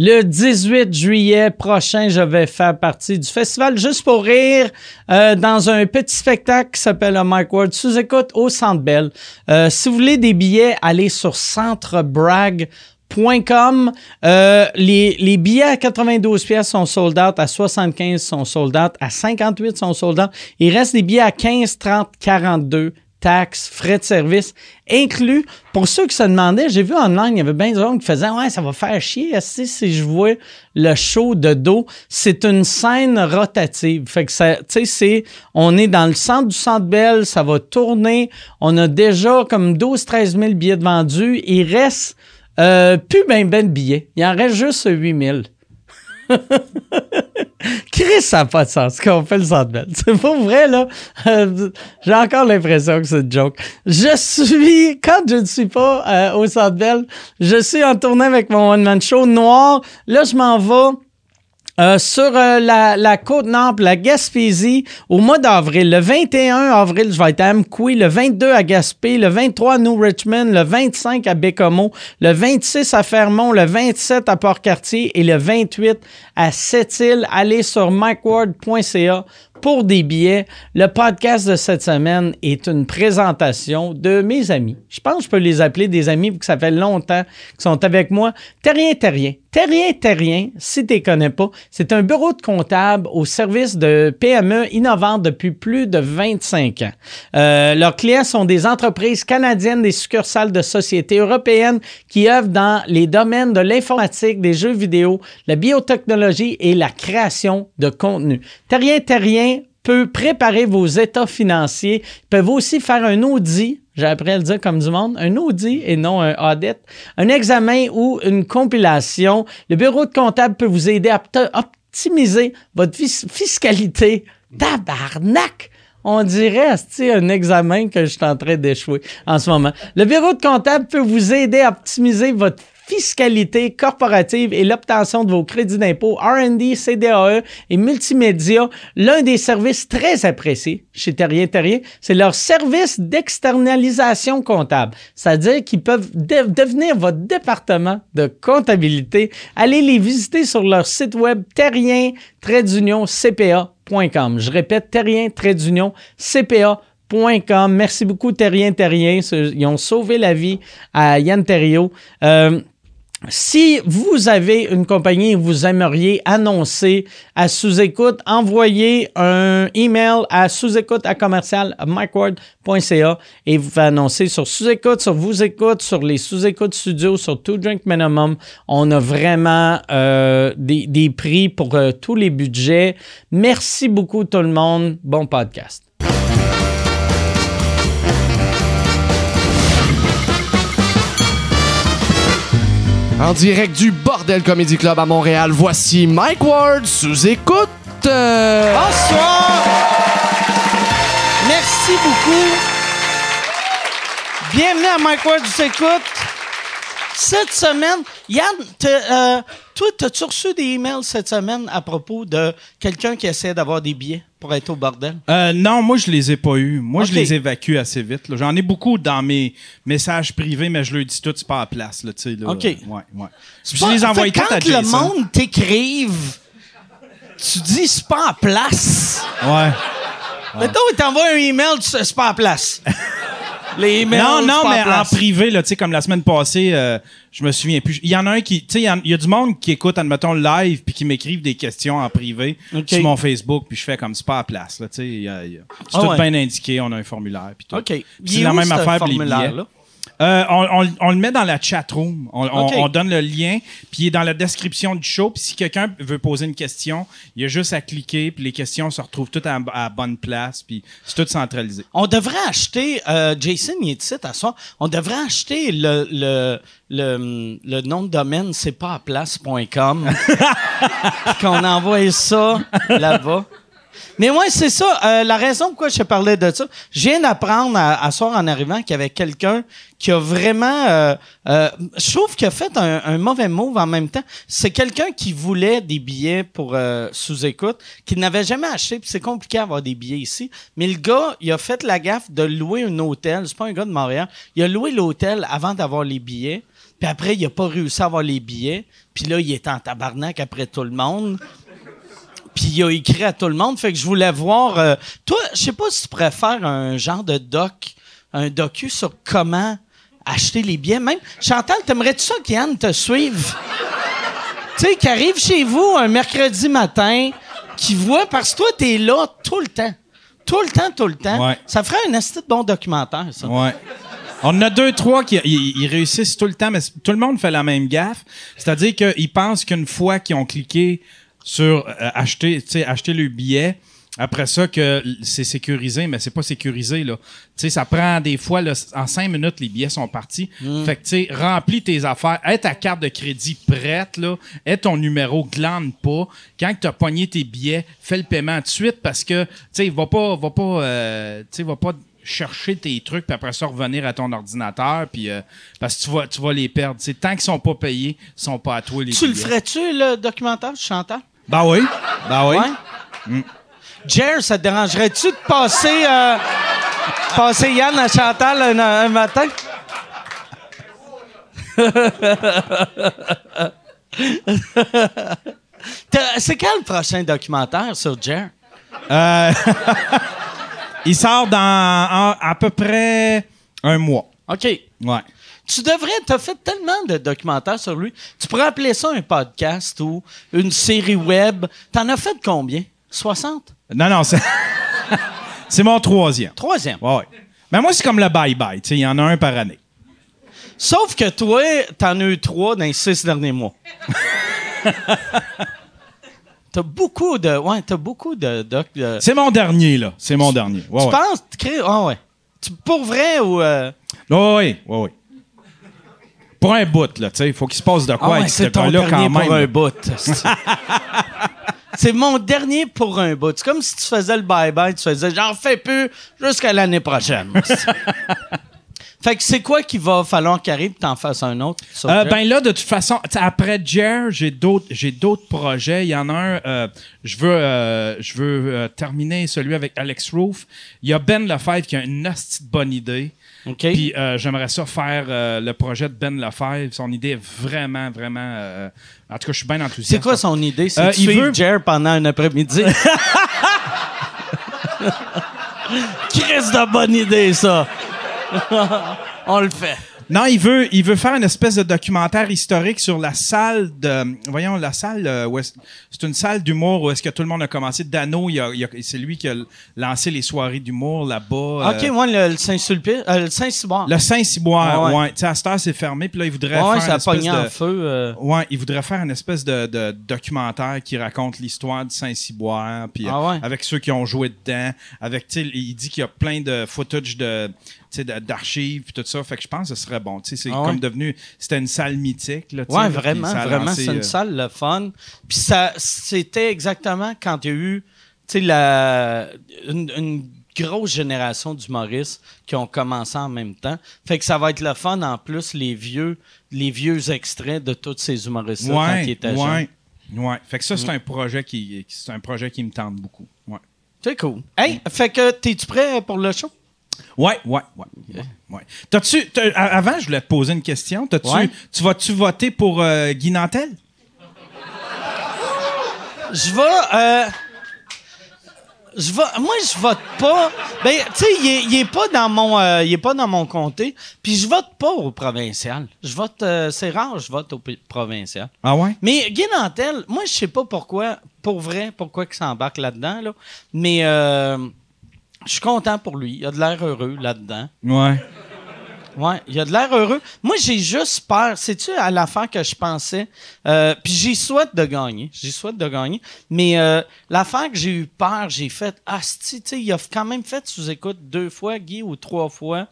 Le 18 juillet prochain, je vais faire partie du festival Juste pour rire euh, dans un petit spectacle qui s'appelle le Mike Ward sous écoute au Centre Bell. Euh, si vous voulez des billets, allez sur centrebrag.com. Euh, les, les billets à 92 pièces sont sold out, à 75 sont sold out, à 58 sont sold out. Il reste des billets à 15, 30, 42 taxes, frais de service inclus. Pour ceux qui se demandaient, j'ai vu online, il y avait bien des gens qui faisaient Ouais, ça va faire chier si, si je vois le show de dos. C'est une scène rotative. Fait que ça, tu sais, c'est. On est dans le centre du centre Bell, ça va tourner. On a déjà comme 12-13 000 billets de vendus. Il reste euh, plus ben ben de billets. Il en reste juste 8 000. Chris, ça n'a pas de sens qu'on fait le belle. C'est pas vrai, là. J'ai encore l'impression que c'est une joke. Je suis, quand je ne suis pas euh, au belle, je suis en tournée avec mon one-man show noir. Là, je m'en vais euh, sur euh, la, la, côte nord, la Gaspésie, au mois d'avril. Le 21 avril, je vais être à Amqui, le 22 à Gaspé, le 23 à New Richmond, le 25 à Bécomo, le 26 à Fermont, le 27 à Port-Cartier et le 28 à Sept-Îles. Allez sur micward.ca pour des billets. Le podcast de cette semaine est une présentation de mes amis. Je pense que je peux les appeler des amis parce que ça fait longtemps qu'ils sont avec moi. Terrien, Terrien. Terrien, Terrien, si tu ne connais pas, c'est un bureau de comptable au service de PME innovantes depuis plus de 25 ans. Euh, leurs clients sont des entreprises canadiennes, des succursales de sociétés européennes qui œuvrent dans les domaines de l'informatique, des jeux vidéo, la biotechnologie et la création de contenu. Terrien, Terrien peut préparer vos états financiers. Ils peuvent aussi faire un audit j'ai appris à le dire comme du monde, un audit et non un audit, un examen ou une compilation. Le bureau de comptable peut vous aider à optimiser votre fiscalité. Tabarnak! On dirait, c'est un examen que je suis en train d'échouer en ce moment. Le bureau de comptable peut vous aider à optimiser votre fiscalité corporative et l'obtention de vos crédits d'impôt, R&D, CDAE et multimédia, l'un des services très appréciés chez Terrien Terrien, c'est leur service d'externalisation comptable. C'est-à-dire qu'ils peuvent devenir votre département de comptabilité. Allez les visiter sur leur site web terrien-cpa.com. Je répète, terrien-cpa.com. Merci beaucoup, Terrien Terrien. Ils ont sauvé la vie à Yann Terriot. Euh, si vous avez une compagnie et vous aimeriez annoncer à sous-écoute, envoyez un email à sous-écoute à commercial et vous faites annoncer sur sous-écoute, sur vous écoute, sur les sous-écoutes studio, sur Two Drink Minimum. On a vraiment euh, des, prix pour euh, tous les budgets. Merci beaucoup tout le monde. Bon podcast. En direct du Bordel Comedy Club à Montréal, voici Mike Ward sous écoute. Bonsoir. Merci beaucoup. Bienvenue à Mike Ward sous écoute. Cette semaine, Yann, euh, toi, as-tu reçu des emails cette semaine à propos de quelqu'un qui essaie d'avoir des billets? Pour être au bordel? Euh, non, moi, je les ai pas eus. Moi, je les évacue assez vite. J'en ai beaucoup dans mes messages privés, mais je le dis tout, c'est pas à place. Là, là. OK. Ouais, ouais. Je les envoie quand à le monde t'écrive, tu dis c'est pas à place. Ouais. Mettons, il t'envoie un email, c'est pas à place. Les emails, non, non, mais en privé, là, tu sais, comme la semaine passée, euh, je me souviens plus. Il y en a un qui, tu sais, il y, a du monde qui écoute, admettons, live, puis qui m'écrivent des questions en privé sur mon Facebook, puis je fais comme c'est pas à place, là, tu sais. C'est ah tout bien indiqué, on a un formulaire, puis tout. OK. C'est la même affaire, les billets. Là? Euh, on, le met dans la chat room. On, donne le lien, puis il est dans la description du show. Puis si quelqu'un veut poser une question, il y a juste à cliquer, puis les questions se retrouvent toutes à, à bonne place, puis c'est tout centralisé. On devrait acheter, euh, Jason, il est ici à soir, on devrait acheter le, le, le, nom de domaine, c'est pas à place.com, qu'on envoie ça là-bas. Mais ouais, c'est ça. Euh, la raison pourquoi je parlais de ça, je viens d'apprendre à, soir en arrivant qu'il y avait quelqu'un qui a vraiment, euh, euh, je trouve qu'il a fait un, mauvais move en même temps. C'est quelqu'un qui voulait des billets pour sous-écoute, qui n'avait jamais acheté, c'est compliqué d'avoir des billets ici. Mais le gars, il a fait la gaffe de louer un hôtel. C'est pas un gars de Montréal. Il a loué l'hôtel avant d'avoir les billets. Puis après, il a pas réussi à avoir les billets. Puis là, il est en tabarnak après tout le monde. Puis il a écrit à tout le monde. Fait que je voulais voir. euh, toi, je sais pas si tu préfères un genre de doc, un docu sur comment acheter les billets. Même, Chantal, t'aimerais-tu ça qu'Yann te suive? tu sais, qui arrive chez vous un mercredi matin, qui voit, parce que toi, t'es là tout le temps. Tout le temps, tout le temps. Ouais. Ça ferait un de bon documentaire, ça. Ouais. On en a deux, trois qui ils, ils réussissent tout le temps, mais tout le monde fait la même gaffe. C'est-à-dire qu'ils pensent qu'une fois qu'ils ont cliqué sur euh, acheter, acheter le billet, après ça que c'est sécurisé, mais c'est pas sécurisé là. Tu sais, ça prend des fois là, en cinq minutes les billets sont partis. Fait que tu sais, remplis tes affaires, aie ta carte de crédit prête là, aie ton numéro, glande pas. Quand tu as pogné tes billets, fais le paiement tout de suite parce que tu sais, va pas, va pas, euh, tu sais, va pas chercher tes trucs puis après ça revenir à ton ordinateur puis euh, parce que tu vas tu vas les perdre. Tant qu'ils sont pas payés, ils sont pas à toi les Tu le ferais-tu, le documentaire, Chantal? Ben oui. Ben oui. Ouais? Jer, ça te dérangerait-tu de passer, euh, passer Yann à Chantal un, un matin? C'est quand le prochain documentaire sur Jer? Euh, il sort dans en- à peu près un mois. OK. Ouais. Tu devrais, t'as fait tellement de documentaires sur lui. Tu pourrais appeler ça un podcast ou une série web. T'en as fait combien? 60? Non, non, c'est. c'est mon troisième. Troisième? Ouais, ouais. Mais moi, c'est comme le bye-bye. Tu sais, il y en a un par année. Sauf que toi, t'en as eu trois dans les six derniers mois. t'as beaucoup de. Ouais, t'as beaucoup de doc. de- C'est mon dernier, là. C'est mon dernier. Ouais, tu ouais. penses, tu. Ah ouais. Tu- pour vrai ou. euh, ouais, ouais, ouais. Pour un bout, là, tu sais, il faut qu'il se passe de Ah quoi ouais, avec ce gars-là dernier quand même. pour un bout. c'est mon dernier pour un bout. C'est comme si tu faisais le bye-bye, tu faisais j'en fais plus jusqu'à l'année prochaine. fait que c'est quoi qu'il va falloir qu'il arrive que t'en fasses un autre? Euh, ben là, de toute façon, après Jer, j'ai d'autres, j'ai d'autres projets. Il y en a un, euh, je veux, euh, je veux terminer celui avec Alex Roof. Il y a Ben Lefebvre qui a une de bonne idée. Puis euh, j'aimerais ça faire euh, le projet de Ben Lefebvre. Son idée est vraiment, vraiment. euh, en tout cas, je suis bien enthousiaste. c'est quoi son idée? C'est il suivre veut- Jer pendant un après-midi. Chris de bonne idée, ça. On le fait. Non, il veut, il veut faire une espèce de documentaire historique sur la salle de, voyons, la salle, euh, où c'est une salle d'humour où est-ce que tout le monde a commencé. Dano, il a- il a- c'est lui qui a lancé les soirées d'humour là-bas. OK, euh, moi, le, le Saint-Sulpice, euh, le Saint-Cyboire. le Saint-Cyboire, ouais. ouais. Tu sais, à cette heure, c'est fermé, puis là, il voudrait Ouais, faire ça une espèce en de... feu. euh. Ouais, il voudrait faire une espèce de, de documentaire qui raconte l'histoire de Saint-Cyboire, puis Ah ouais? avec ceux qui ont joué dedans, avec, il dit qu'il y a plein de footage de- d'archives, puis tout ça, fait que je pense que ce serait bon, c'est Ah ouais? comme devenu, c'était une salle mythique, là, Ouais, vraiment, vraiment, c'est une euh, salle le fun. Puis ça, c'était exactement quand il y a eu, la, une, une grosse génération d'humoristes qui ont commencé en même temps. Fait que ça va être le fun en plus les vieux, les vieux extraits de tous ces humoristes-là quand ils Ouais, étaient jeunes. ouais. Fait que ça, c'est un projet qui, qui- c'est un projet qui me tente beaucoup, ouais. C'est cool. Hey, fait que t'es-tu prêt pour le show? Ouais, ouais, ouais. ouais, ouais. T'as-tu, t'as- avant, je voulais te poser une question. T'as-tu, Ouais. tu vas-tu voter pour euh, Guy Nantel? Je vais. euh, je vais. Moi, je vote pas. Ben, tu sais, il est, il est pas dans mon. euh, il est pas dans mon comté. Puis je vote pas au provincial. Je vote. euh, c'est rare, je vote au provincial. Ah ouais? Mais Guy Nantel, moi, je sais pas pourquoi, pour vrai, pourquoi il s'embarque là-dedans, là. Mais euh, je suis content pour lui. Il a de l'air heureux là-dedans. Ouais. Ouais, il a de l'air heureux. Moi, j'ai juste peur. C'est-tu à l'affaire que je pensais? Euh, Puis j'y souhaite de gagner. J'y souhaite de gagner. Mais euh, l'affaire que j'ai eu peur, j'ai fait Asti, tu sais, il a quand même fait sous-écoute deux fois, Guy, ou trois fois.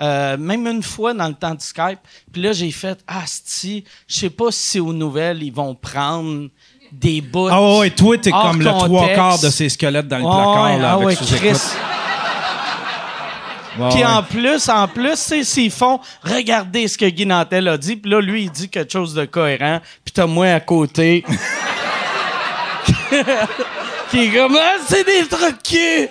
Euh, même une fois dans le temps de Skype. Puis là, j'ai fait Asti, je sais pas si c'est aux nouvelles, ils vont prendre des bouts. Ah ouais, ouais, toi, t'es comme le trois quarts de ces squelettes dans le placard, ouais, là, ah avec ouais, sous-écoute. Puis en plus, en plus, c'est s'ils font regardez ce que Guy Nantel a dit, puis là lui il dit quelque chose de cohérent, puis t'as moi à côté qui est comme ah, c'est des trucs cul.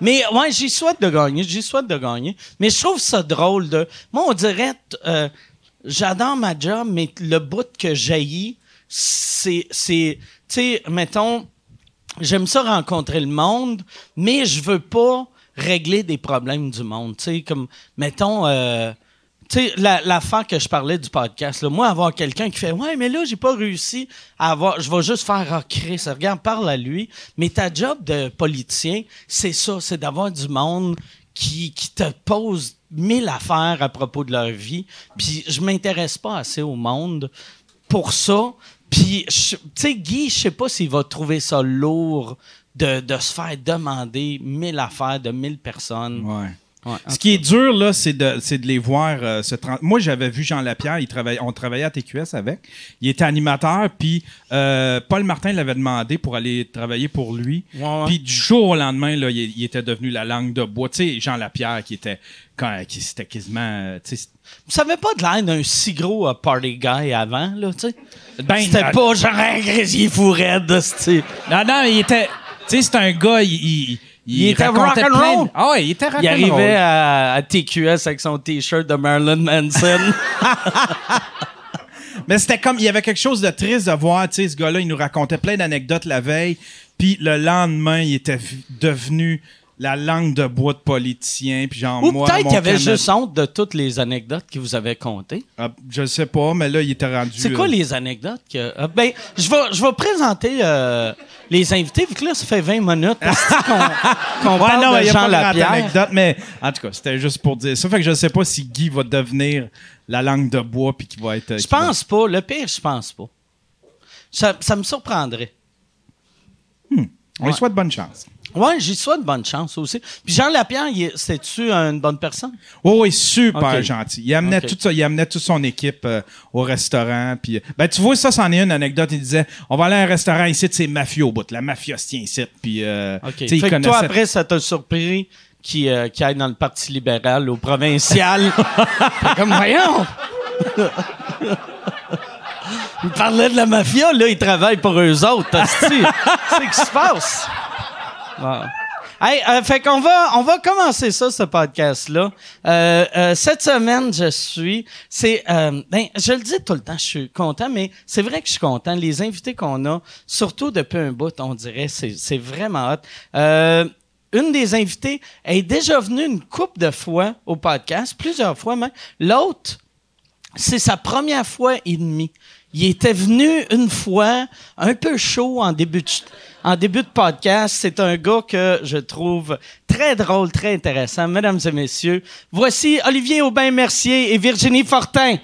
Mais ouais, j'y souhaite de gagner, j'y souhaite de gagner. Mais je trouve ça drôle de. Moi, on dirait, euh, j'adore ma job, mais le bout que jaillit, c'est, c'est, tu sais, mettons, j'aime ça rencontrer le monde, mais je veux pas régler des problèmes du monde. Tu sais, comme, mettons, euh, tu sais, l'affaire que je parlais du podcast, là, moi, avoir quelqu'un qui fait Ouais, mais là, j'ai pas réussi à avoir. Je vais juste faire Ah, Chris, regarde, parle à lui. Mais ta job de politicien, c'est ça, c'est d'avoir du monde qui, qui te pose mille affaires à propos de leur vie. Puis je m'intéresse pas assez au monde pour ça. Puis, tu sais, Guy, je sais pas s'il va trouver ça lourd de, de, se faire demander mille affaires de mille personnes. Ce qui est dur, là, c'est de, de, les voir euh, se Moi, j'avais vu Jean Lapierre, il travaille, on travaillait à TQS avec. Il était animateur, puis euh, Paul Martin l'avait demandé pour aller travailler pour lui. Puis du jour au lendemain, là, il, était devenu la langue de bois. Tu sais, Jean Lapierre, qui était, quand, qui, c'était quasiment... Euh, ça avait pas de l'air d'un si gros party guy avant, là, tu sais? Ben, c'était pas genre un grésier fou raide, Non, non, il était... Tu sais, c'est un gars, il il, était rock and roll. Ah ouais, il était rock Il arrivait à, TQS avec son t-shirt de Marilyn Manson. Mais c'était comme, il y avait quelque chose de triste de voir, tu sais, ce gars-là, il nous racontait plein d'anecdotes la veille, puis le lendemain, il était devenu la langue de bois de politicien, puis genre Ou moi. Peut-être qu'il avait juste honte de toutes les anecdotes qu'il vous avait contées. Ah, je sais pas, mais là, il était rendu. C'est quoi euh, les anecdotes que. Ah, ben, je vais, je vais présenter euh, les invités, vu que là, ça fait 20 minutes qu'on qu parle non, de Jean Lapierre. mais en tout cas, c'était juste pour dire ça. Fait que je sais pas si Guy va devenir la langue de bois, puis qu'il va être. Je pense pas. Le pire, je pense pas. Ça, ça me surprendrait. Hmm. On lui souhaite bonne chance. Oui, j'y souhaite bonne chance aussi. Puis Jean Lapierre, c'est-tu une bonne personne? Oui, oui, super gentil. Il amenait, tout ça, il amenait toute son équipe euh, au restaurant. Puis, euh, ben, tu vois, ça, c'en est une anecdote. Il disait on va aller à un restaurant ici, c'est mafieux au bout. La mafia se tient ici. Puis, euh, fait que toi, après, ça t'a surpris qu'il euh, aille dans le Parti libéral au provincial? comme, voyons! il parlait de la mafia, là, il travaille pour eux autres. C'est ce qui se passe. Hey, euh, fait qu'on va, on va commencer ça, ce podcast-là. Euh, euh, cette semaine, je suis, c'est, ben, je le dis tout le temps, je suis content, mais c'est vrai que je suis content. Les invités qu'on a, surtout depuis un bout, on dirait, c'est, vraiment hot. une des invitées est déjà venue une couple de fois au podcast, plusieurs fois même. L'autre, c'est sa première fois et demie. Il était venu une fois, un peu chaud en début de, en début de podcast. C'est un gars que je trouve très drôle, très intéressant. Mesdames et messieurs, voici Olivier Aubin-Mercier et Virginie Fortin.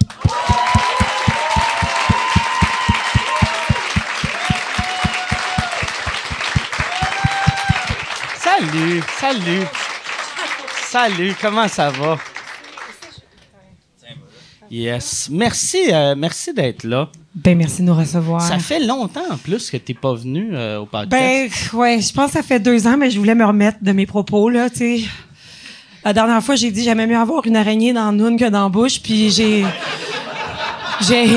Salut, salut. Salut, comment ça va? Yes. Merci, euh, merci d'être là. Ben, merci de nous recevoir. Ça fait longtemps en plus que tu n'es pas venu euh, au podcast. Ben, ouais, je pense que ça fait deux ans, mais je voulais me remettre de mes propos, là, tu sais. La dernière fois, j'ai dit j'aimais mieux avoir une araignée dans le noun que dans la bouche, puis j'ai. J'ai.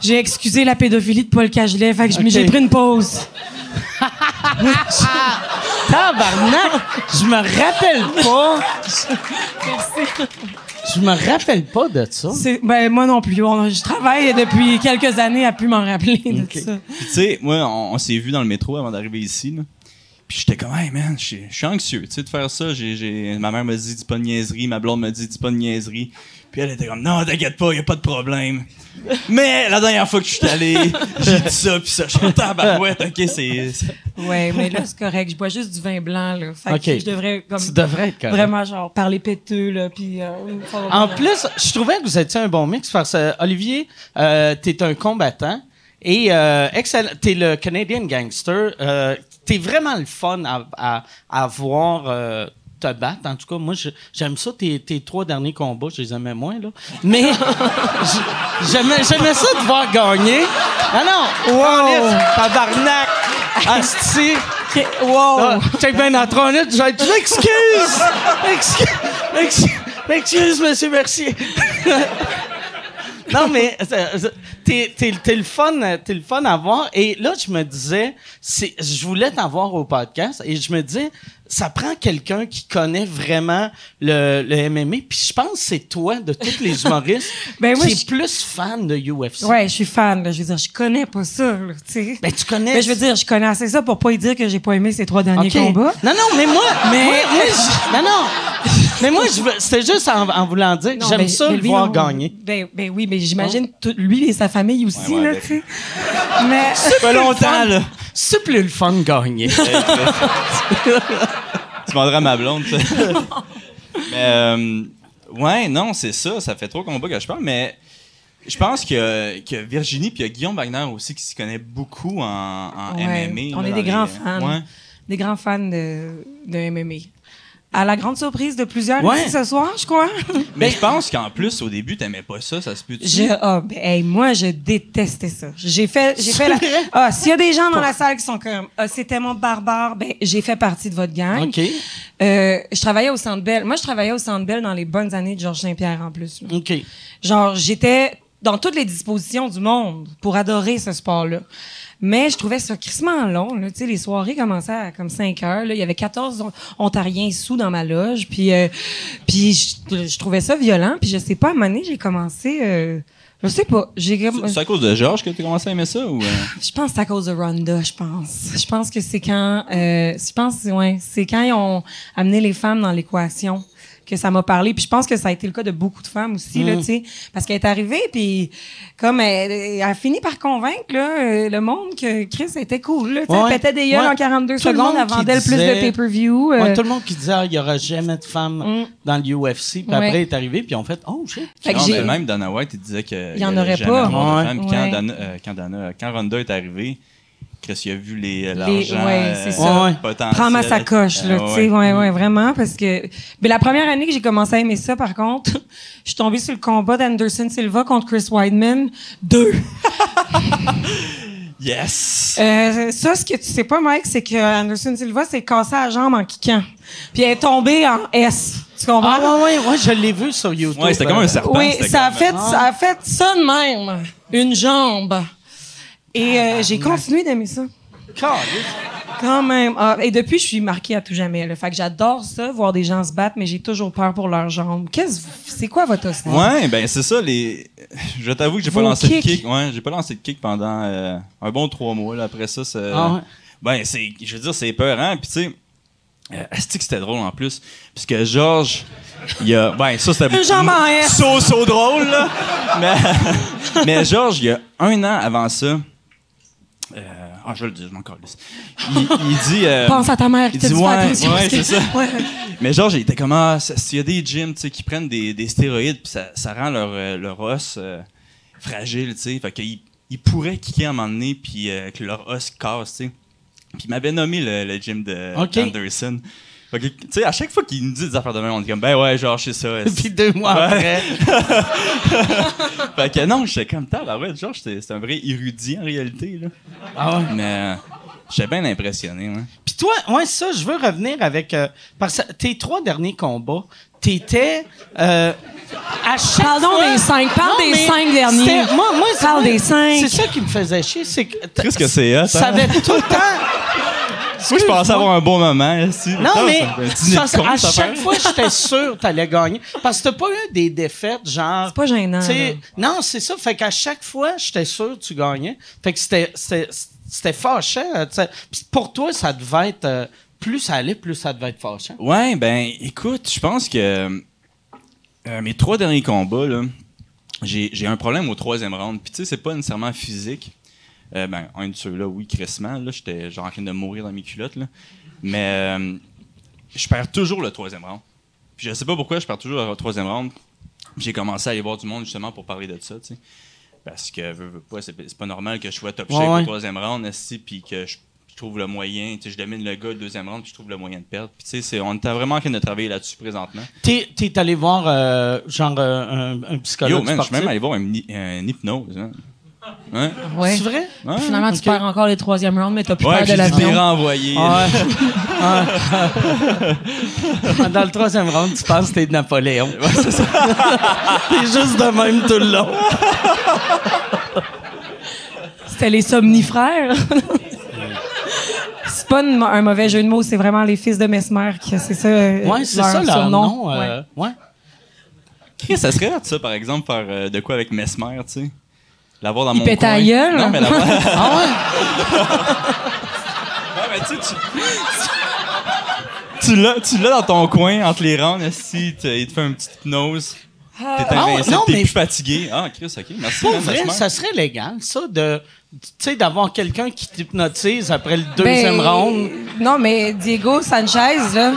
J'ai excusé la pédophilie de Paul Cagelet, fait que j'ai pris une pause. Tabarnak! Je me rappelle pas. Merci. Je me rappelle pas de ça. Ben, moi non plus. je travaille depuis quelques années à plus m'en rappeler de ça. tu sais, moi, on, s'est vu dans le métro avant d'arriver ici. Puis j'étais comme, hey man, je suis anxieux, tu sais, de faire ça. Ma mère me dit, dis pas de niaiserie. Ma blonde me dit, dis pas de niaiserie. Puis elle était comme, non, t'inquiète pas, y a pas de problème. Mais la dernière fois que je suis allé, j'ai dit ça, puis ça, je suis tabarouette, ok, c'est. Ouais, mais là, c'est correct. Je bois juste du vin blanc, là. Fait que je devrais, comme. Tu devrais être correct. Vraiment, genre, parler péteux, là, puis. Euh, en plus, je trouvais que vous étiez un bon mix parce que, Olivier, euh, t'es un combattant et euh, excellent. T'es le Canadian Gangster. Euh, t'es vraiment le fun à, à, à voir. Euh, te battre. En tout cas, moi, j'aime ça. Tes, tes, trois derniers combats, je les aimais moins, là. Mais j'aimais, ça de voir gagner. Ah non! Wow! Tabarnak! Asti! Wow! Ah, check bien dans trois minutes, j'ai dit excuse! Excuse! Excuse, excuse monsieur Mercier! non, mais t'es, t'es, le fun, le fun à voir. Et là, je me disais, c'est, je voulais t'avoir au podcast et je me disais, ça prend quelqu'un qui connaît vraiment le, le MMA. Puis je pense que c'est toi, de tous les humoristes, ben qui est plus fan de UFC. Ouais, je suis fan. Je veux dire, je connais pas ça. tu sais. Ben, tu connais. Mais je veux dire, je connais assez ça pour pas y dire que j'ai pas aimé ces trois derniers combats. Non, non, mais moi. mais, moi, non, non. Mais moi, c'était juste en, voulant dire que j'aime ça le voir gagner. Ben, ben oui, mais j'imagine lui et sa famille aussi, là, tu sais. Mais. pas longtemps, là. C'est plus le fun de gagner. tu demanderas ma blonde, tu mais, euh, ouais, non, c'est ça. Ça fait trop combats que je parle, mais je pense que, que Virginie puis Guillaume Wagner aussi qui s'y connaît beaucoup en, en MMA. On est des grands fans. Des grands fans de, de MMA à la grande surprise de plusieurs ici ce soir, je crois. Mais je pense qu'en plus, au début, t'aimais pas ça, ça se peut je, ah, ben, Moi, je détestais ça. J'ai fait, j'ai fait la... Ah, s'il y a des gens dans la salle qui sont comme, ah, c'est tellement barbare, ben, j'ai fait partie de votre gang. OK. Euh, je travaillais au Centre Bell. Moi, je travaillais au Centre Bell dans les bonnes années de Georges Saint-Pierre, en plus. OK. Genre, j'étais dans toutes les dispositions du monde pour adorer ce sport-là. Mais je trouvais ça crissement long. Là. Les soirées commençaient à comme 5 heures. Là. Il y avait 14 Ontariens sous dans ma loge. Puis, euh, puis je, trouvais ça violent. Puis je sais pas, à un moment donné, j'ai commencé... Euh, je sais pas. C'est à cause de Georges que tu as commencé à aimer ça ou euh? Je pense que c'est à cause de Ronda, je pense. Je pense que c'est quand je pense ouais, c'est quand ils ont amené les femmes dans l'équation que ça m'a parlé. Puis je pense que ça a été le cas de beaucoup de femmes aussi, là, mm. tu sais. Parce qu'elle est arrivée, puis comme elle, a fini par convaincre là, euh, le monde que Chris était cool. Là, Elle pétait des gueules en 42 secondes, elle vendait le plus de pay-per-view. Euh. tout le monde qui disait ah, il n'y aura jamais de femmes mm. dans l'UFC. Puis après, elle est arrivée, puis on fait Oh shit. Fait même Dana White, il disait qu'il n'y en aurait pas. Quand, Dana, euh, quand, Dana, quand Ronda est arrivée, Chris, il a vu les, l'argent ouais, c'est ça. Prends ma sacoche, là, tu sais, ouais, ouais, vraiment, parce que... Mais la première année que j'ai commencé à aimer ça, par contre, je suis tombée sur le combat d'Anderson Silva contre Chris Weidman 2. yes! Euh, ça, ce que tu sais pas, Mike, c'est que Anderson Silva s'est cassé la jambe en kickant. Puis elle est tombée en S. Tu comprends? Ah, ouais, ouais, ouais, je l'ai vu sur YouTube. Ouais, c'était comme un serpent. Oui, ça a, fait, ça a fait ça de même. Une jambe. Et euh, j'ai continué d'aimer ça. Quand même. Ah, et depuis, je suis marquée à tout jamais. Le fait que j'adore ça, voir des gens se battre, mais j'ai toujours peur pour leurs jambes. Qu'est-ce, c'est quoi votre hostie? Ouais, ben c'est ça. Les, je t'avoue que j'ai pas lancé de kick. Ouais, j'ai pas lancé de kick pendant euh, un bon trois mois. Là. Après ça, c'est, ah ben c'est, je veux dire, c'est peurant. Puis tu sais, euh, est-ce que c'était drôle en plus? Puisque Georges, il y a. Ben, ça, c'était. So, so drôle, là. mais, mais Georges, il y a un an avant ça, euh, ah, je vais le dire, je m'en calisse. Il, il dit. Euh, Pense à ta mère te dit, dit ouais, ouais c'est ça. Mais genre, il était comme, ah, s'il y a des gyms, tu sais, qui prennent des, des stéroïdes, puis ça, ça, rend leur, euh, leur os euh, fragile, tu sais. Fait qu'ils ils pourraient kicker à un moment donné, puis euh, que leur os casse, tu sais. Puis il m'avait nommé le, le gym de okay. Anderson. Tu sais, à chaque fois qu'il nous dit des affaires de même, on dit comme, ben ouais, genre, je sais ça. Puis deux mois après. fait que non, j'étais comme, ouais, genre, c'était un vrai érudit en réalité, là. Ah ouais? Mais euh, j'étais bien impressionné, ouais. Puis toi, ouais, ça, je veux revenir avec. Euh, parce que tes trois derniers combats, t'étais. Euh, à chaque Pardon des cinq. Parle des cinq derniers. Moi, moi Parle des cinq. C'est ça qui me faisait chier. C'est que. Qu'est-ce que c'est, hein? Ça avait tout le temps. Moi, je pensais avoir un bon moment. Ici. Non, mais à chaque fois, j'étais sûr que t'allais gagner. Parce que t'as pas eu des défaites, genre. C'est pas gênant. Non, c'est ça. Fait qu'à chaque fois, j'étais sûr que tu gagnais. Fait que c'était, c'était, fâchant. Puis pour toi, ça devait être. Euh, plus ça allait, plus ça devait être fâchant. Ouais, ben, écoute, je pense que. Euh, mes trois derniers combats, là, j'ai un problème au troisième round. Puis tu sais, c'est pas nécessairement physique. Euh, ben, un de ceux-là, oui, crissement. Là, j'étais genre en train de mourir dans mes culottes. Là. Mais euh, je perds toujours le troisième round. Puis je sais pas pourquoi je perds toujours le troisième round. J'ai commencé à aller voir du monde justement pour parler de ça, tu sais. Parce que pas, c'est, pas normal que je sois top shape au troisième round, puis que je, trouve le moyen, tu sais, je domine le gars le deuxième round, puis je trouve le moyen de perdre. Puis tu sais, on était vraiment en train de travailler là-dessus présentement. T'es, t'es allé voir euh, genre un, un, psychologue Yo, je suis même allé voir un, un hypnose. Hein. Ouais. C'est vrai? Finalement, tu perds encore les troisième rounds, mais t'as plus peur de l'avion. Ouais, renvoyé. Dans le troisième round, tu penses que t'es de Napoléon. c'est ça. t'es juste de même tout le long. C'était les somnifrères. pas un mauvais jeu de mots, c'est vraiment les fils de Mesmer qui c'est ça. Ouais, c'est ça leur nom. ouais. ouais. ça serait ça, par exemple, faire de quoi avec Mesmer, tu sais? L'avoir dans Il mon pète coin. gueule. Non, mais l'avoir... ah ouais? non, mais tu sais, tu... tu l'as dans ton coin, entre les rangs, si il te fait une petite hypnose. T'es ah, invincible, t'es plus fatigué. Ah, Chris, OK, merci. Pour vrai, ça serait légal, ça, de... Tu sais, d'avoir quelqu'un qui t'hypnotise après le deuxième ben, round. Non, mais Diego Sanchez, là...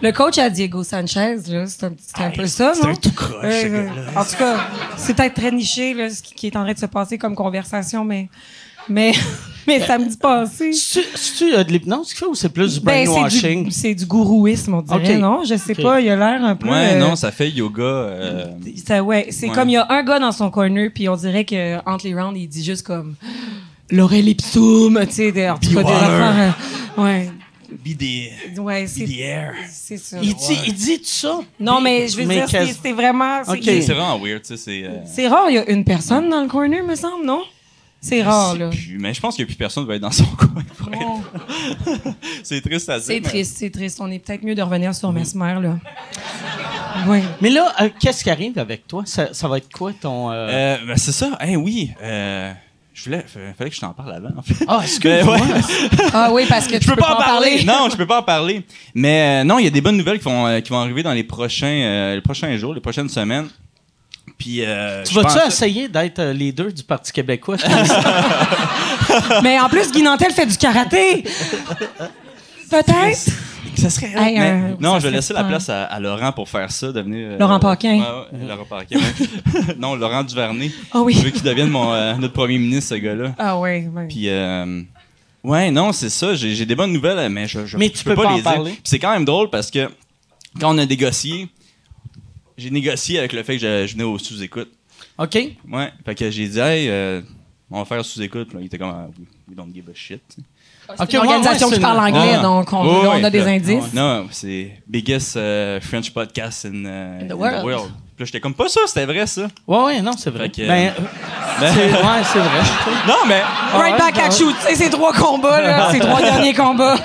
Le coach à Diego Sanchez, là, c'est un, un peu ça, non? C'est un tout croche, euh, En tout cas, c'est peut-être très niché, là, ce qui est en train de se passer comme conversation, mais... Mais, mais samedi passé. C'est-tu de l'hypnose qu'il fait ou c'est plus du ben, brainwashing? c'est du, gourouisme, on dirait, non? Je sais pas, il a l'air un peu. Ouais, euh, non, ça fait yoga. Euh, ça, ouais, c'est comme il y a un gars dans son corner, puis on dirait que entre les rounds, il dit juste comme. L'oreille ipsum, tu sais, en tout cas, des affaires. ouais. Be the, ouais, c'est, air. C'est ça. Il dit, il dit tout ça. Non, mais je veux dire, c'est, vraiment. C'est, c'est vraiment weird, tu sais. C'est, euh, c'est rare, il y a une personne dans le corner, me semble, non? C'est rare, là. mais je pense qu'il n'y a plus personne qui va être dans son coin. c'est triste à dire. C'est triste, c'est triste. On est peut-être mieux de revenir sur Mesmer, là. Oui. Mais là, euh, qu'est-ce qui arrive avec toi? Ça, ça va être quoi ton. Euh... euh ben, c'est ça. Hein, oui. Euh, je voulais, fallait que je t'en parle avant, en fait. Ah, est-ce que. Ouais. ah oui, parce que tu je peux, pas, en parler. non, je peux pas en parler. Mais non, il y a des bonnes nouvelles qui vont, qui vont arriver dans les prochains, les prochains jours, les prochaines semaines. Puis, euh, tu vas-tu essayer d'être euh, leader du Parti québécois? mais en plus, Guy Nantel fait du karaté. Peut-être. Ça serait. non, je vais laisser la place à, Laurent pour faire ça, devenir. Euh, Laurent Paquin. Laurent Paquin. non, Laurent Duvernay. Ah oui. Je veux qu'il devienne mon, notre premier ministre, ce gars-là. Ah oui, oui. Puis. ouais, non, c'est ça. J'ai des bonnes nouvelles, mais je, je, mais tu peux, pas, les parler. dire. c'est quand même drôle parce que quand on a négocié, j'ai négocié avec le fait que je, venais au sous-écoute. OK. Ouais. Fait que j'ai dit, hey, euh, on va faire sous-écoute. Il était comme, ah, we don't give a shit. C'est une organisation qui parle anglais, donc on, a des indices. Non, c'est biggest uh, French podcast in, uh, the, world. Puis là, j'étais comme pas ça, c'était vrai ça. Ouais, ouais, non, c'est vrai. Que, ben, ben ouais, c'est vrai. non, mais. Right back at you. Tu sais, ces trois combats, là, ces trois derniers combats.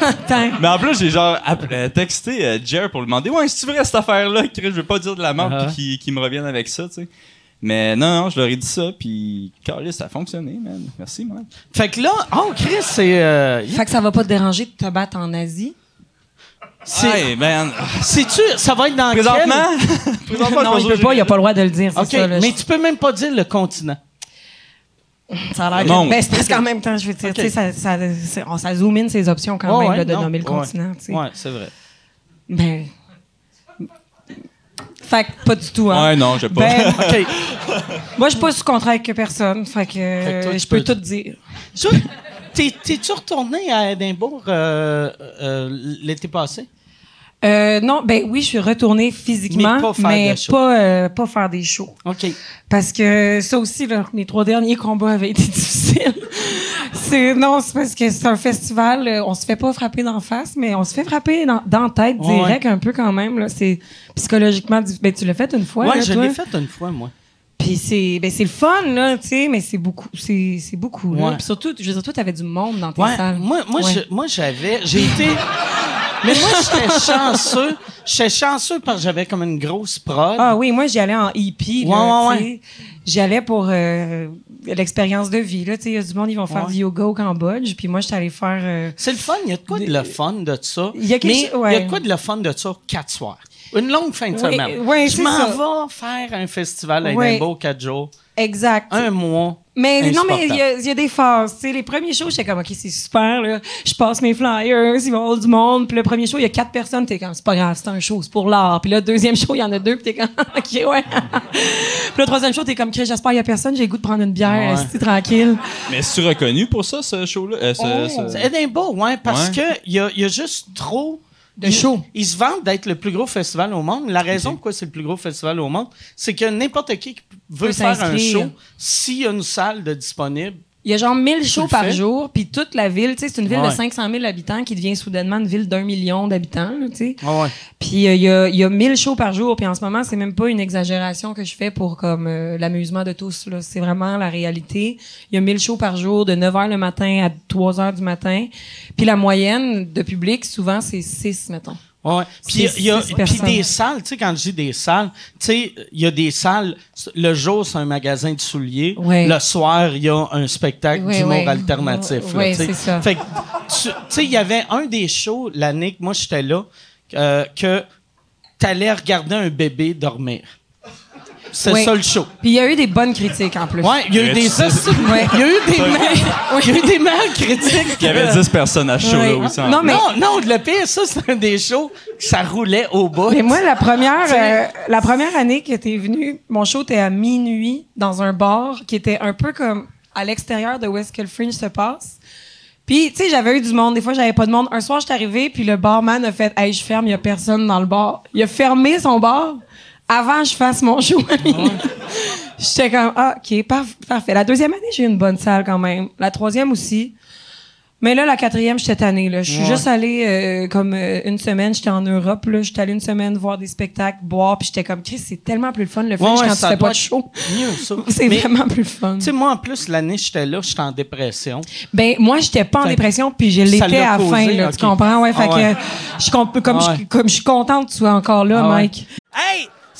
mais en plus, j'ai genre euh, texté euh, Jer pour lui demander Ouais, tu vrai cette affaire-là, je veux pas dire de la merde, uh puis qu'il me revienne avec ça, tu sais. Mais non, non, je leur ai dit ça, puis Carlis, ça a fonctionné, man. Merci, man. Fait que là, oh, Chris, c'est. Euh, fait que ça va pas te déranger de te battre en Asie? C'est, ben, tu ça va être dans Présentement? Présentement non, il peut pas, il a pas le droit de le dire. OK, mais tu peux même pas dire le continent. Ça a l'air. Ben, c'est presque en même temps, je veux dire. Ça, ça, ça, zoom in ses options quand même là, de nommer le continent. Oui, c'est vrai. Ben. Fait que pas du tout, hein. Ouais, non, j'ai pas. Ben, OK. Moi, je suis pas sous contrat avec personne. Fait que, je peux, tout dire. T'es-tu retourné à Édimbourg euh, euh, l'été passé? Euh, non, ben oui, je suis retournée physiquement, mais pas, pas, faire des shows. OK. Parce que ça aussi, là, mes trois derniers combats avaient été difficiles. c'est non, c'est parce que c'est un festival, on se fait pas frapper d'en face, mais on se fait frapper dans, tête direct un peu quand même. Là. C'est psychologiquement... Ben, tu l'as fait une fois, Oui, je l'ai fait une fois, moi. Puis c'est ben c'est le fun là, tu sais, mais c'est beaucoup c'est c'est beaucoup là. Puis surtout, je veux dire toi t'avais du monde dans tes ouais. salles. Moi moi moi j'avais j'ai été mais moi j'étais chanceux, j'étais chanceux parce que j'avais comme une grosse prod. Ah oui, moi j'y allais en EP là, ouais, ouais, J'y allais pour euh, l'expérience de vie là, tu sais, il y a du monde ils vont faire du yoga au Cambodge, puis moi j'étais allé faire euh, C'est le fun, il y a de quoi de le fun de ça? Il y a mais il y a de quoi de le fun de ça quatre soirs? Une longue fin de semaine. Oui, je m'en vais faire un festival à Edinburgh quatre jours. Exact. Un mois. Mais non, mais il y, a des phases. les premiers shows, j'étais comme, OK, c'est super, là. Je passe mes flyers, il va y avoir du monde. Puis le premier show, il y a quatre personnes, t'es comme, c'est pas grave, c'est un show, c'est pour l'art. Puis le deuxième show, il y en a deux, puis t'es comme, OK, ouais. puis le troisième show, t'es comme, j'espère qu'il y a personne, j'ai goût de prendre une bière, c'est tranquille. Mais est-tu reconnu pour ça, ce show-là? Euh, oh, C'est Edinburgh, ouais, parce que il y a, y a juste trop de show. Ils se vantent d'être le plus gros festival au monde. La raison pourquoi c'est le plus gros festival au monde, c'est que n'importe qui veut faire un show, s'il y a une salle de disponible, il y a genre 1000 shows par jour, puis toute la ville, tu sais, c'est une ville de 500 000 habitants qui devient soudainement une ville d'un million d'habitants, tu sais. ouais. Puis euh, il y, a, y a 1000 shows par jour, puis en ce moment, c'est même pas une exagération que je fais pour comme euh, l'amusement de tous, là. C'est vraiment la réalité. Il y a 1000 shows par jour de 9 h le matin à 3 h du matin. Puis la moyenne de public, souvent, c'est 6, mettons. Ouais. Puis il y a puis des salles, tu sais quand je dis des salles, tu sais il y a des salles le jour c'est un magasin de souliers, le soir il y a un spectacle d'humour alternatif Oui, c'est ça. Fait tu sais il y avait un des shows l'année que moi j'étais là euh, que t'allais regarder un bébé dormir. C'est ça le show. Puis il y a eu des bonnes critiques en plus. Ouais, il y a eu des ouais. Il y a eu des il y a eu des mal critiques. Il y avait 10 personnes à show là aussi. Non, mais... non, non, le pire ça c'est un des shows ça roulait au bout. Mais moi la première euh, la première année que t'es venu, mon show était à minuit dans un bar qui était un peu comme à l'extérieur de où est-ce que le fringe se passe. Puis, tu sais, j'avais eu du monde. Des fois, j'avais pas de monde. Un soir, je suis arrivé, puis le barman a fait « Hey, je ferme, il y a personne dans le bar. » Il a fermé son bar avant que je fasse mon show. J'étais comme, ah, OK, parfait. La deuxième année, j'ai eu une bonne salle quand même. La troisième aussi. Mais là, la quatrième, j'étais tannée. Là. Je suis juste allée euh, comme euh, une semaine, j'étais en Europe. Là. J'étais allée une semaine voir des spectacles, boire, puis j'étais comme, Chris, c'est tellement plus le fun le film quand tu fais pas de show. c'est vraiment plus fun. Tu sais, moi, en plus, l'année j'étais là, j'étais en dépression. Ben, moi, j'étais pas en dépression, puis je l'étais à la fin. Là, Tu comprends? Ouais, fait ah que, je, comme, je, comme je suis contente que tu sois encore là, ah Mike. Hey!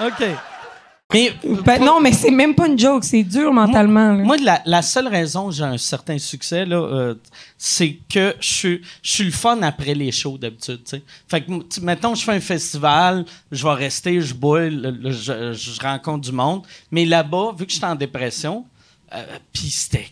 OK. Mais, ben, non, mais c'est même pas une joke, c'est dur mentalement. Moi, la, seule raison que j'ai un certain succès, là, euh, c'est que je suis le fun après les shows d'habitude. Fait que, mettons, je fais un festival, je vais rester, je je, je rencontre du monde. Mais là-bas, vu que je suis en dépression, euh, puis c'était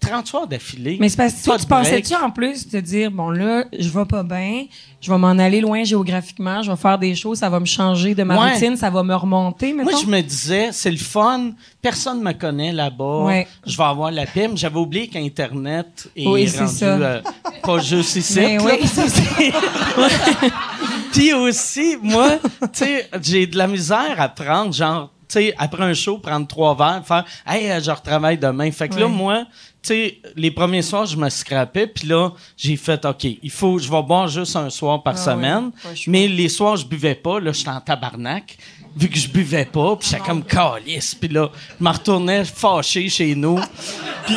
30 soirs d'affilée. Mais c'est parce que tu pensais-tu en plus de dire, bon là, je vais pas bien, je vais m'en aller loin géographiquement, je vais faire des choses, ça va me changer de ma routine, ça va me remonter, Moi, je me disais, c'est le fun, personne me connaît là-bas, je vais avoir la pime. J'avais oublié qu'Internet est, rendu euh, pas juste ici. oui, Puis aussi, moi, tu sais, j'ai de la misère à prendre, genre, sais, après un show, prendre trois verres, faire Hey, euh, je retravaille demain. Fait que là, moi, tu sais, les premiers soirs, je me scrapais, puis là, j'ai fait OK, il faut, je vais boire juste un soir par ah semaine. mais les soirs, je buvais pas, là, j'étais en tabarnak vu que je buvais pas, puis j'étais comme calice. Puis là, je me retournais fâché chez nous. Puis,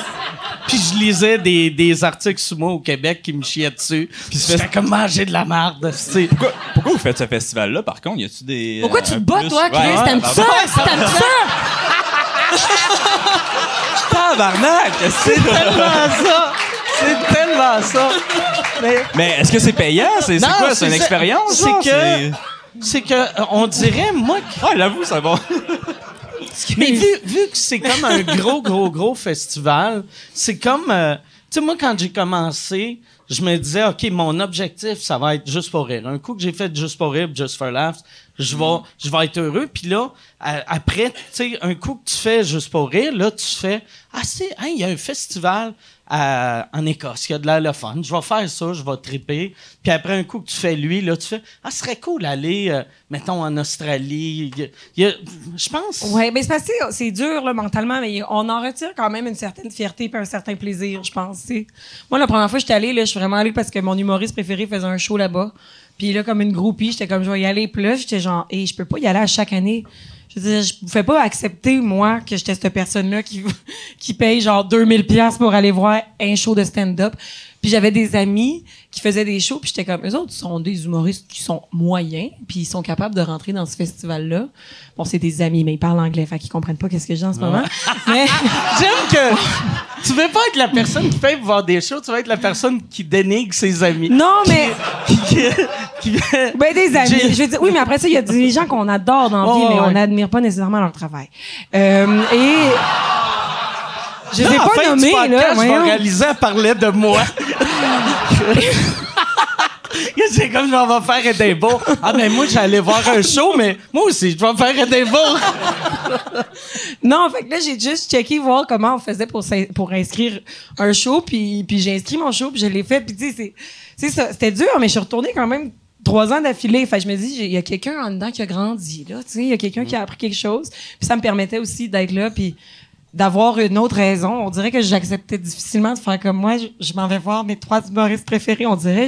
puis je lisais des, des articles sur moi au Québec qui me chiaient dessus. Puis c'était comme manger de la merde. Pourquoi, pourquoi vous faites ce festival-là, par contre? Y a-tu des. Pourquoi tu te bats, toi, Chris? Ouais, T'aimes ça? T'aimes ça? Tabarnak! C'est? Tellement ça! C'est tellement ça! Mais, Mais est-ce que c'est payant? C'est quoi? C'est une expérience? C'est que c'est que euh, on dirait moi Ah, j'avoue, c'est bon. Mais vu, vu que c'est comme un gros gros gros festival, c'est comme euh, tu sais moi quand j'ai commencé, je me disais OK, mon objectif ça va être juste pour rire. Un coup que j'ai fait juste pour rire, just for laughs, je vais je vais être heureux puis là après tu sais un coup que tu fais juste pour rire, là tu fais ah c'est hein, il y a un festival en Écosse. Il y a de l'allophone. Je vais faire ça, je vais triper. Puis après un coup que tu fais lui, là, tu fais Ah, ce serait cool d'aller, euh, mettons, en Australie. Je pense. Oui, mais c'est c'est dur mentalement, mais on en retire quand même une certaine fierté et un certain plaisir, je pense. Moi, la première fois que j'étais allée, je suis vraiment allée parce que mon humoriste préféré faisait un show là-bas. Puis là, comme une groupie, j'étais comme je vais y aller. Là, j'étais genre, et je peux pas y aller à chaque année. Je veux dire, je pouvais pas accepter, moi, que j'étais cette personne-là qui, qui paye genre 2000 pièces pour aller voir un show de stand-up. Puis j'avais des amis qui faisaient des shows, puis j'étais comme, eux autres sont des humoristes qui sont moyens, puis ils sont capables de rentrer dans ce festival-là. Bon, c'est des amis, mais ils parlent anglais, fait qu'ils comprennent pas qu'est-ce que dis en ce moment. mais j'aime que tu veux pas être la personne qui fait voir des shows, tu vas être la personne qui dénigre ses amis. Non, mais ben des amis. Je veux dire, oui, mais après ça, il y a des gens qu'on adore dans la vie, mais on n'admire pas nécessairement leur travail. Euh, et Je les ai pas nommés, là. Je vais réaliser, elle parlait de moi. C'est comme je vais faire Edinburgh. Ah, mais moi, j'allais voir un show, mais moi aussi, je vais faire Edinburgh. non, fait que là, j'ai juste checké voir comment on faisait pour, pour inscrire un show, puis, puis j'ai inscrit mon show, puis je l'ai fait, puis tu sais, c'est ça. C'était dur, mais je suis retournée quand même trois ans d'affilée. Fait je me dis, il y a quelqu'un en dedans qui a grandi, là, tu sais, il y a quelqu'un qui a appris quelque chose. Puis ça me permettait aussi d'être là, puis d'avoir une autre raison. On dirait que j'acceptais difficilement de faire comme moi. Je, m'en vais voir mes trois humoristes préférés, on dirait.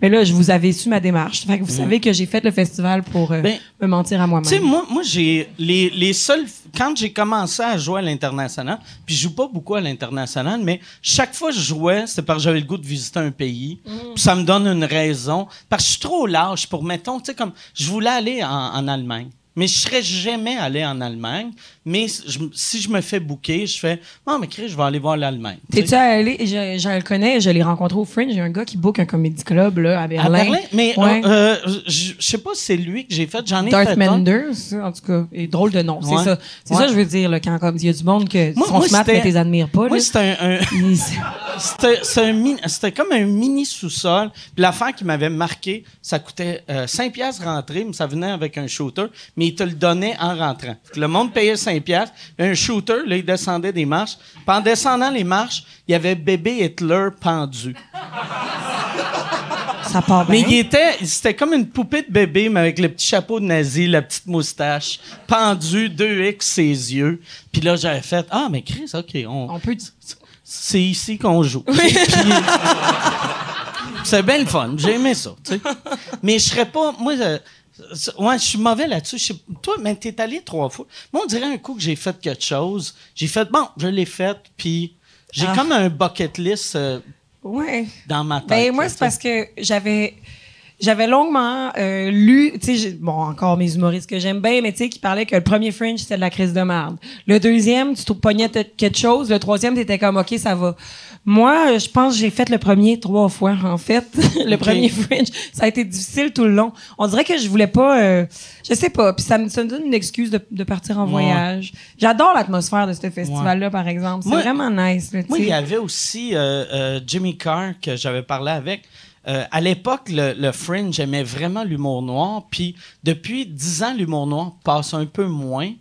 mais là, je vous avais su ma démarche. Fait que vous savez que j'ai fait le festival pour euh, ben, me mentir à moi-même. Tu sais, moi, moi j'ai les, les seuls... Quand j'ai commencé à jouer à l'international, puis je joue pas beaucoup à l'international, mais chaque fois que je jouais, c'est parce que j'avais le goût de visiter un pays. Mm. ça me donne une raison. Parce que je suis trop lâche pour, mettons, tu sais, comme... Je voulais aller en, en Allemagne. Mais je serais jamais allé en Allemagne. Mais si je me fais bouquer, je fais Non, mais Chris, je vais aller voir l'Allemagne. T'es-tu allé je, je, le connais, je l'ai rencontré au Fringe. J'ai un gars qui book un comédie club là, à Berlin. À Berlin? Mais euh, euh, je, sais pas si c'est lui que j'ai fait. J'en ai Darth fait. Menders, en tout cas. Et drôle de nom. C'est ça. C'est ça, je veux dire, là, quand il y a du monde que moi, sont smart, mais t'es admires pas. Moi, c'était un. c'était comme un mini sous-sol. Puis l'affaire qui m'avait marqué, ça coûtait 5 euh, piastres rentrer, mais ça venait avec un shooter. Mais il te le donnait en rentrant. Le monde payait 5 Un shooter, là, il descendait des marches. Puis en descendant les marches, il y avait bébé Hitler pendu. Ça part bien. Mais il était, c'était comme une poupée de bébé, mais avec le petit chapeau de nazi, la petite moustache, pendu, 2X ses yeux. Puis là, j'avais fait, ah, mais Chris, OK, on, on peut... C'est ici qu'on joue. c'est bien le fun. J'ai aimé ça, tu sais. Mais je serais pas, moi, euh, Ouais, je suis mauvais là-dessus. Toi, mais t'es allé trois fois. Moi, on dirait un coup que j'ai fait quelque chose. J'ai fait, bon, je l'ai fait, puis j'ai ah. comme un bucket list euh, ouais. dans ma tête. Ben, moi, c'est parce que j'avais j'avais longuement euh, lu, tu sais, bon, encore mes humoristes que j'aime bien, mais tu sais, qui parlaient que le premier Fringe, c'était de la crise de merde. Le deuxième, tu te pognais quelque chose. Le troisième, t'étais comme, OK, ça va. Moi, je pense que j'ai fait le premier trois fois, en fait. le premier Fringe. Ça a été difficile tout le long. On dirait que je voulais pas, euh, je sais pas, puis ça me, ça me donne une excuse de, de partir en voyage. J'adore l'atmosphère de ce festival-là, par exemple. C'est vraiment nice. moi, il y avait aussi euh, euh, Jimmy Carr que j'avais parlé avec. Euh, à l'époque, le, Fringe aimait vraiment l'humour noir, puis depuis dix ans, l'humour noir passe un peu moins.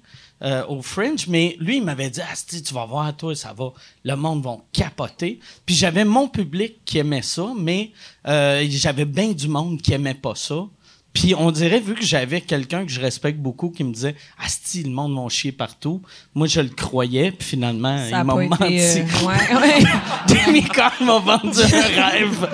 Euh, au Fringe, mais lui, il m'avait dit, ah, tu vas voir, toi, ça va, le monde va capoter. Puis j'avais mon public qui aimait ça, mais euh, j'avais bien du monde qui aimait pas ça. Puis on dirait, vu que j'avais quelqu'un que je respecte beaucoup qui me disait Asti, le monde m'a chier partout, moi je le croyais, puis finalement, il m'a menti. Euh, ouais, m'a vendu un rêve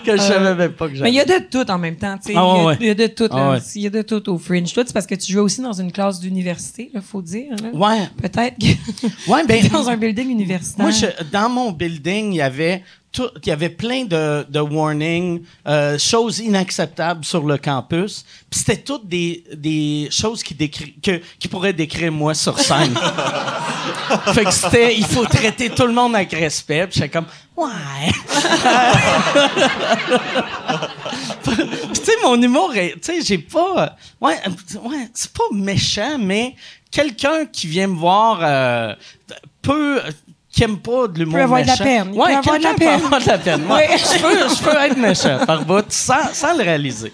que je savais même pas que j'avais. Mais il y a de tout en même temps. tu sais. Ah, il y, a de tout. Ah, il y a de tout au Fringe. Toi, c'est parce que tu joues aussi dans une classe d'université, il faut dire. Là. Ouais. Peut-être que. Ouais, ben, dans un building universitaire. Moi, dans mon building, il y avait il y avait plein de, de warnings, euh, choses inacceptables sur le campus. Puis c'était toutes des, des choses qui, décri que, qui pourraient décrire moi sur scène. fait que c'était, il faut traiter tout le monde avec respect. Puis j'étais comme, ouais. tu sais, mon humour, tu sais, j'ai pas, ouais, ouais, c'est pas méchant, mais quelqu'un qui vient me voir euh, peut qui aime pas de l'humour méchant. avoir de la peine. Ouais, avoir de la peine. avoir de la peine. Moi, je, peux, je peux être méchant par bout sans, sans le réaliser.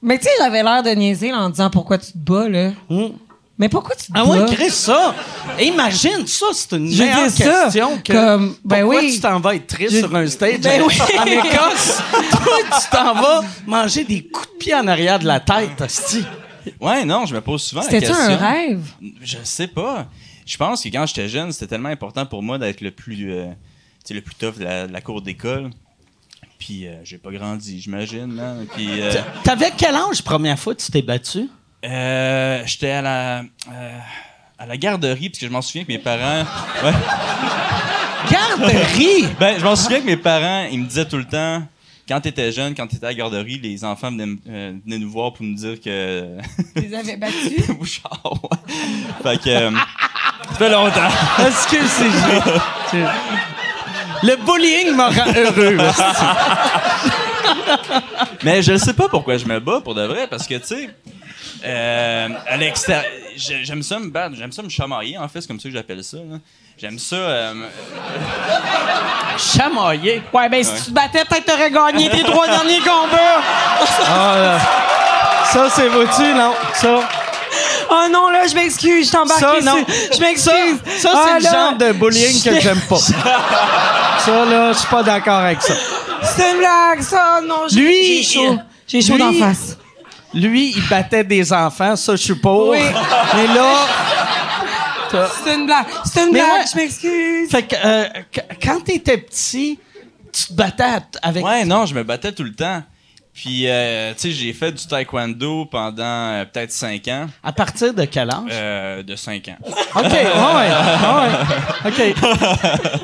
Mais tu sais, j'avais l'air de niaiser en disant pourquoi tu te bats, là. Hmm. Mais pourquoi tu te ah bats? Ah ouais, crée ça. Imagine ça, c'est une meilleure question que comme, ben pourquoi oui, tu t'en vas être triste sur un stage ben oui. en Écosse. Toi, tu t'en vas manger des coups de pied en arrière de la tête, hostie. Ouais, non, je me pose souvent la question. C'était un rêve? Je sais pas je pense que quand j'étais jeune, c'était tellement important pour moi d'être le plus euh, le plus tough de la, cour d'école. Puis euh, j'ai pas grandi, j'imagine. Puis euh, T'avais quel âge première fois que tu t'es battu? j'étais à la à la garderie parce que je m'en souviens que mes parents. Ouais. Garderie? ben je m'en souviens que mes parents, ils me disaient tout le temps quand tu étais jeune, quand tu étais à la garderie, les enfants euh, venaient, nous voir pour nous dire que. Tu les avais battus? Bouchard, ouais. Fait que. Euh, ça fait longtemps. Est-ce que c'est. Le bullying m'a rend heureux. Mais je ne sais pas pourquoi je me bats pour de vrai, parce que, tu sais. Euh, à l'extérieur, j'aime ça me battre, j'aime ça me chamailler, en fait, c'est comme ça que j'appelle ça. J'aime ça. Euh, chamailler? Ouais, ben si tu te battais, peut-être t'aurais gagné tes trois derniers combats. ah, ça, c'est vous-tu, non? Ça. Oh non, là, je m'excuse, je t'embarque non. Je m'excuse. Ça, c'est ah, le genre de bullying que j'aime pas. ça, là, je suis pas d'accord avec ça. C'est une blague, ça. Non, j'ai chaud. J'ai chaud d'en face. Lui, il battait des enfants, ça, je suis pas. Oui. Mais là. C'est une blague. C'est une blague, je m'excuse. Fait que, euh, quand t'étais petit, tu te battais avec. Ouais, non, je me battais tout le temps. Puis, euh, tu sais, j'ai fait du taekwondo pendant euh, peut-être 5 ans. À partir de quel âge? Euh, de 5 ans. OK, ouais, ouais. OK.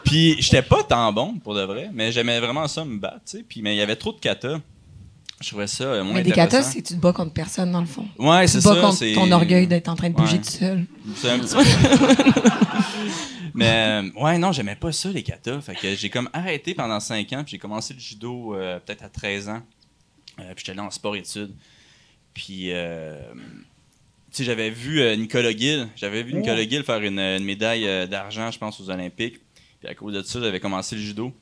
puis, j'étais pas tant bon, pour de vrai, mais j'aimais vraiment ça me battre, tu sais. Puis, mais il y avait trop de kata. Je trouvais ça euh, moins Mais des katas, c'est tu te bats contre personne, dans le fond. Ouais, c'est ça. Tu te bats contre ton orgueil d'être en train de bouger tout seul. C'est un petit peu. Mais euh, ouais, non, j'aimais pas ça, les katas. Fait que j'ai comme arrêté pendant 5 ans, puis j'ai commencé le judo euh, peut-être à 13 ans. Puis j'étais allé en sport-études. Puis, tu sais, j'avais vu Nicolas Gill. J'avais vu Nicolas Gill faire une, une médaille d'argent, je pense, aux Olympiques. Puis à cause de ça, j'avais commencé le judo.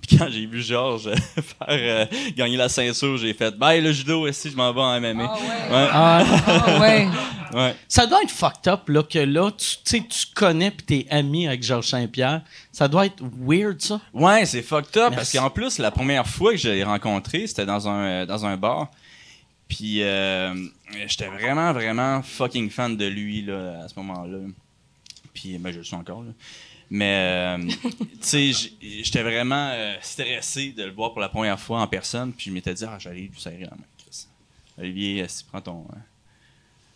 Puis quand j'ai vu Georges faire euh, gagner la ceinture, j'ai fait Bye le judo, si je m'en vais en MMA. Ah ouais. Ah, ah, ouais. ouais. Ça doit être fucked up là, que là, tu, tu connais puis t'es ami avec Georges Saint-Pierre. Ça doit être weird, ça. Ouais, c'est fucked up parce qu'en plus, la première fois que je l'ai rencontré, c'était dans un, euh, dans un bar. Puis euh, j'étais vraiment, vraiment fucking fan de lui là, à ce moment-là. Puis ben, je le suis encore. Là. Mais, euh, tu sais, j'étais vraiment euh, stressé de le voir pour la première fois en personne. Puis je m'étais dit, ah, j'allais lui serrer la main, Chris. Olivier, si prends ton. Euh,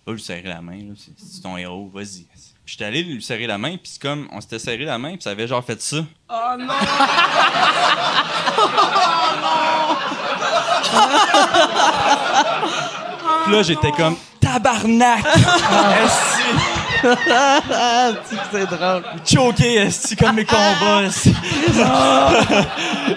va lui serrer la main, c'est ton héros, vas-y. Puis j'étais allé lui serrer la main, puis c'est comme, on s'était serré la main, puis ça avait genre fait ça. Oh non! puis là, j'étais comme, tabarnak! c'est drôle. Choqué, est comme mes combats.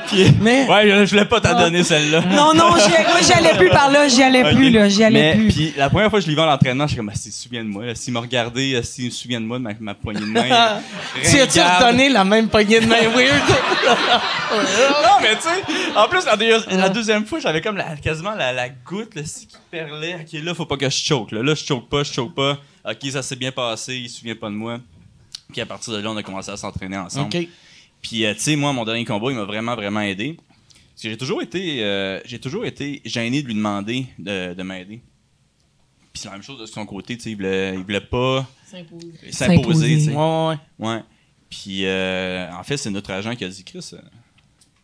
Puis, mais... Ouais, je voulais pas t'en donner celle-là. Non, non, moi j'y allais plus par là, j'y allais plus, là, j'y allais plus. Puis la première fois que je l'ai vu à l'entraînement, je suis comme, ah, s'il se souvient de moi. S'il m'a regardé, s'il se souvient de moi, de ma, poignée de main. tu as-tu redonné la même poignée de main weird? non, mais tu sais, en plus, la, deuxième fois, j'avais comme quasiment la, goutte là, qui perlait. Ok, là, faut pas que je choke. Là, là je choke pas, je choke pas. OK, ça s'est bien passé, il se souvient pas de moi. Puis à partir de là, on a commencé à s'entraîner ensemble. Puis, euh, tu sais, moi, mon dernier combat, il m'a vraiment, vraiment aidé. Parce que j'ai toujours été, euh, j'ai toujours été gêné de lui demander de, m'aider. Puis c'est la même chose de son côté, tu sais, il voulait, il voulait pas s'imposer. tu sais. Ouais, ouais. ouais. Puis, euh, en fait, c'est notre agent qui a dit, Chris,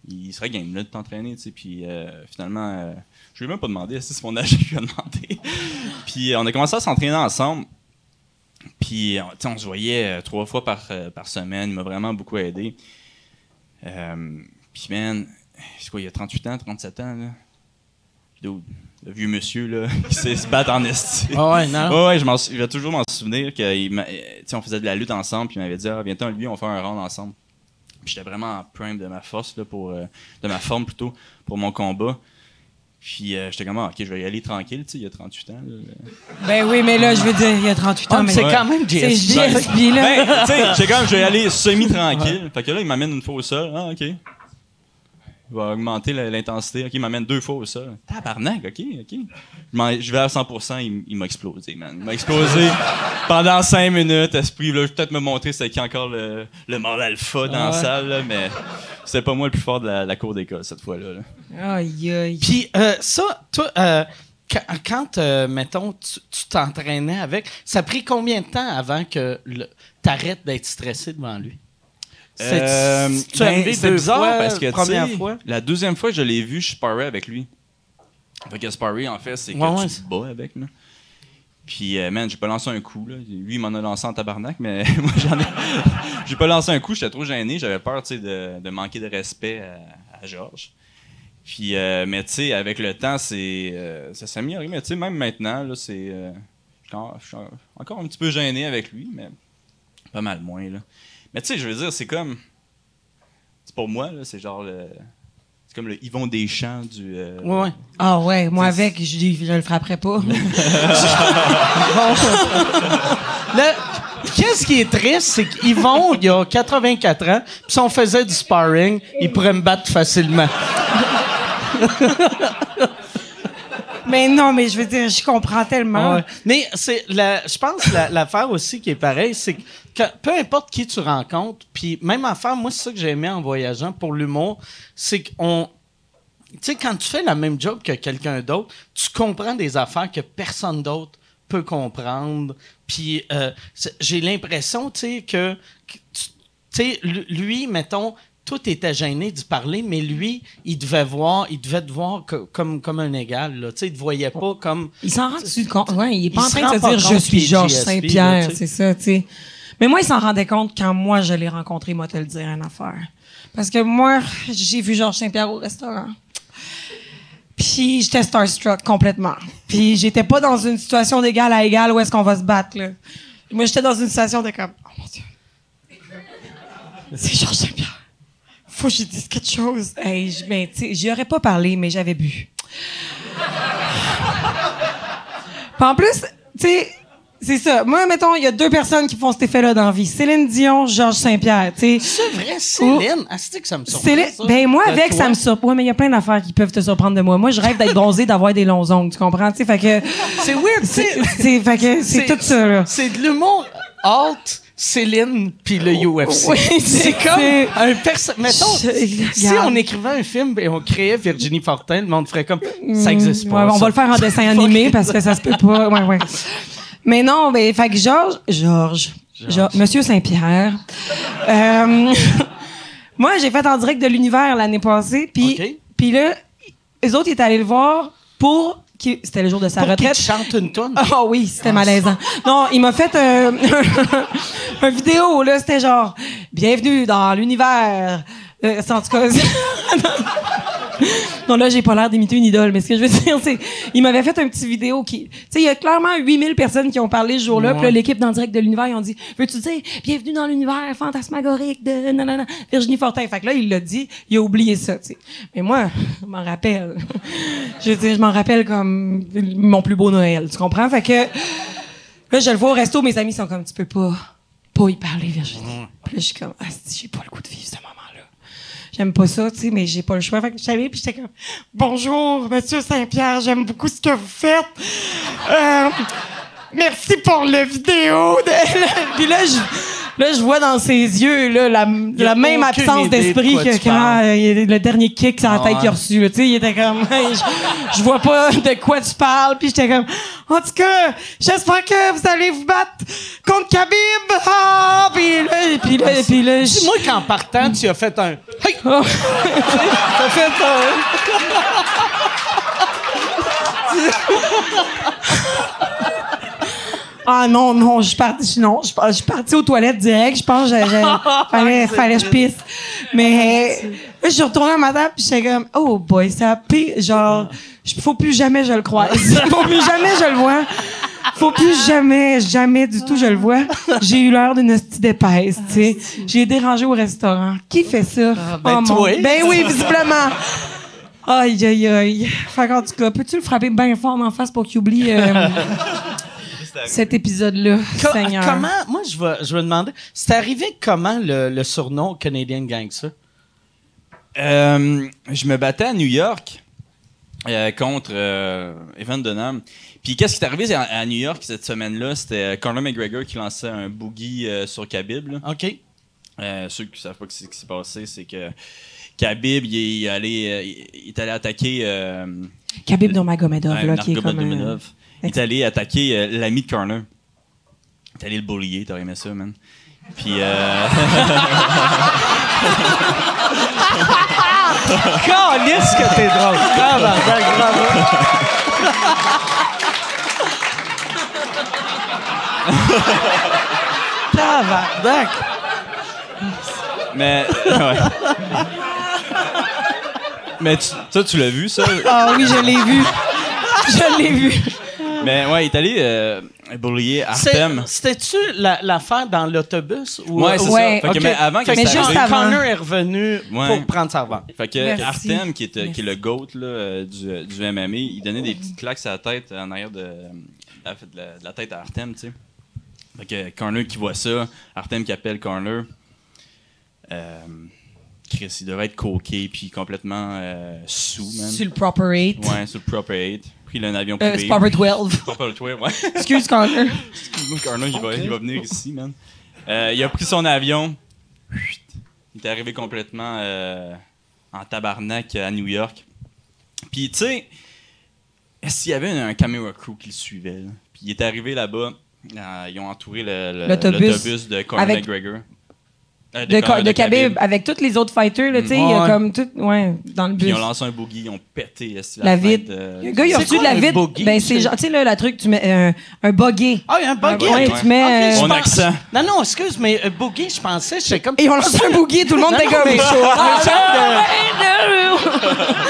il serait game là de t'entraîner, tu sais. Puis, finalement, je lui ai même pas demandé, si c'est mon agent qui lui a demandé. Puis, on a commencé à s'entraîner ensemble. Puis, on se voyait euh, trois fois par, euh, par semaine. Il m'a vraiment beaucoup aidé. Euh, puis, man, c'est quoi, il y a 38 ans, 37 ans, là? le vieux monsieur, là, qui sait se battre en esti. Ah ouais, non? Ouais, je, vais toujours m'en souvenir qu'on faisait de la lutte ensemble, puis il m'avait dit, ah, viens-t'en, lui, on va faire un round ensemble. Puis j'étais vraiment en prime de ma force, là, pour, de ma forme plutôt, pour mon combat. Puis euh, j'étais comme, ah, ok, je vais y aller tranquille, tu sais, il y a 38 ans. Ben oui, mais là, je veux dire, il y a 38 ans, ah, mais. C'est quand même GSP. C'est GSP, là. Ben, tu sais, j'étais comme, je vais y aller semi-tranquille. Fait que là, il m'amène une fois au sol. Ah, ok. Il va augmenter l'intensité. OK, il m'amène deux fois au sol. Tabarnak, OK, OK. Je vais à 100%, il, m'a explosé, man. Il m'a explosé pendant cinq minutes. Esprit, là, je vais peut-être me montrer c'est qui encore le, le mâle alpha dans la salle, là, mais c'est pas moi le plus fort de la, cour d'école cette fois-là. Aïe, aïe. Puis euh, ça, toi, euh, quand, euh, mettons, tu t'entraînais avec, ça a pris combien de temps avant que tu arrêtes d'être stressé devant lui? Euh, tu ben, bizarre parce que première fois? la deuxième fois que je l'ai vu, je sparrais avec lui. Fait que sparrer, en fait, c'est que tu te bats avec. Là. Puis, euh, man, j'ai pas lancé un coup. Là. Lui, il m'en a lancé en tabarnak, mais moi, j'en ai. j'ai pas lancé un coup, j'étais trop gêné. J'avais peur, tu sais, de, de, manquer de respect à, à Georges. Puis, euh, mais tu sais, avec le temps, c'est, euh, ça s'est amélioré. Mais tu sais, même maintenant, là, c'est. je suis encore un petit peu gêné avec lui, mais pas mal moins, là. Mais tu sais, je veux dire, c'est comme. C'est pour moi, là, c'est genre le comme le Yvon Deschamps du. Euh, ouais. Ah ouais, moi avec, je je le frapperai pas. Qu'est-ce qui est triste, c'est qu'Yvon, il a 84 ans, puis si on faisait du sparring, il pourrait me battre facilement. mais non, mais je veux dire, je comprends tellement. Mais c'est je pense l'affaire aussi qui est pareille, c'est que peu importe qui tu rencontres, puis même affaire, moi c'est ça que j'ai aimé en voyageant pour l'humour, c'est qu'on tu sais quand tu fais la même job que quelqu'un d'autre, tu comprends des affaires que personne d'autre peut comprendre. Puis euh, j'ai l'impression, tu sais que tu sais lui mettons tout était gêné d'y parler, mais lui, il devait voir, il devait te voir comme, comme un égal. Là. Il te voyait pas comme. Il s'en rend compte? Ouais, il est pas en train de se dire je suis Georges Saint-Pierre, c'est ça, tu sais. Mais moi, il s'en rendait compte quand moi je l'ai rencontré, moi te le dire une affaire. Parce que moi, j'ai vu Georges Saint-Pierre au restaurant. Puis j'étais starstruck complètement. Puis j'étais pas dans une situation d'égal à égal où est-ce qu'on va se battre là. Moi, j'étais dans une situation de comme oh mon dieu. C'est Georges Saint-Pierre faut que je dise quelque chose. Hey, je, ben, j'y aurais pas parlé, mais j'avais bu. en plus, tu sais, c'est ça. Moi, mettons, il y a deux personnes qui font cet effet-là dans la vie. Céline Dion, Georges Saint-Pierre, tu sais. C'est vrai, Céline? Ah, c'est que ça me surprend, ça. Ben, moi, avec, ça me surprend. Ouais, mais il y a plein d'affaires qui peuvent te surprendre de moi. Moi, je rêve d'être bronzé, d'avoir des longs ongles, tu comprends? Tu sais, fait que... C'est weird, c'est... Fait que c'est tout ça, là. C'est de l'humour alt Céline puis le UFC. Oui, c'est comme un personnage. Mettons, si on écrivait un film et on créait Virginie Fortin, le monde ferait comme ça existe pas. on va le faire en dessin animé parce que ça se peut pas. Ouais, ouais. Mais non, ben, fait que Georges, Georges, Monsieur Saint-Pierre. Euh, moi, j'ai fait en direct de l'univers l'année passée, puis puis là, les autres, ils étaient allés le voir pour c'était le jour de sa retraite. chante une tonne. Ah oui, c'était malaisant. Non, il m'a fait un, un vidéo là, c'était genre bienvenue dans l'univers. Euh, en tout cas, non, là, j'ai pas l'air d'imiter une idole, mais ce que je veux dire, c'est, il m'avait fait un petit vidéo qui, tu sais, il y a clairement 8000 personnes qui ont parlé ce jour-là, puis l'équipe dans direct de l'univers, ils ont dit, veux-tu dire, bienvenue dans l'univers fantasmagorique de nanana, Virginie Fortin. Fait que là, il l'a dit, il a oublié ça, tu sais. Mais moi, je m'en rappelle. je veux dire, je m'en rappelle comme mon plus beau Noël, tu comprends? Fait que, là, je le vois au resto, mes amis sont comme, tu peux pas, pas y parler, Virginie. Puis là, je suis comme, ah, j'ai pas le goût de vivre moment j'aime pas ça, tu sais, mais j'ai pas le choix. Fait que puis j'étais comme, bonjour, monsieur Saint-Pierre, j'aime beaucoup ce que vous faites. Euh, merci pour le vidéo. puis là, je, Là, je vois dans ses yeux là, la, la même absence d'esprit que quand euh, le dernier kick sur la tête qu'il a reçu. Tu sais, il était comme, je, vois pas de quoi tu parles. Puis j'étais comme, en tout cas, j'espère que vous allez vous battre contre Khabib. Ah, puis là, puis là, puis là. Dis-moi qu'en partant, tu as fait un. Hey! Oh. T'as fait un. Ah non, non, je suis partie, non, je, suis partie aux toilettes direct. Je pense que fallait, fallait que je pisse. Mais je suis retournée à madame puis j'étais comme, oh boy, ça pire. Genre, faut plus jamais je le croise. faut plus jamais je le vois. Faut plus jamais, jamais du tout je le vois. J'ai eu l'heure d'une petite d'épaisse, tu sais. J'ai dérangé au restaurant. Qui fait ça? Ah, ben oh, toi. Ben oui, visiblement. Aïe, aïe, aïe. Fait en tout cas, peux-tu le frapper bien fort en face pour qu'il oublie... Euh, cet épisode-là. comment, moi, je vais, je vais demander, c'est arrivé comment le, surnom Canadian Gangster? Euh, je me battais à New York euh, contre euh, Evan Dunham. Puis qu'est-ce qui est arrivé à, New York cette semaine-là? C'était Conor McGregor qui lançait un boogie sur Khabib. OK. ceux qui ne savent pas ce qui s'est passé, c'est que Khabib, il est allé, il est allé attaquer... Khabib Nurmagomedov, là, qui est comme... Il est allé attaquer euh, l'ami de Corner. Il est allé le bullier, t'aurais aimé ça, man. Puis. Euh... Calisse que t'es drôle! Tabarnak, bravo! Tabarnak! Mais. Ouais. Mais tu, toi, tu l'as vu, ça? Ah oui, je l'ai vu. Je l'ai vu. Mais ouais, il est allé euh, Bullier Artem. C'était-tu l'affaire dans l'autobus? Ouais, c'est ouais. ça. Fait que, mais avant que mais juste avant. Connor est revenu pour prendre sa revanche. Fait que Artem, qui est, qui est le GOAT là, euh, du, du MMA, il donnait des petites claques à la tête en arrière de, de, la, de la, tête à Artem, tu sais. Fait que Connor qui voit ça, Artem qui appelle Connor. Euh, Chris, il devrait être coqué puis complètement euh, sous, man. Sur le proper 8. Ouais, sur le proper 8. Pris un avion euh, privé. Euh, proper 12. proper 12, ouais. Excuse, Connor. Excuse-moi, Connor, il, va, il va venir ici, man. Euh, il a pris son avion. Il est arrivé complètement euh, en tabarnak à New York. Puis, tu sais, est-ce qu'il y avait un camera crew qui le suivait? Là? Puis, il est arrivé là-bas. Ils ont entouré l'autobus de Conor. McGregor. Euh, de, de, de, Khabib, avec tous les autres fighters, là, tu sais, il y a comme tout, ouais, dans le bus. Puis ils ont lancé un boogie, ils ont pété la, la vide. De... Le gars, il a reçu de la vide? Ben, c'est genre, tu sais, là, la truc, tu mets un, un buggy. Ah, il y a un buggy. Ouais, tu mets. Okay, Mon accent. Non, non, excuse, mais un boogie, je pensais, c'est comme. Et on lance un boogie, tout le monde était comme. Mais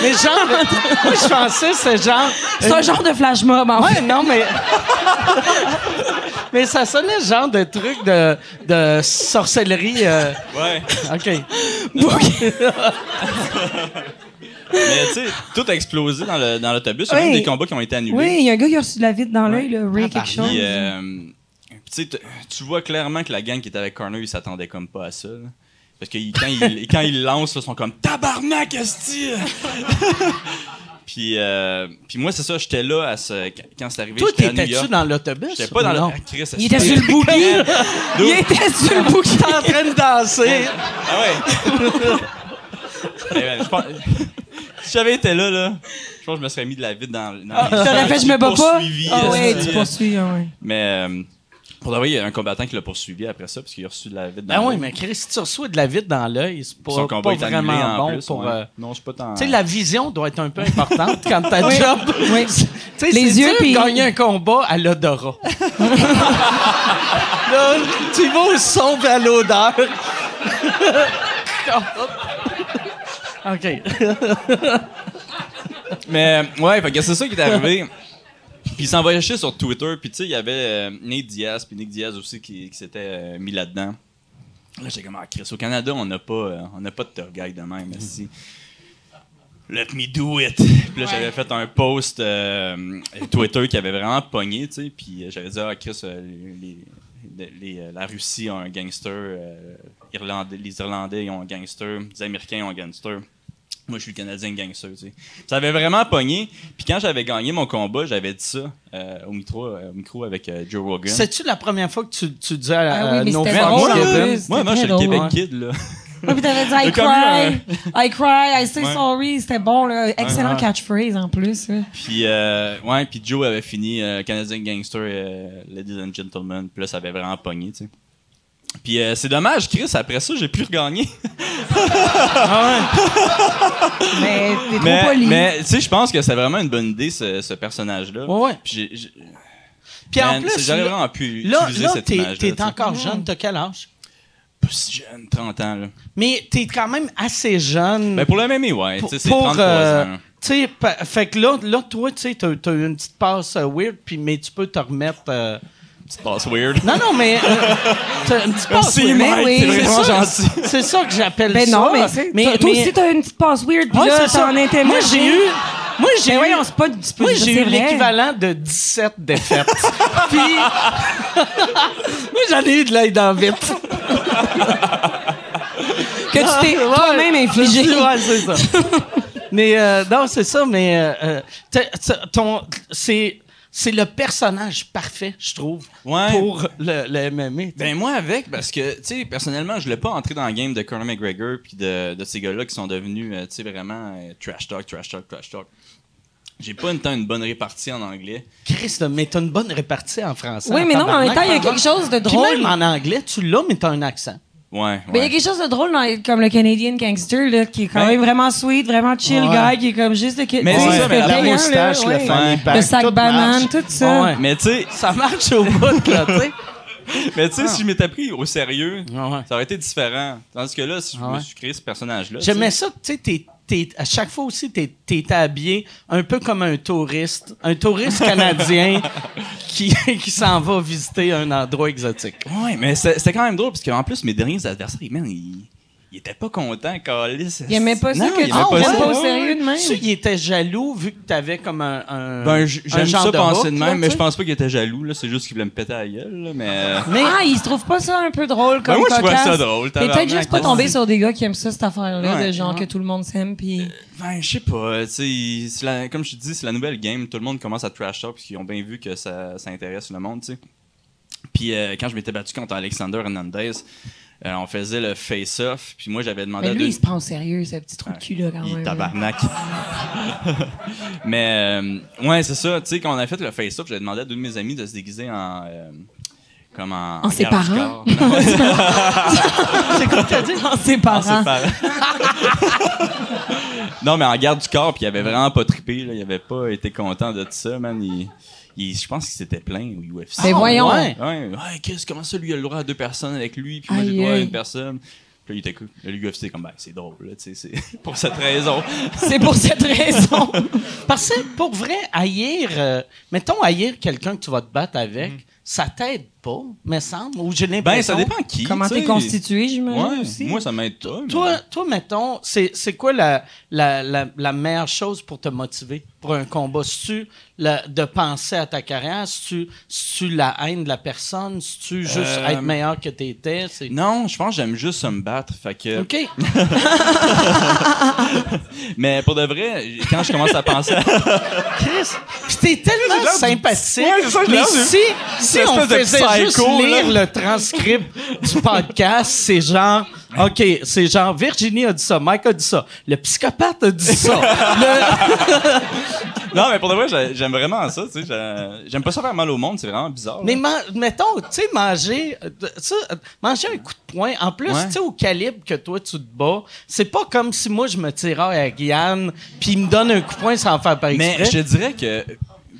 Mais genre, moi, je pensais, c'est genre. C'est un genre de flash mob, en Ouais, non, mais. Mais ça sonnait genre de truc de, de sorcellerie. Euh... Ouais. OK. Mais tu sais, tout a explosé dans l'autobus. Il y a même des combats qui ont été annulés. Oui, il y a un gars qui a reçu de la vide dans l'œil, le Ray quelque chose. Euh, tu vois clairement que la gang qui était avec Corner, ils s'attendaient comme pas à ça. Là. Parce que quand ils quand ils lancent, ils sont comme Tabarnak, Esti! Puis, euh, puis moi, c'est ça, j'étais là à ce, quand c'est arrivé. Toi, t'étais-tu dans l'autobus? J'étais pas dans le. Chris, il était sur le boogie. il était sur le boogie. en train de danser. ah ouais. Eh ben, je pense, si j'avais été là, là, je pense que je me serais mis de la vide dans. dans ah, T'aurais fait, je me bats pas? Ah ouais, tu poursuis, ah ouais. Mais. Euh, pour d'avoir, il y a un combattant qui l'a poursuivi après ça, parce qu'il a reçu de la vide dans ben oui, mais Chris, si tu reçois de la vide dans l'œil, c'est pas, Son pas vraiment bon plus, pour. Ouais. Euh... Non, je pas tant. Tu sais, la vision doit être un peu importante quand t'as oui. job. Oui. Tu sais, les yeux puis gagner un combat à l'odorat. Là, tu vas au son et à l'odeur. OK. mais ouais, fait que c'est ça qui est arrivé. Puis il s'envoyait chier sur Twitter. Puis tu sais, il y avait euh, Nate Diaz, puis Nick Diaz aussi qui, qui s'était euh, mis là-dedans. Là, j'étais comme, ah, Chris, au Canada, on n'a pas, euh, on n'a pas de tour guide de même. Mm Let me do it. Puis là, j'avais fait un post Twitter qui avait vraiment pogné, tu sais. Puis j'avais dit, ah, Chris, les, les, la Russie a un gangster, Irlandais, les Irlandais ont un gangster, les Américains ont un gangster. Moi, je suis le Canadien gangster, tu sais. Ça avait vraiment pogné. Puis quand j'avais gagné mon combat, j'avais dit ça euh, au, micro, euh, au micro avec euh, Joe Rogan. C'est-tu la première fois que tu, tu disais à, ah oui, Moi, moi, moi je suis le Québec Kid, là. Oui, puis t'avais dit I cry, I cry, I say sorry. C'était bon, là. Excellent ouais, catchphrase en plus. Puis, euh, ouais, puis Joe avait fini Canadien Gangster, Ladies and Gentlemen. Puis là, ça avait vraiment pogné, tu sais. Puis euh, c'est dommage, Chris, après ça, j'ai pu regagner. ah ouais. mais t'es trop poli. Mais tu sais, je pense que c'est vraiment une bonne idée, ce, ce personnage-là. Ouais, ouais. Puis, j'ai, Puis en plus, j'aurais vraiment pu là, utiliser là, cette t'es, image-là. T'es encore jeune, t'as quel âge? Pas si jeune, 30 ans. Là. Mais t'es quand même assez jeune. Ben pour le MMA, ouais. Pour, c'est 33 euh, ans. Tu sais, fait que là, là toi, tu sais, t'as, t'as une petite passe uh, weird, puis, mais tu peux te remettre... Euh, petite passe weird. Non, non, mais. Euh, une petite passe weird. Mais oui. C'est vraiment gentil. C'est ça que j'appelle ben ça. non, mais, mais toi aussi, t'as une petite passe weird. Puis ouais, là, t'en Moi, j'ai eu. Moi, j'ai ben eu, voyons, pas, moi, j'ai eu l'équivalent de 17 défaites. Puis, moi, j'en ai eu de l'œil dans vite. que tu t'es toi-même infligé. Ouais, c'est ça. mais, euh, non, c'est ça, mais, euh, ton, c'est, c'est le personnage parfait, je trouve, ouais. pour le, le MMA. Ben moi avec, parce que, tu sais, personnellement, je voulais pas entrer dans le game de Conor McGregor puis de, de ces gars-là qui sont devenus, euh, tu sais, vraiment euh, trash talk, trash talk, trash talk. J'ai pas une, temps une bonne répartie en anglais. Chris, mais t'as une bonne répartie en français. Oui, mais non, en même temps, il y a quelque chose de drôle. Puis même en anglais, tu l'as, mais t'as un accent. Ouais, Mais il y a quelque chose de drôle dans, comme le Canadian Gangster, là, qui est quand même vraiment sweet, vraiment chill ouais. guy, qui est comme juste de. Mais c'est ça, mais la moustache, le funny Le sac banane, tout ça. Mais tu sais. Ça marche au bout, là, tu sais. Mais tu sais, si je m'étais pris au sérieux, ça aurait été différent. Tandis que là, si je me suis créé ce personnage-là. J'aimais ça, tu sais, à chaque fois aussi, tu étais habillé un peu comme un touriste, un touriste canadien qui, qui s'en va visiter un endroit exotique. Oui, mais c'était quand même drôle, parce qu'en plus, mes derniers adversaires, ils il était pas content, Calis. Il aimait pas ça que tu pas, pas au sérieux de même. Tu il était jaloux vu que t'avais comme un. un ben, j'aime ça penser de même, mais je pense pas qu'il était jaloux, là. C'est juste qu'il voulait me péter à la gueule, mais... mais. Ah, il se trouve pas ça un peu drôle comme ben moi, je trouvais ça drôle. T'es peut-être juste pas tombé sur des gars qui aiment ça, cette affaire-là, de genre que tout le monde s'aime, puis. Euh, ben, je sais pas, tu sais. Comme je te dis, c'est la nouvelle game. Tout le monde commence à trash talk, parce qu'ils ont bien vu que ça, ça intéresse le monde, tu sais. Puis euh, quand je m'étais battu contre Alexander Hernandez, euh, on faisait le face-off, puis moi j'avais demandé. Mais lui, il se prend au sérieux, ce petit trou de cul là quand même. Tabarnak. Mais euh, ouais, c'est ça. Tu sais, quand on a fait le face-off, j'avais demandé à deux de mes amis de se déguiser en. Euh, comme en. En, ses parents. c'est quoi que t'as dit? En ses parents. non, mais en garde du corps, puis il avait vraiment pas trippé. Là. Il avait pas été content de tout ça, man. Il je pense qu'il s'était plaint au UFC. Mais voyons. Ouais. ouais. qu'est-ce, comment ça, lui, il a le droit à deux personnes avec lui, puis moi, j'ai le droit à une personne? Puis là, il était cool. Le UFC, comme, ben, c'est drôle, là, tu sais, c'est pour cette raison. c'est pour cette raison. Parce que, pour vrai, haïr, euh, mettons, haïr quelqu'un que tu vas te battre avec, mm. ça t'aide pas, me semble, ou j'ai l'impression... Ben, ça dépend qui, Comment t'es constitué, j'imagine, aussi. Moi, ça m'aide pas. Toi, toi, mettons, c'est, c'est quoi la, la, la, la meilleure chose pour te motiver pour un combat? tu de penser à ta carrière? Si tu la haine de la personne? Si tu juste euh, être meilleur que t'étais? Non, je pense que j'aime juste me battre. Fait que... OK. Mais pour de vrai, quand je commence à penser à... Chris, t'es tellement sympathique. mais si, si on faisait juste lire le transcript du podcast, c'est genre OK, c'est genre Virginie a dit ça, Mike a dit ça, le psychopathe a dit ça. non, mais pour de vrai, j'aime vraiment ça, tu sais, j'aime pas ça faire mal au monde, c'est vraiment bizarre. Mais mettons, tu sais manger ça, manger un coup de poing en plus, tu sais au calibre que toi tu te bats, c'est pas comme si moi je me tirais à Guyane puis il me donne un coup de poing sans faire par exprès. Mais je dirais que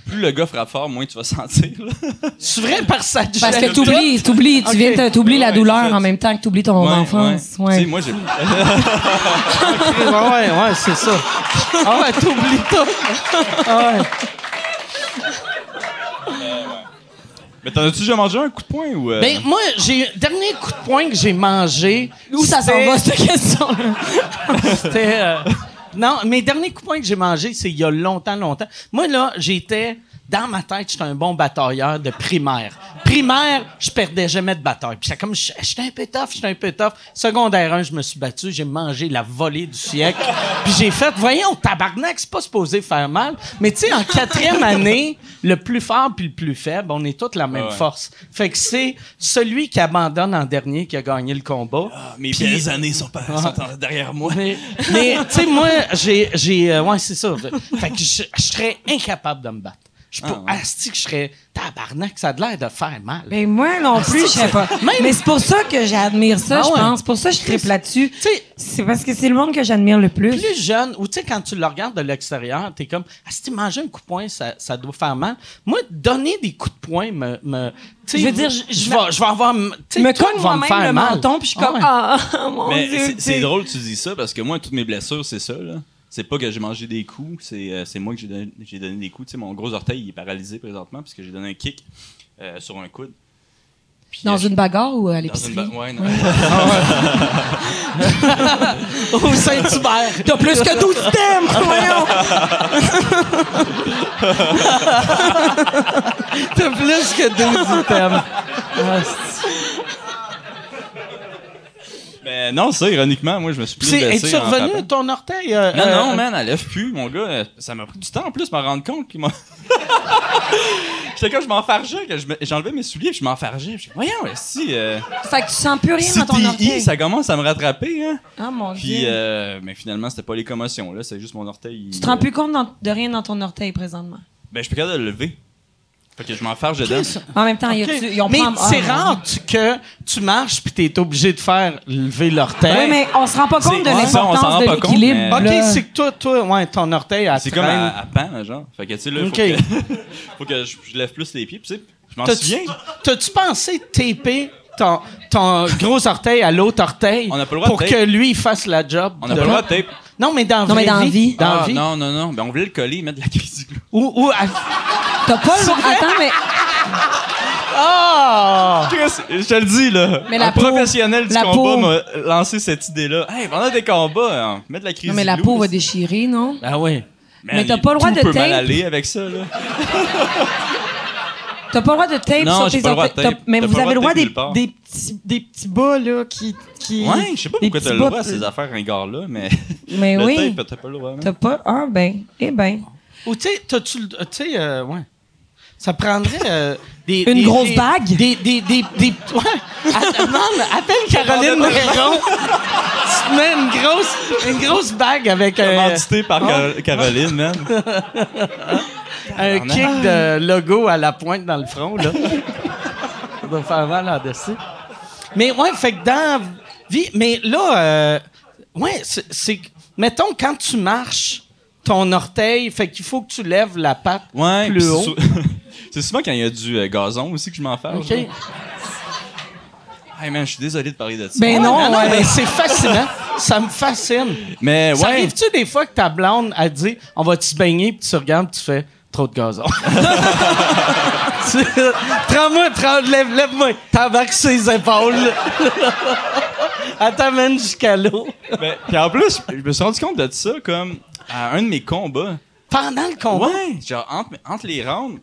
plus le gars frappe fort, moins tu vas sentir. C'est vrai par ça. Parce que t'oublies, t'oublies, tu viens, t'oublies la douleur en même temps que t'oublies ton enfance. Ouais. Tu sais, moi j'ai. ouais, ouais, c'est ça. Ah ouais, t'oublies tout. Ah ouais. Mais t'en as-tu déjà mangé un coup de poing ou. Euh? Ben, moi, j'ai. Dernier coup de poing que j'ai mangé. Où ça s'en va, cette question C'était. Euh, non, mes derniers coups que j'ai mangés, c'est il y a longtemps, longtemps. Moi, là, j'étais dans ma tête, j'étais un bon batailleur de primaire. Primaire, je perdais jamais de bataille. Puis comme, j'étais un peu tough, j'étais un peu tough. Secondaire 1, je me suis battu, j'ai mangé la volée du siècle. Puis j'ai fait, voyons, tabarnak, c'est pas supposé faire mal. Mais tu sais, en quatrième année, le plus fort puis le plus faible, on est toutes la même force. Fait que c'est celui qui abandonne en dernier qui a gagné le combat. Ah, mes belles années sont, pas, derrière moi. Mais, tu sais, moi, j'ai, j'ai, euh, ouais, c'est ça. Fait que je serais incapable de me battre. Je suis ah, que je serais tabarnak, ça a l'air de faire mal. Mais ben, moi non plus, je sais pas. Mais c'est pour ça que j'admire ça, ah je pense. C'est pour ça que je tripe là-dessus. C'est parce que c'est le monde que j'admire le plus. Plus jeune, ou tu sais, quand tu le regardes de l'extérieur, t'es comme, ah, si tu manges un coup de poing, ça, ça, doit faire mal. Moi, donner des coups de poing me. me je veux dire, je, vais, je vais avoir. Tu me cogne moi-même le menton, puis je suis comme, ah, mon Mais c'est drôle que tu dis ça, parce que moi, toutes mes blessures, c'est ça, là c'est pas que j'ai mangé des coups, c'est, euh, moi que j'ai donné, donné, des coups. mon gros orteil est paralysé présentement parce que j'ai donné un kick euh, sur un coude. dans euh, une bagarre ou à l'épicerie? Dans une ouais, non. Au Saint-Hubert. T'as plus que 12 thèmes, voyons! T'as plus que 12 thèmes. Mais non, ça, ironiquement, moi, je me suis plus blessé. Es-tu revenu ton orteil? Euh, non, non, euh, man, elle lève plus, mon gars. Ça m'a pris du temps en plus, me rendre compte. Puis moi... J'étais comme, je m'enfargeais, que j'enlevais mes souliers, puis je m'enfargeais. Je voyons, si. Euh, fait que tu sens plus rien dans ton orteil. ça commence à me rattraper, hein. Ah, mon puis, Dieu. Euh, mais finalement, c'était pas les commotions, là. C'est juste mon orteil. Tu te rends plus compte de rien dans ton orteil présentement? Ben, je peux pas de le lever. Fait que je m'en farge dedans. En même temps, okay. y a, Mais c'est rare que tu marches puis t'es obligé de faire lever l'orteil. Oui, mais on se rend pas compte de l'importance de l'équilibre. OK, c'est que toi, toi, ouais, ton orteil a C'est comme à, à pan, genre. Fait que, tu sais, là, okay. faut que, faut que je, lève plus les pieds. Puis, tu sais, je m'en souviens. T'as-tu pensé taper ton, ton gros orteil à l'autre orteil on a pas le droit pour que lui fasse la job. On n'a pas le droit de tape. Non, mais dans, non, mais dans vie. Dans ah, vie. Non, non, non. Ben, on voulait le coller, mettre de la crise du Ou, ou T'as pas le Attends, mais. Ah! Je te le dis, là. Mais la un peau- professionnel du la combat peau. m'a lancé cette idée-là. Hey, pendant des combats, hein, mettre de la crise Non, mais la peau va déchirer, non? Ah oui. man, mais t'as pas le droit de tape. mal aller avec ça, là. T'as pas le droit de tape Non, sur tes pas le droit de orteils. Mais vous pas le avez le droit droit de des, des, petits, des petits bas, là, qui. qui Ouais, je sais pas des pourquoi t'as petits le droit à ces affaires ringards-là, mais. Mais le oui. tape, t'as pas le droit. hein. T'as pas. Ah, ben. Eh ben. Ou tu sais, t'as-tu le- tu sais, euh, ouais. Ça prendrait euh, des. Une des- grosse des- bague? Des. des, des, des ouais. Att- non, mais appelle Caroline Néron. tu te mets une grosse, une grosse bague avec un, Commandité par Car- Caroline, man? un kick de logo à la pointe dans le front, là. Ça doit faire mal en dessus. Mais ouais, fait que dans. Vie, mais là, euh, ouais, c'est-. Mettons, quand tu marches, ton orteil, fait qu'il faut que tu lèves la patte Ouais, plus haut. c'est sou- C'est souvent quand il y a du euh, gazon aussi que je m'en fais. OK. Hey man, je suis désolé de parler de ça. Ben Ouais, non, non, ouais. mais c'est fascinant. Ça me fascine. Mais Ça ouais. arrive-tu des fois que ta blonde, elle dit On va-tu se baigner, puis tu regardes, puis tu fais trop de gazon. Tu- Prends-moi, prends, lève, lève-moi. T'embarques ses épaules. elle t'amène jusqu'à l'eau. Ben, puis en plus, je me suis rendu compte de ça comme à un de mes combats. Pendant le combat? Ouais, genre entre, entre les rounds,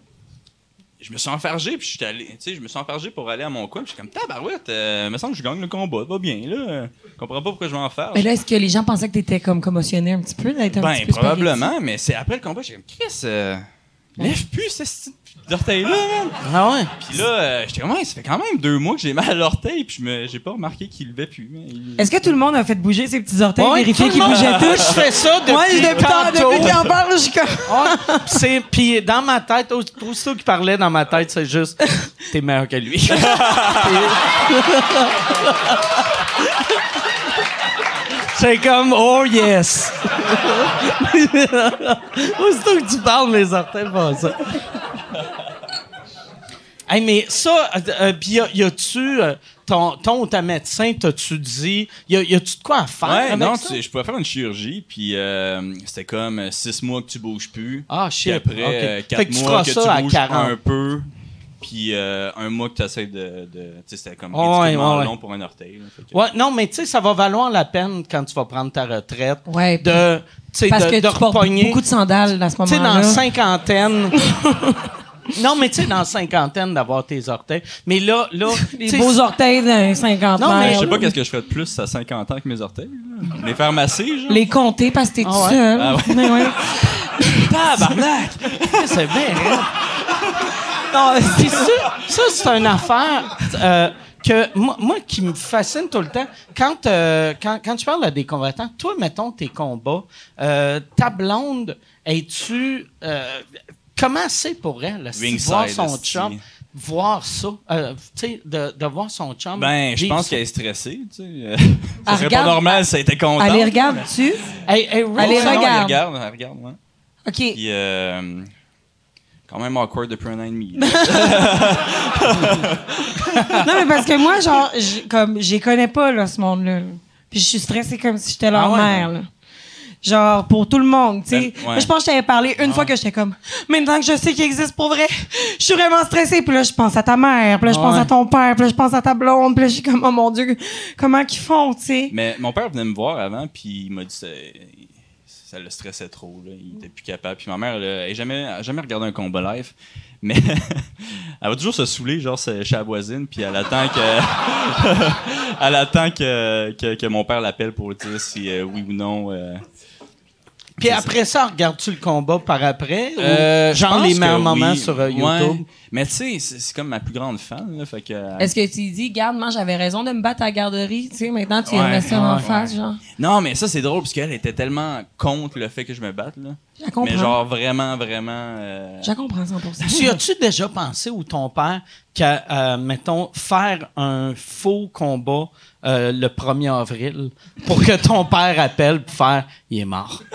je me suis enfargé puis je suis allé, tu sais, je me suis enfargé pour aller à mon coin, puis je suis comme tabarouette, euh, me semble que je gagne le combat, va bien là. Je comprends pas pourquoi je m'enfarge. Mais là, est-ce que les gens pensaient que t'étais comme commotionné un petit peu? d'être un Ben petit peu probablement, mais c'est après le combat, j'ai comme Chris, euh, lève plus ce petit orteil là, man. Ah ouais. Puis là, euh, j'étais comme ouais, ça fait quand même deux mois que j'ai mal à l'orteil, puis je me, j'ai pas remarqué qu'il levait plus. man. Il- Est-ce que tout le monde a fait bouger ses petits orteils, Ouais, vérifier tout qu'ils le monde- bougeaient tous? Je fais ça depuis, Ouais, depuis, tantôt. depuis qu'il en parle, je suis comme. Ouais, pis c'est puis dans ma tête au- aussitôt qu'il parlait dans ma tête c'est juste t'es meilleur que lui c'est comme oh yes aussitôt que tu parles les orteils font ça Hey, mais ça, euh, euh, puis y a- y a-tu, euh, ton, ton ou ta médecin, t'as-tu dit, y, a, y a-tu de quoi à faire Ouais, avec non, ça? tu je pouvais faire une chirurgie, puis euh, c'était comme six mois que tu bouges plus. Ah, Puis shit. après, ok. euh, Fait quatre que tu mois feras que ça à tu bouges 40. un peu, puis euh, un mois que tu essaies de... de tu sais, c'était comme Ouais, ridiculement ouais, ouais. long pour un orteil. là, que- Ouais, non, mais tu sais, ça va valoir la peine quand tu vas prendre ta retraite Ouais, de, tu sais, Parce de, que de tu portes beaucoup de sandales à ce Tu sais, dans moment-là. la cinquantaine. non, mais tu sais, dans la cinquantaine d'avoir tes orteils. Mais là, là. Les beaux orteils d'un 50 Non, mais Je sais pas qu'est-ce que je ferais de plus à 50 ans avec mes orteils. là. Les faire masser, genre. Les compter parce que t'es Ah tout ouais? seul. Ah ouais? Mais ouais. Tabarnak! C'est bien, raide. Non, puis ça, ça c'est une affaire euh, que moi, moi, qui me fascine tout le temps. Quand, euh, quand, quand tu parles à des combattants, toi, mettons tes combats, euh, ta blonde, es-tu. euh, comment c'est pour elle, si voir son chum, voir ça, euh, tu sais, de, de voir son chum. Ben, je pense qu'elle est stressée, tu sais. Elle Ça serait regarde- pas normal si elle était contente. Allez, regarde-tu? Hey, hey, Ray, Allez, Non, non, regarde. Elle regarde, elle regarde, ouais. OK. Puis, euh, quand même awkward depuis un an et demi. Non, mais parce que moi, genre, j- comme, j'y connais pas, là, ce monde-là. là. Puis je suis stressée comme si j'étais leur Ah ouais, mère, là. Genre, pour tout le monde, tu sais. Ben, ouais. Je pense que je t'avais parlé une fois que j'étais comme, maintenant que je sais qu'il existe pour vrai, je suis vraiment stressée. Puis là, je pense à ta mère, puis là, je pense Ouais. à ton père, puis là, je pense à ta blonde, puis là, je suis comme, oh mon Dieu, comment qu'ils font, tu sais. Mais mon père venait me voir avant, puis il m'a dit ça, le stressait trop. Là. Il était plus capable. Puis ma mère, elle a jamais, jamais regardé un combat live. Mais elle va toujours se saouler, genre c'est chez la voisine, puis elle attend que. elle attend que, que, que mon père l'appelle pour dire si euh, oui ou non. euh, Puis après ça, regardes-tu le combat par après? ou Euh, genre les que meilleurs oui. moments sur euh, Ouais. Mais tu sais, c'est comme ma plus grande fan. Là, fait que, Est-ce que tu dis, garde, moi, j'avais raison de me battre à la garderie, tu sais, maintenant, tu Ouais, remets ça en ouais, face, genre? Non, mais ça, c'est drôle, parce qu'elle était tellement contre le fait que je me batte. Là. Je la comprends. Mais genre vraiment, vraiment. euh, Je la comprends 100 Tu as-tu déjà pensé, ou ton père, qu'à, euh, mettons, faire un faux combat euh, le 1er avril pour que ton père appelle pour faire « Il est mort. »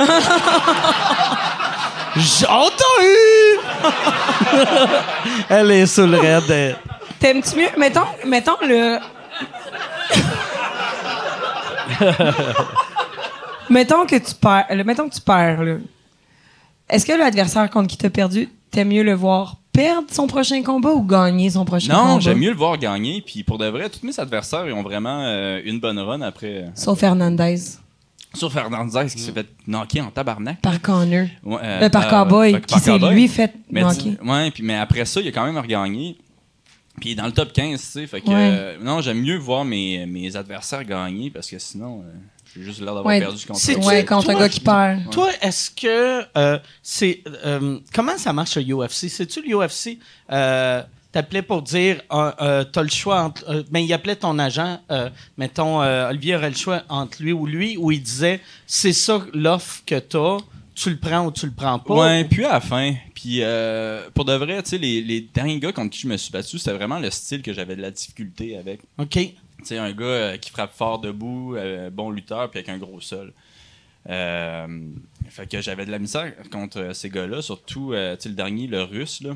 J- On t'a eu! Elle est sous le raid. T'aimes-tu mieux? Mettons, mettons le. mettons que tu perds, mettons que tu perds, là. Est-ce que l'adversaire contre qui t'as perdu, t'aimes mieux le voir perdre son prochain combat ou gagner son prochain combat? Non, j'aime mieux le voir gagner. Puis pour de vrai, tous mes adversaires, ils ont vraiment euh, une bonne run après. Euh, Sauf Fernandez. Sauf Fernandez qui s'est fait knocker en tabarnak. Par Connor. Ouais, euh, Euh, par Cowboy, qui s'est lui fait Mais, knocker. tu- ouais, puis, mais après ça, il a quand même regagné. Puis il est dans le top 15, tu sais. Fait que, Ouais. euh, non, j'aime mieux voir mes, mes adversaires gagner parce que sinon, euh, j'ai juste l'air d'avoir Ouais. perdu contre C'est- eux. Ouais, tu- contre un toi, gars qui perd. Toi, est-ce que euh, c'est euh, comment ça marche le UFC C'est-tu le UFC T'appelais pour dire euh, euh, t'as le choix entre euh, ben il appelait ton agent euh, mettons Olivier aurait le choix entre lui ou lui où il disait c'est ça l'offre que t'as tu le prends ou tu le prends pas Ouais, puis à la fin. Puis pour de vrai, tu sais, les, les derniers gars contre qui je me suis battu, c'était vraiment le style que j'avais de la difficulté avec. ok Tu sais, un gars qui frappe fort debout, bon lutteur, puis avec un gros sol. Euh, fait que j'avais de la misère contre ces gars-là, surtout euh, tu sais, le dernier, le russe. Là.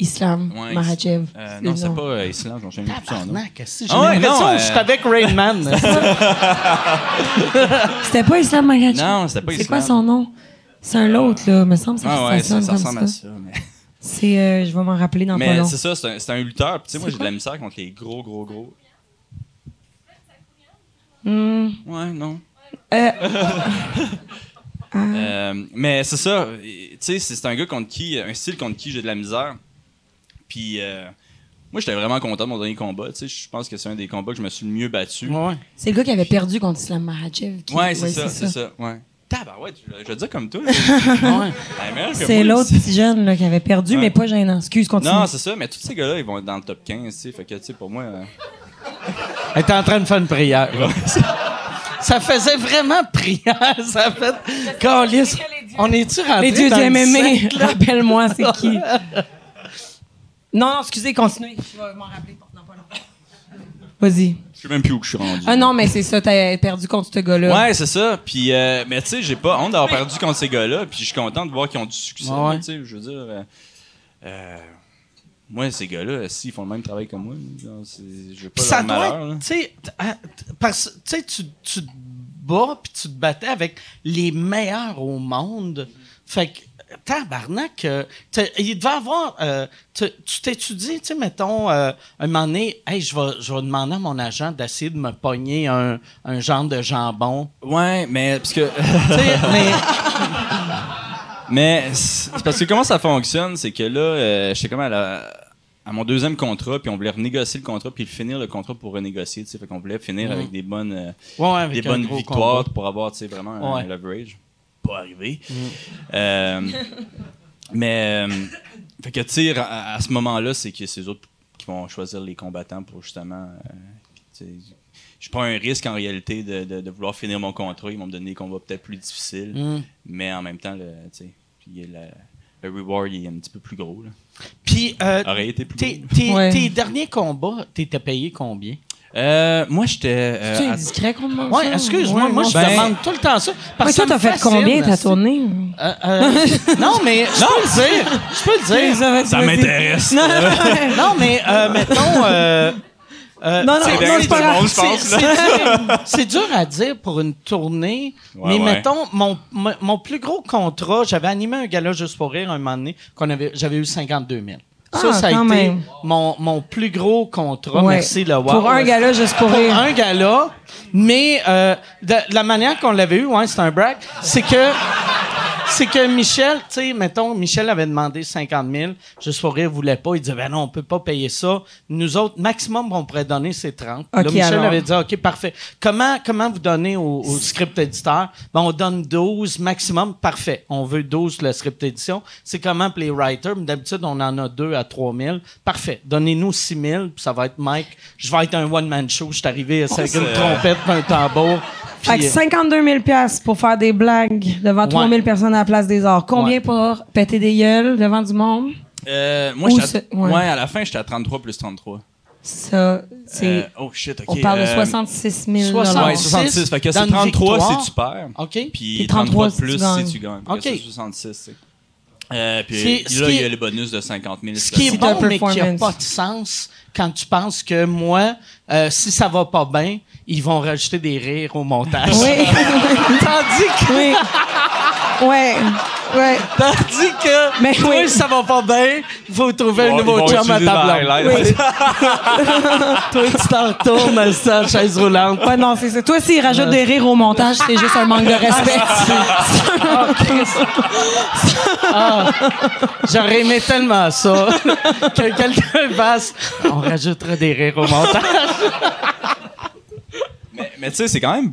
Islam, Ouais, Mahachev. Euh, non, c'est pas euh, Islam, j'en sais plus son nom. Qu'est-ce que Ah ouais, non, que je suis euh, avec Rain Man C'était pas Islam Mahachev? Non, c'était pas C'est Islam. quoi son nom? C'est un l'autre, là. Me semble Ah ouais, ça ça, ressemble à ça. Mais, C'est, euh, je vais m'en rappeler dans pas mais long. c'est ça, c'est un, c'est un lutteur. Puis tu sais, moi, C'est j'ai de la misère contre les gros, gros, gros. Hmm. Ouais, non. Euh, Euh, mais c'est ça, tu sais, c'est c'est un gars contre qui, un style contre qui j'ai de la misère. Puis euh, moi, j'étais vraiment content de mon dernier combat. Tu sais, je pense que c'est un des combats que je me suis le mieux battu. ouais c'est le gars qui avait perdu contre Islam Mahachev. qui- Ouais, c'est ça, c'est ça. Ouais. Tabarouette, je, veux dire comme toi. C'est l'autre petit jeune là, qui avait perdu, Ouais. mais pas gênant. Excuse, continue. Non, c'est ça, mais tous ces gars-là, ils vont être dans le top 15, tu sais. Fait que, tu sais, pour moi. euh, Elle était en train de faire une prière. ça faisait vraiment prière. Ça fait. Câlisse, On est-tu rentré Les dieux du MMA, rappelle-moi, c'est qui? Non, non, excusez, continuez. Je vais m'en rappeler. Non, pas long. Vas-y. Je sais même plus où que je suis rendu. Ah non, mais c'est ça, t'as perdu contre ce gars-là. Ouais, c'est ça. Puis, euh, mais tu sais, j'ai pas honte d'avoir perdu contre ces gars-là. Puis, je suis content de voir qu'ils ont du succès. Ouais. Tu sais, je veux dire. euh, euh, moi, ces gars-là, s'ils font le même travail que moi, je veux pas ça leur doit malheur. tu sais, tu tu te bats puis tu te battais avec les meilleurs au monde. Fait que, tabarnak, euh, il devait avoir, euh, tu tu t'étudies, tu sais, mettons, euh, un moment donné, hey, je vais, je vais demander à mon agent d'essayer de me pogner un, un genre de jambon. Ouais, mais parce que. Tu sais, mais, Mais parce que comment ça fonctionne, c'est que là, euh, j'étais comme à, la- à mon deuxième contrat, puis on voulait renégocier le contrat, puis finir le contrat pour renégocier, tu sais, fait qu'on voulait finir avec des bonnes, euh, ouais, avec des bonnes victoires combat. pour avoir, tu sais, vraiment un, Ouais. un leverage. Pas arrivé. Euh, mais, euh, fait que, tu sais, à, à ce moment-là, c'est que c'est eux autres qui vont choisir les combattants pour justement, euh, je prends un risque en réalité de, de- de vouloir finir mon contrat. Ils vont me donner des combats peut-être plus difficiles. Mm. Mais en même temps, le, tu sais, puis le, le reward il est un petit peu plus gros. Là. Puis, euh, Aurait été plus tes, gros. tes- Ouais. tes derniers combats, t'étais payé combien? Euh, moi, j'étais. euh, Tu es indiscret qu'on demande Ouais, excuse-moi, Ouais, moi, non. je Ben- demande tout le temps ça. Parce Mais que toi, t'as fait fascine, combien ta tournée? Euh, euh, non, mais je peux le dire. Je peux le dire. ça m'intéresse. Non, mais euh, mettons. euh, euh, Non, non, c'est- non, pas grave. je pense, c'est- dur à dire pour une tournée, Ouais, mais ouais. mettons, mon, mon, mon plus gros contrat, j'avais animé un gala juste pour rire un moment donné, qu'on avait, j'avais eu 52 000. Ça, Ah, ça a été mon, mon plus gros contrat. Ouais. Merci, le wow. Pour un gars-là, juste pour Pour rire. un gala, mais euh, de, de la manière qu'on l'avait eu, ouais, c'est un break, c'est que c'est que Michel, tu sais, mettons, Michel avait demandé 50 000, juste pour rire, voulait pas. Il disait, ben non, on peut pas payer ça. Nous autres, maximum, on pourrait donner, c'est 30. là, Ok, Michel alors? avait dit, OK, parfait. Comment, comment vous donnez au, au script éditeur? Ben, on donne 12 maximum. Parfait. On veut 12 le script édition. C'est comment pour les writers? D'habitude, on en a 2 à 3 000. Parfait. Donnez-nous 6 000, puis ça va être Mike. Je vais être un one-man show. Je suis arrivé avec une trompette et un tambour. Fait que Puis, euh, 52 000 piastres pour faire des blagues devant 3 000 personnes à la place des arts. Combien Ouais. pour péter des gueules devant du monde? Euh, moi, à, ouais. ouais. à la fin, j'étais à 33 plus 33. Ça, c'est... Euh, oh shit, ok. on parle de euh, 66 000 60. Ouais, 66. Fait que Dans c'est une 33 victoire. si tu perds. OK. Puis Puis 33 33 de plus si tu gagnes. Ok. c'est 66. c'est- Euh, puis là, il y a le bonus de 50 000. Ce qui est bon, mais qui n'a pas de sens quand tu penses que moi, euh, si ça va pas bien, ils vont rajouter des rires au montage. Oui. Tandis que... Oui. Ouais. Ouais. Tandis que mais toi, oui. ça va pas bien, il faut trouver un nouveau chum à ta blonde. Oui. toi, tu t'en retournes à sa chaise roulante. Ouais, non, c'est ça. Toi, s'ils rajoutent des rires au montage, c'est juste un manque de respect. Ah, J'aurais aimé tellement ça que quelqu'un fasse. On rajoutera des rires au montage. mais mais tu sais, c'est quand même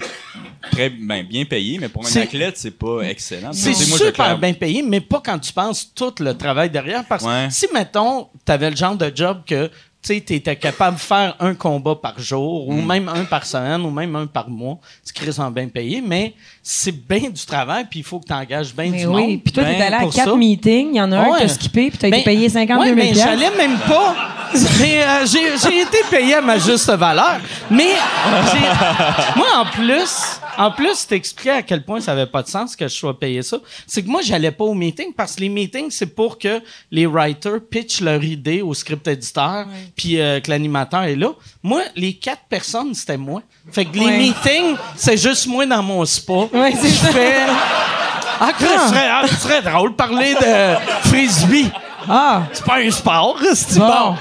très ben, bien payé, mais pour un athlète, c'est pas excellent. C'est Tu super bien payé, mais pas quand tu penses tout le travail derrière. Parce que Ouais. si, mettons, t'avais le genre de job que tu étais capable de faire un combat par jour, ou Mm. même un par semaine, ou même un par mois, c'est quasiment bien payé, mais c'est bien du travail, puis il faut que tu engages bien Mais du oui. monde. Puis toi, t'es allé à quatre ça. meetings. Il y en a un Ouais. que t'as skippé, puis t'as Ben, été payé 52 ouais, 000 mais j'allais même pas. Mais euh, j'ai été payé à ma juste valeur. Mais moi, en plus, en plus, t'expliquais à quel point ça avait pas de sens que je sois payé ça. C'est que moi, j'allais pas aux meetings parce que les meetings, c'est pour que les writers pitchent leur idée au script éditeur, puis euh, que l'animateur est là. Moi, les quatre personnes, c'était moi. Fait que les meetings, c'est juste moi dans mon spa. Ouais, c'est Je ça. fais. Ah, ce serait, ah, serait drôle de parler de frisbee. Ah, C'est pas un sport, c'est bon. bon.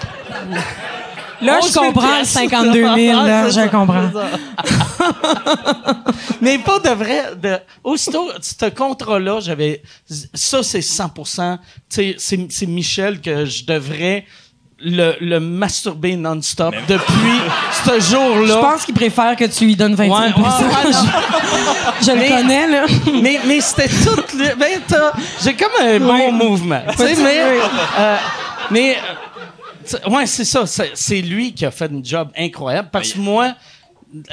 Là, 11 je 000 comprends le piastres. 52 000, là, Ah, c'est je comprends. Mais pas de vrai. De, aussitôt, ce contrat-là, j'avais. Ça, c'est 100 Tu sais, c'est c'est Michel que je devrais le, le masturber non-stop depuis ce Je jour-là. pense qu'il préfère que tu lui donnes 25 Ouais, ouais, ouais. Je le Mais- connais, là. mais mais c'était tout. Le, ben, t'as- j'ai comme un bon mouvement. Tu sais, mais. euh, mais. euh, tu- ouais, c'est ça. C'est, c'est lui qui a fait un job incroyable parce que moi.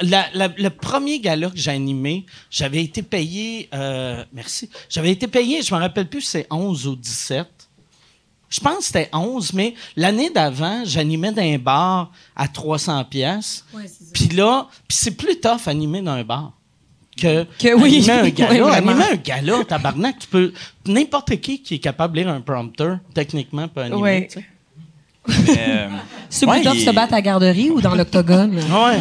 la- la- le premier gala que j'ai animé, j'avais été payé. euh, merci. J'avais été payé, je me rappelle plus si c'est 11 ou 17. Je pense que c'était 11, mais l'année d'avant, j'animais dans un bar à 300 pièces. Puis là, puis c'est plus tough animer dans un bar que, Que oui. animer un Oui, gala. vraiment. animer un gala, tabarnak, tu peux n'importe qui qui est capable de lire un prompteur, techniquement peut animer. Ouais. tu sais. Mais, euh, C'est ouais, il se battre à la garderie ou dans l'octogone? Ouais.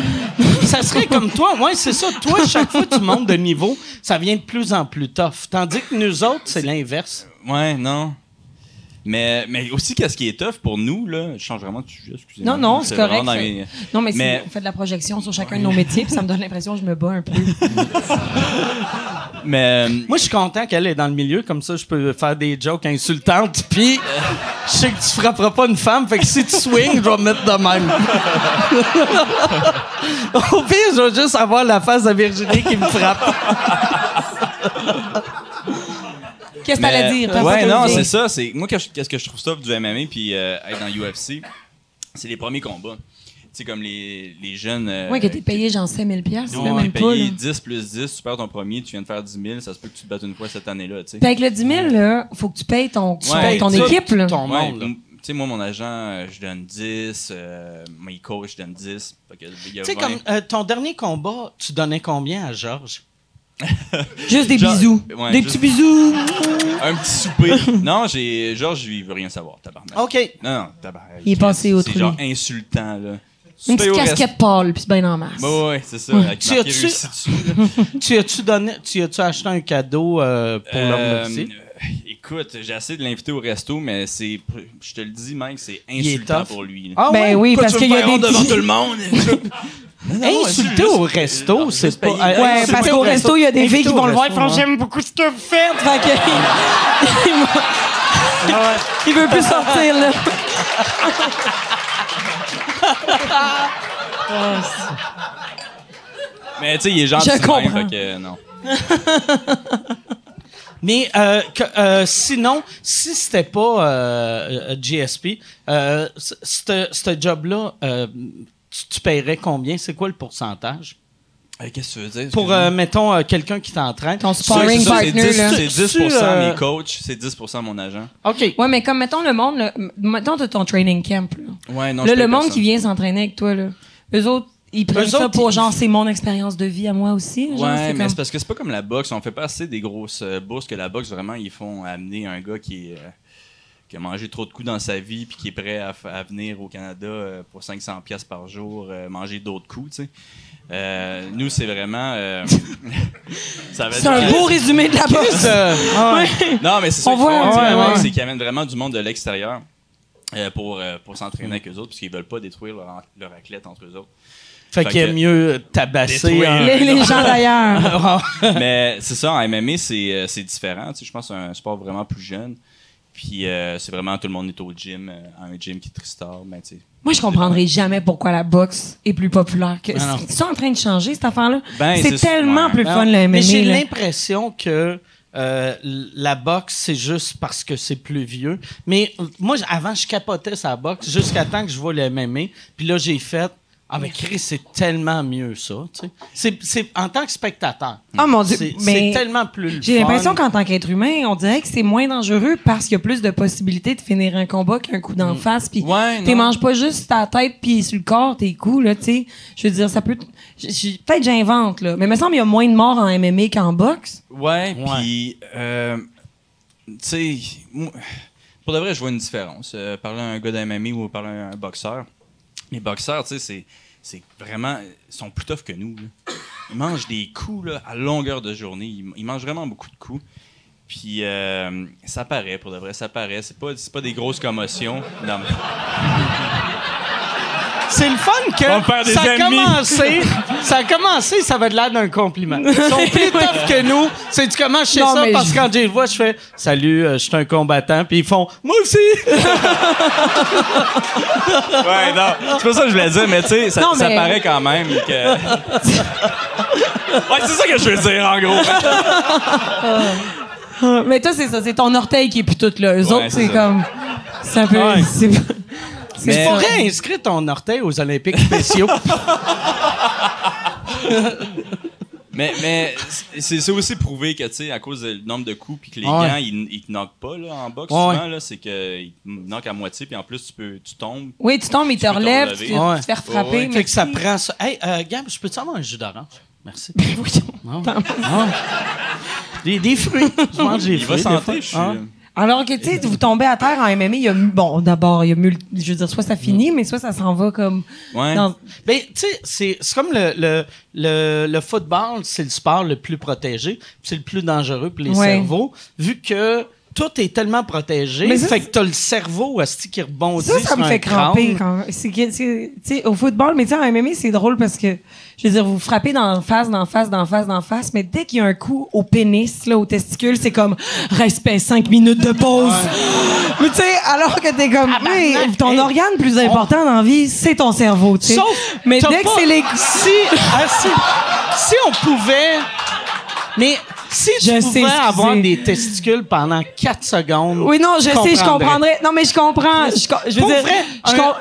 ça serait comme toi. Ouais, c'est ça. Toi, chaque fois que tu montes de niveau, ça vient de plus en plus tough. Tandis que nous autres, c'est l'inverse. Ouais, non. Mais, mais aussi, qu'est-ce qui est tough pour nous, là, je change vraiment de sujet, excusez-moi. Non, non, c'est correct. mes- Non, mais, si Mais- on fait de la projection sur chacun de nos métiers, puis ça me donne l'impression que je me bats un peu. Mais, euh, Moi, je suis content qu'elle est dans le milieu, comme ça, je peux faire des jokes insultantes. Puis, je sais que tu frapperas pas une femme, fait que si tu swings, je vais me mettre de même. Au pire, je vais juste avoir la face de Virginie qui me frappe. Qu'est-ce que t'allais dire? T'as Ouais, pas non, c'est ça. C'est, moi, qu'est-ce que je trouve ça du MMA puis euh, être dans UFC, c'est les premiers combats. C'est comme les, les jeunes. euh, Ouais, que t'es payé genre 5 000 piastres, Non, t'es même pas. payé là. 10 plus 10, tu perds ton premier, tu viens de faire 10 000, ça se peut que tu te battes une fois cette année-là, tu sais. Puis avec le 10 000, là, faut que tu payes ton, tu Ouais, payes ton tout équipe, là. ton Ouais, monde, là. tu sais, moi, mon agent, euh, je donne 10, euh, mes coachs, je donne 10. Fait que, il y a Tu sais, 20. comme euh, ton dernier combat, tu donnais combien à Georges? Juste des Genre- bisous. ouais, des juste- petits bisous. Un petit souper. non, j'ai. Georges, lui, il veut rien savoir, tabarnak. OK. Non, non, tabarnak. Il est passé C'est autrui. genre insultant, là. Une petite casquette pâle, puis c'est bien en masse. Ouais, ouais, c'est ça. Avec Tu as-tu-. Tu donné, tu as-tu acheté un cadeau euh, pour Euh, l'homme euh, écoute, j'ai essayé de l'inviter au resto, mais c'est. Je te le dis, Mike, c'est insultant pour lui. là. Ah Ben oui, parce qu'il y a des devant tout le monde? Insulter au resto, c'est pas. Ouais, parce au qu'au resto, il y a des filles qui vont le voir et font. J'aime beaucoup ce que vous faites. Fait que. il, il veut plus sortir, là. Mais tu sais, il est gentil. Je comprends. que, non. Mais euh, que- euh, sinon, si c'était pas euh, GSP, ce job-là, tu, tu paierais combien? C'est quoi le pourcentage? Euh, Qu'est-ce que tu veux dire? Pour, euh, mettons, euh, quelqu'un qui t'entraîne. Ton sparring c'est ça, c'est partner, 10, là. C'est 10 Tu, euh, mes coachs, c'est 10% mon agent. OK. Ouais, mais comme, mettons, le monde, là, mettons, t'as ton training camp, là. Ouais, non, là, je le paye monde personne. qui vient s'entraîner avec toi, là, eux autres, ils prennent ça pour genre c'est mon expérience de vie à moi aussi. ouais, mais c'est parce que c'est pas comme la boxe. On fait pas assez des grosses euh, bourses que la boxe vraiment ils font amener un gars qui est. Euh, qui a mangé trop de coups dans sa vie puis qui est prêt à, venir au Canada euh, pour 500 pièces par jour, manger d'autres coups, tu sais. nous, c'est vraiment. c'est un beau résumé de la boxe. Non, mais c'est ça qu'ils c'est qu'ils amènent vraiment du monde de l'extérieur pour, pour s'entraîner avec eux autres, parce qu'ils veulent pas détruire leur, leur athlète entre eux autres. Fait, qu'il est mieux tabasser les, gens d'ailleurs. Mais c'est ça, en MMA, euh, c'est différent. je pense que c'est un sport vraiment plus jeune. Puis euh, c'est vraiment tout le monde est au gym, euh, un gym qui est Tristar. Mais Moi, je comprendrais jamais pourquoi la boxe est plus populaire. Que... C'est en train de changer, cette affaire-là? Ben, c'est tellement plus fun, le MMA. Mais j'ai l'impression que la boxe, c'est juste parce que c'est plus vieux. Mais moi, avant, je capotais sa boxe jusqu'à temps que je vois le MMA. Puis là, j'ai fait ah, mais Chris, c'est tellement mieux ça. C'est, c'est en tant que spectateur. Oh mon Dieu, c'est, tellement plus. J'ai l'impression qu'en tant qu'être humain, on dirait que c'est moins dangereux parce qu'il y a plus de possibilités de finir un combat qu'un coup d'en mm. face. Puis ouais, tu manges pas juste ta tête puis sur le corps tes coups là. Tu sais, je veux dire, ça peut. Peut-être j'invente là, mais il me semble qu'il y a moins de morts en MMA qu'en boxe. Ouais, puis euh, tu sais, pour de vrai, je vois une différence. Euh, parler à un gars d'MMA ou parler à un boxeur les boxeurs, tu sais, c'est vraiment. Ils sont plus tough que nous. Ils mangent des coups à longueur de journée. Ils, mangent vraiment beaucoup de coups. Puis euh, ça paraît, pour de vrai, ça paraît. C'est pas, pas des grosses commotions. c'est le fun que ça a, commencé, ça a commencé, ça va de l'air d'un compliment. Ils sont plus tough que nous. C'est tu comment je sais ça? parce que quand je les vois, je fais salut, euh, je suis un combattant, puis ils font moi aussi. ouais, non, c'est pas ça que je voulais dire, mais tu sais, ça, paraît quand même que. ouais, c'est ça que je veux dire en gros. mais toi, c'est ça, c'est ton orteil qui est plus tout là. Eux autres, c'est comme. C'est un peu. Mais... Tu pourrais inscrire ton orteil aux Olympiques spéciaux. mais mais c'est aussi prouvé que, tu sais, à cause du nombre de coups puis que les gants, ils, ils te knockent pas là, en boxe, souvent, là, c'est qu'ils te knockent à moitié puis en plus, tu, peux, tu tombes. Oui, tu tombes, ils te relèvent, tu te faire frapper. Fait que ça prend ça. Hey, euh, Gab, je peux-tu avoir un jus d'orange? Merci. oui. Des, des, fruits. Je mange des fruits. Il va je suis... Alors que, tu sais, vous tombez à terre en MMA, il y a, bon, d'abord, il y a, je veux dire, soit ça finit, mais soit ça s'en va comme. Ouais. Dans... Ben, tu sais, c'est, c'est comme le, le, le, le football, c'est le sport le plus protégé, c'est le plus dangereux pour les cerveaux, vu que tout est tellement protégé. Mais fait que t'as le cerveau qui rebondit ça, ça me fait cramper. Quand, c'est, au football, mais tu sais, en MMA, c'est drôle parce que je veux dire, vous frappez d'en face, d'en face, d'en face, d'en face, mais dès qu'il y a un coup au pénis, là, au testicule, c'est comme respect, cinq minutes de pause. mais tu sais, alors que t'es comme, oui, ton organe plus important dans la vie, c'est ton cerveau, tu sais. Mais dès que c'est les. Si, ah, si, si on pouvait. Mais si tu je pouvais avoir des testicules pendant 4 secondes. Oui, non, je sais, je comprendrais. Non, mais je comprends. Je, je veux dire,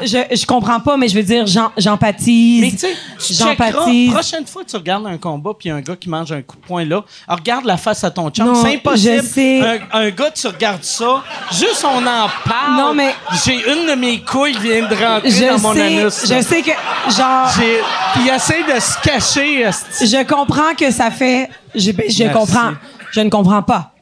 je, je, comprends pas, mais je veux dire, j'empathise. Mais tu sais, prochaine fois que tu regardes un combat puis un gars qui mange un coup de poing là, regarde la face à ton chum. C'est impossible. Je sais. Un, gars, tu regardes ça, juste on en parle. Non, mais. J'ai une de mes couilles qui vient de rentrer dans mon anus. Je sais que, genre. Il essaie de se cacher. Je comprends que ça fait je, je comprends. Je ne comprends pas.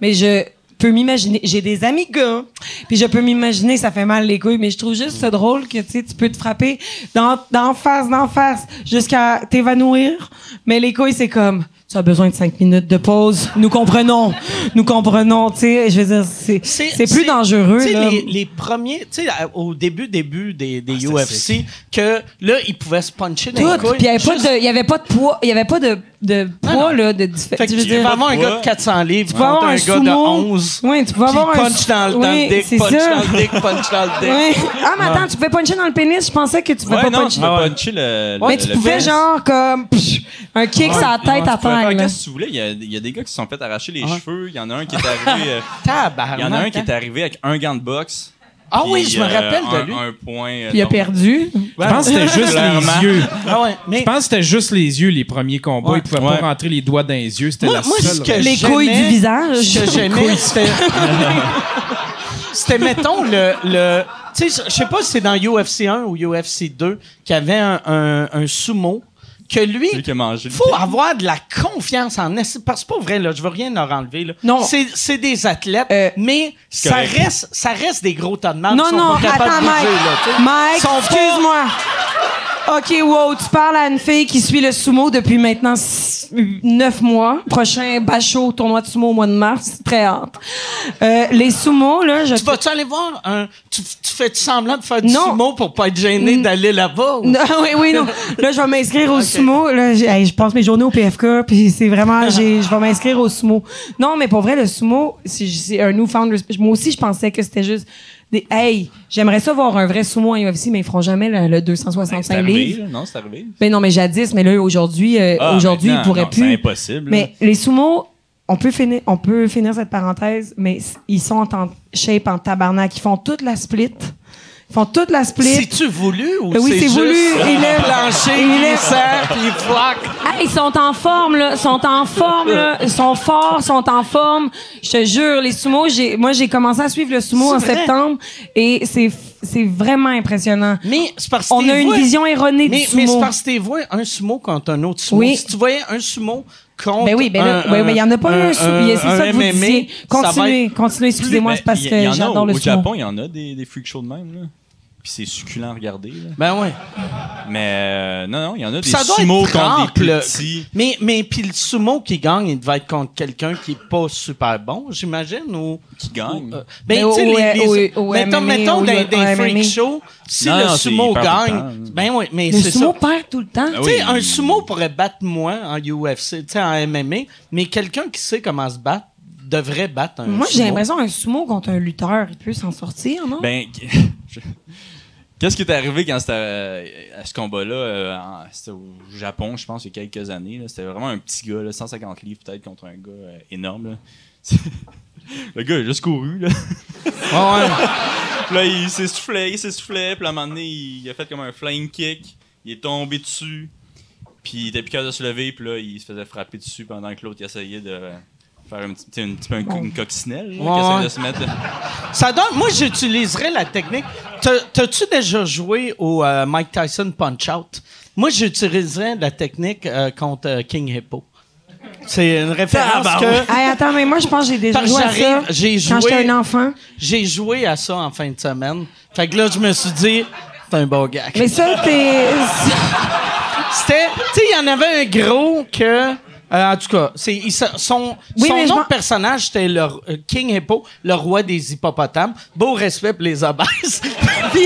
Mais je peux m'imaginer. J'ai des amis gars, puis je peux m'imaginer ça fait mal les couilles, mais je trouve juste ça drôle que tu peux te frapper d'en face, d'en face, jusqu'à t'évanouir. Mais les couilles, c'est comme tu as besoin de cinq minutes de pause. Nous comprenons. Nous comprenons. Tu sais, je veux dire, c'est plus dangereux. Les, les premiers, tu sais, au début, début des, des ah, UFC, que là, ils pouvaient se puncher dans les couilles. Puis il n'y avait, pas de poids. Il y avait pas de, de poids, là, de Fait que tu peux avoir un gars de 400 livres, tu peux avoir un, gars de 11. Oui, tu peux avoir un. punch dans le, dick, punch ça. dans le dick, punch dans le dick. Oui. Ah, mais attends, tu pouvais puncher dans le pénis. Je pensais que tu pouvais pas puncher. Non, puncher le. Mais tu pouvais, genre, comme. Un kick sur la tête à terre. Qu'est-ce que tu voulais? Il y a des gars qui se sont fait arracher les cheveux. Il y en a un qui est arrivé. Euh, il y en a un qui est arrivé avec un gant de boxe. Ah oui, je me euh, rappelle de lui. Un, point. Euh, Puis il a perdu. Je pense que c'était juste les yeux. Ah ouais, mais... Je pense que c'était juste les yeux, les premiers combats. Ouais. Il pouvait pas rentrer les doigts dans les yeux. C'était la moi, seule. Que les couilles du visage. C'était. c'était, mettons, le. le Tu sais, je sais pas si c'est dans UFC 1 ou UFC 2 qu'il y avait un, un, un sumo que lui, il faut avoir de la confiance en parce que c'est pas vrai là, je veux rien leur enlever là. Non, c'est des athlètes, euh, mais ça reste ça reste des gros tas de Non non, attends Mike, Mike excuse-moi. OK, wow, tu parles à une fille qui suit le sumo depuis maintenant neuf mois. Prochain bachot, tournoi de sumo au mois de mars. Très hâte. Euh, les sumo, là, je... Tu vas-tu aller voir un... Tu, tu fais semblant de faire du sumo pour pas être gêné d'aller là-bas? Non, oui, oui, non. Là, je vais m'inscrire au sumo. Là, je passe mes journées au PFK, puis c'est vraiment... je vais m'inscrire au sumo. Non, mais pour vrai, le sumo, c'est un newfound... Moi aussi, je pensais que c'était juste hey, j'aimerais ça voir un vrai sumo en UFC, mais ils feront jamais le, 265 ben, livres. non, c'est arrivé. Ben non, mais jadis, mais là, aujourd'hui, euh, ah, aujourd'hui, ils pourraient plus. C'est impossible. Mais les sumo, on peut finir, on peut finir cette parenthèse, mais ils sont en shape, en tabarnak. Ils font toute la split. Ils font toute la split. C'est-tu voulu ou ben oui, c'est voulu. Il est planché, il est serre, puis il ah, ils sont en forme, là. Ils sont en forme, là. Ils sont forts, ils sont en forme. Je te jure, les sumo, j'ai, moi, j'ai commencé à suivre le sumo en septembre et c'est, c'est vraiment impressionnant. Mais c'est parce que On a une vision erronée mais, du sumo. Mais c'est parce que tu vois un sumo contre un autre sumo. Oui. Si tu voyais un sumo contre ben oui, ben là, un, mais il y en a pas un, un, C'est ça que vous disiez. Continuez, continuez, excusez-moi, c'est parce que j'adore le. Au Japon, il y en a des, des freak shows de même, là puis c'est succulent à regarder. Là. Ben ouais. Mais euh, non, non, il y en a des sumo contre des petits. Mais, mais puis le sumo qui gagne, il devait être contre quelqu'un qui est pas super bon, j'imagine, ou... Qui gagne? Euh, ben, tu sais, les... mettons, mettons dans des freak shows, si le sumo gagne... Ben oui, mais c'est ça. Le sumo perd tout le temps. tu sais, un sumo pourrait battre moi en UFC, tu sais, en MMA, mais quelqu'un qui sait comment se battre devrait battre un Moi, j'ai l'impression qu'un sumo contre un lutteur, il peut s'en sortir, non? Ben... Qu'est-ce qui est arrivé quand c'était euh, à ce combat-là? Euh, c'était au Japon, je pense, il y a quelques années. C'était vraiment un petit gars, 150 livres peut-être, contre un gars euh, énorme. le gars, a juste couru. Là, là il s'essoufflait, il s'essoufflait. Puis à un moment donné, il a fait comme un flying kick. Il est tombé dessus. Puis il était plus capable de se lever. Puis là, il se faisait frapper dessus pendant que l'autre essayait de faire un petit, un petit peu une coccinelle là, de se mettre. Ça donne. Moi, j'utiliserais la technique. T'as-tu déjà joué au euh, Mike Tyson Punch Out? Moi, j'utiliserais la technique euh, contre euh, King Hippo. C'est une référence ah, que. Hey, attends, mais moi, je pense que j'ai déjà joué à ça. J'ai joué, quand j'étais un enfant. J'ai joué à ça en fin de semaine. Fait que là, je me suis dit, c'est un bon gars. Mais ça, t'es. C'était. Tu sais, il y en avait un gros que euh, en tout cas, c'est, son, de personnage, c'était le euh, King Hippo, le roi des hippopotames. Beau respect pour les obèses.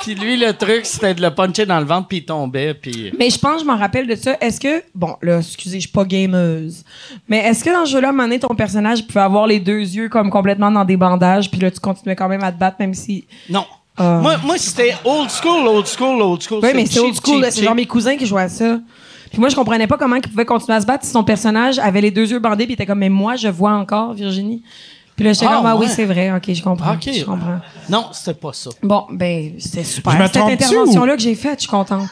puis, lui, le truc, c'était de le puncher dans le ventre, puis il tombait. Puis... Mais je pense, je m'en rappelle de ça. Est-ce que, bon, là, excusez, je suis pas gameuse, mais est-ce que dans ce jeu-là, à un moment donné, ton personnage pouvait avoir les deux yeux comme complètement dans des bandages, puis là, tu continuais quand même à te battre, même si. Non. Ah. Moi, moi c'était old school, old school, old school. Oui, mais c'est old school. C'est genre mes cousins qui jouaient à ça. Puis moi, je comprenais pas comment il pouvait continuer à se battre si son personnage avait les deux yeux bandés, puis il était comme, mais moi, je vois encore, Virginie. Puis là, j'étais ah, comme, ah oui, c'est vrai, ok, je comprends. Je comprends. Non, c'était pas ça. Bon, ben, c'était super. Cette intervention-là que j'ai faite, je suis contente.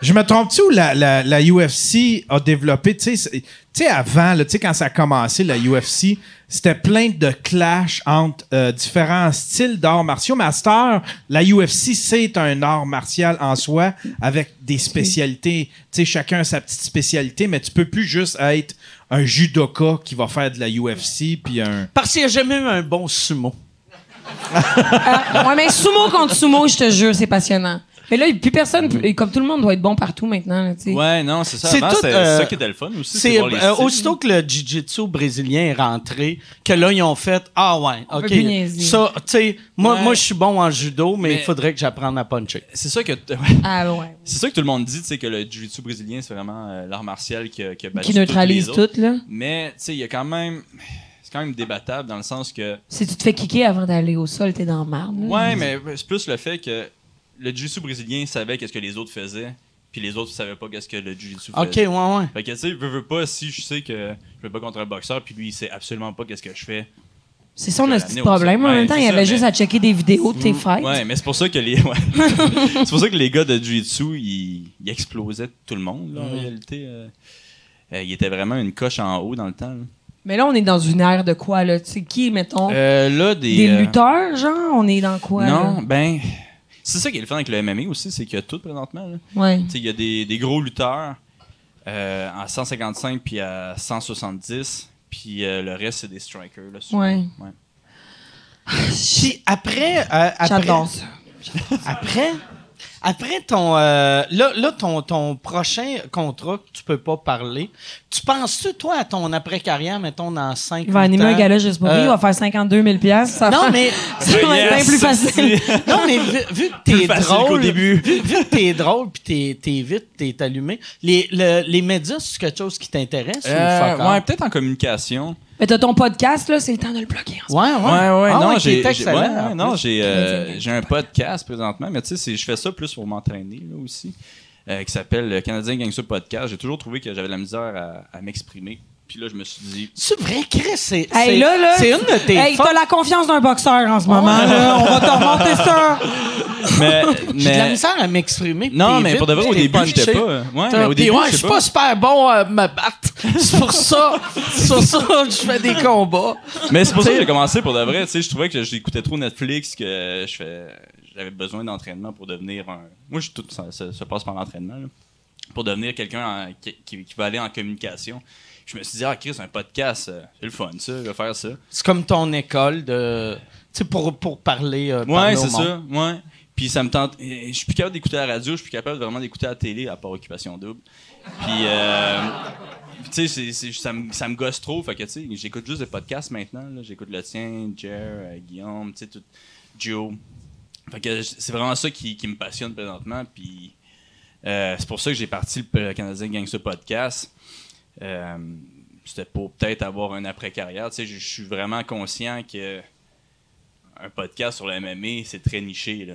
Je me trompe-tu où la, la, la, UFC a développé, tu sais, avant, tu sais, quand ça a commencé, la UFC, c'était plein de clash entre euh, différents styles d'arts martiaux. Master, la UFC, c'est un art martial en soi avec des spécialités. Tu sais, chacun a sa petite spécialité, mais tu peux plus juste être un judoka qui va faire de la UFC puis un. Parce qu'il n'y a jamais eu un bon sumo. euh, ouais, mais sumo contre sumo, je te jure, c'est passionnant. Mais là, plus personne, comme tout le monde, doit être bon partout maintenant. Là, ouais, non, c'est ça. C'est euh, ça qui était le fun aussi. C'est euh, aussitôt que le jiu-jitsu brésilien est rentré, que là, ils ont fait Ah ouais, ok. Ça, tu sais, moi, moi je suis bon en judo, mais, il faudrait que j'apprenne à puncher. C'est ça que. Ah ouais. C'est ça que tout le monde dit, tu sais, que le jiu-jitsu brésilien, c'est vraiment euh, l'art martial qui, qui, qui neutralise tout, là. Mais, tu sais, il y a quand même c'est quand même débattable dans le sens que. Si tu te fais kicker avant d'aller au sol, t'es dans le marde. Ouais, mais c'est plus le fait que le jiu-jitsu brésilien savait qu'est-ce que les autres faisaient, puis les autres savaient pas qu'est-ce que le jiu-jitsu faisait. Ok, ouais, ouais. Fait que, tu sais, veux, veux pas, si je sais que je vais pas contre un boxeur, puis lui, il sait absolument pas qu'est-ce que je fais. C'est ça, on a ce problème. en même temps, il y avait juste à checker des vidéos de tes mm. fights. Ouais, mais c'est pour ça que les, c'est pour ça que les gars de jiu-jitsu, ils, explosaient tout le monde, là, en mm. réalité. Euh, euh, il était vraiment une coche en haut dans le temps. Mais là, on est dans une ère de quoi, là? Tu sais, qui, mettons? Euh, là, des. des euh, lutteurs, genre? On est dans quoi? Non, là? ben. C'est ça qui est le fun avec le MMA aussi, c'est qu'il y a tout présentement. là. Ouais. Il y a des, des gros lutteurs euh, à 155 puis à 170, puis euh, le reste, c'est des strikers. Là, souvent. Ouais. Puis après, euh, après, J'adore ça. après, après ton, euh, là, là ton, ton prochain contrat que tu peux pas parler, tu penses-tu, toi, à ton après-carrière, mettons, dans 5 Il va animer un gala juste pour lui, il va faire 52 000 piastres, ça Non, mais, ça va être bien plus facile. non, mais vu, vu que t'es drôle, début. Vu, vu que t'es drôle puis t'es, t'es vite, t'es allumé, les, le- les médias, c'est quelque chose qui t'intéresse Euh, ou ouais, peut-être en communication. Mais t'as ton podcast, là, c'est le temps de le bloquer. en ce Ouais, ouais. Ouais, ouais, Ah non, ouais, qui j'ai, ouais, non, j'ai, euh, j'ai un podcast présentement, mais tu sais, c'est- je fais ça plus pour m'entraîner, là, aussi, euh, qui s'appelle le Canadien Gangster Podcast. J'ai toujours trouvé que j'avais de la misère à, à m'exprimer. Puis là, je me suis dit, C'est vrai, Chris, c'est, Hey, c'est, là, là, c'est une de tes Hey, t'as la confiance d'un boxeur en ce moment, là. On va te remonter ça. mais, J'ai de la misère à m'exprimer. non, mais vite, pour de vrai, au début, j'étais pas, ouais, mais au puis début, ouais, je suis pas- pas super bon à me battre. C'est pour ça. C'est pour ça que je fais des combats. Mais c'est pour ça que j'ai commencé pour de vrai. Tu sais, je trouvais que j'écoutais trop Netflix, que je fais, j'avais besoin d'entraînement pour devenir un. Moi, je, tout ça, ça- ça passe par l'entraînement. Pour devenir quelqu'un qui, qui, qui va aller en communication. Je me suis dit, ah, Chris, un podcast, euh, c'est le fun, ça, je vais faire ça. C'est comme ton école de. Tu sais, pour, pour parler. euh, Ouais, c'est ça. Ouais. Puis ça me tente. Je suis plus capable d'écouter la radio, je suis plus capable vraiment d'écouter la télé à part Occupation Double. Puis, euh, tu sais, c'est- c'est- ça, me, ça me gosse trop. Fait que, tu sais, j'écoute juste des podcasts maintenant. là. J'écoute le tien, Jer, euh, Guillaume, tu sais, tout, Joe. Fait que c'est vraiment ça qui, qui me passionne présentement. Puis, euh, c'est pour ça que j'ai parti le Canadien Gangster Podcast. Euh, C'était pour peut-être avoir un après-carrière. Tu sais, je je suis vraiment conscient que un podcast sur le MMA, c'est très niché. Là.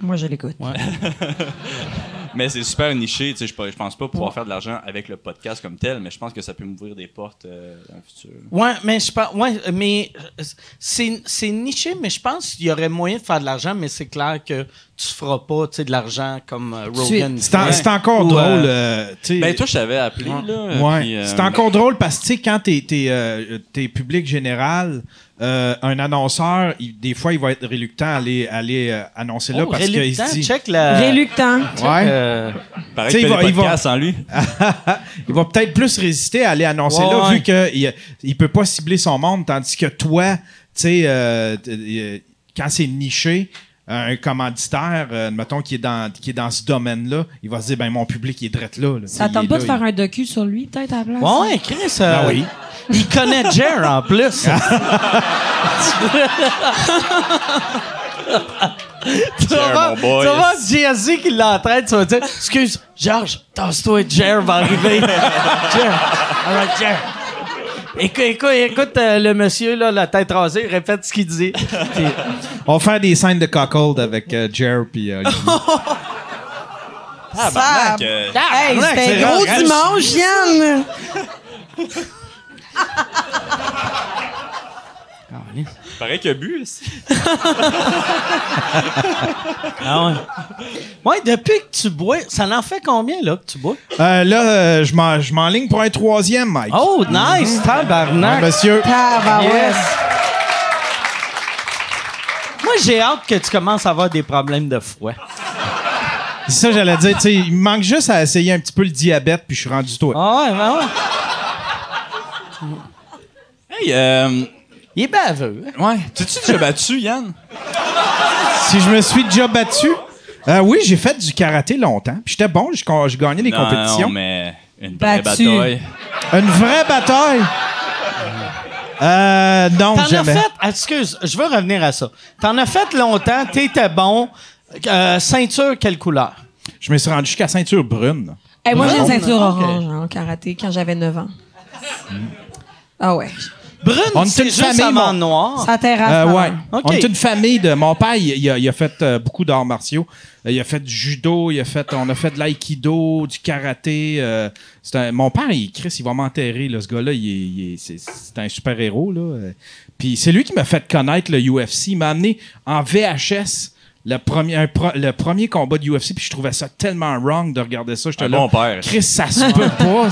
Moi, je l'écoute. Mais c'est super niché. Tu sais, je, je pense pas pouvoir faire de l'argent avec le podcast comme tel, mais je pense que ça peut m'ouvrir des portes euh, dans le futur. Ouais, mais je pense. Ouais, mais euh, c'est, c'est niché, mais je pense qu'il y aurait moyen de faire de l'argent, mais c'est clair que tu feras pas, tu sais, de l'argent comme euh, Rogan. C'est en- fait. c'est encore Ou, drôle. euh, euh, tu sais. Ben, toi, je t'avais appelé. Là, Ouais. puis, euh, c'est encore drôle parce que, tu sais, quand t'es, t'es, euh, t'es public général, euh, un annonceur, il- des fois, il va être reluctant à aller, aller euh, annoncer là oh, parce qu'il se dit. check la. Réluctant. Ouais. Euh, Pareil que il va- des il va- podcasts sans lui. il va peut-être plus résister à aller annoncer Ouais, là, ouais. vu qu'il il peut pas cibler son monde, tandis que toi, tu sais, euh, euh, quand c'est niché, un commanditaire, euh, mettons, qui est, dans, qui est dans ce domaine-là, il va se dire, ben mon public, il est drette là. là. Ça tente pas là, de il- faire un docu sur lui, peut-être, à la place? Ouais, Chris. euh, Ah oui. Il connaît Jer en plus. tu vas voir, JSC qui l'entraîne, tu vas dire Excuse, Georges, tasse-toi, Jer va arriver. Jer, alright, Jer. Écoute, écoute, écoute euh, le monsieur, là, la tête rasée, répète ce qu'il dit. Puis- On va faire des scènes de cockhold avec euh, Jer puis euh. Ah, barnac, euh, Hey, c'était c'est un gros dimanche, Yann! Pareil que bu. aussi. Ah ouais. Ouais, depuis que tu bois, ça en fait combien, là, que tu bois? Euh, là, euh, je m'en- je m'enligne pour un troisième, Mike. Oh, nice, Ouais, tabarnak. monsieur. Tabarouette. Yes. Moi, j'ai hâte que tu commences à avoir des problèmes de foie. C'est ça, j'allais dire. tu sais, il me manque juste à essayer un petit peu le diabète, puis je suis rendu toi. Ah ouais, ben ouais. Hey, euh, Il est baveux. hein? ouais. T'as-tu déjà battu, Yann? Si je me suis déjà battu, euh, oui, j'ai fait du karaté longtemps. Puis j'étais bon, j'ai gagné les Non, compétitions. Non, mais une vraie Battu. bataille. Une vraie bataille? Euh, non, T'en as jamais. fait, excuse, je veux revenir à ça. T'en as fait longtemps, t'étais bon. Euh, ceinture, quelle couleur? Je me suis rendu jusqu'à ceinture brune. Hey, moi, j'ai une ceinture orange hein, en karaté quand j'avais 9 ans. Ah ouais. Brune, On est c'est une juste famille, avant mon- noir. Ça terrasse. Euh, ouais. On est une famille de. Mon père, il, il a, il a fait euh, beaucoup d'arts martiaux. Euh, il a fait du judo, il a fait, on a fait de l'aïkido, du karaté. euh, c'est un- mon père, il, Chris, il va m'enterrer. là, Ce gars-là, il c'est, c'est un super héros. Là. Puis c'est lui qui m'a fait connaître le UFC. Il m'a amené en VHS. Le premier, un pro- le premier combat de UFC, puis je trouvais ça tellement wrong de regarder ça. J'étais Un là, bon père. Chris, ça se peut pas.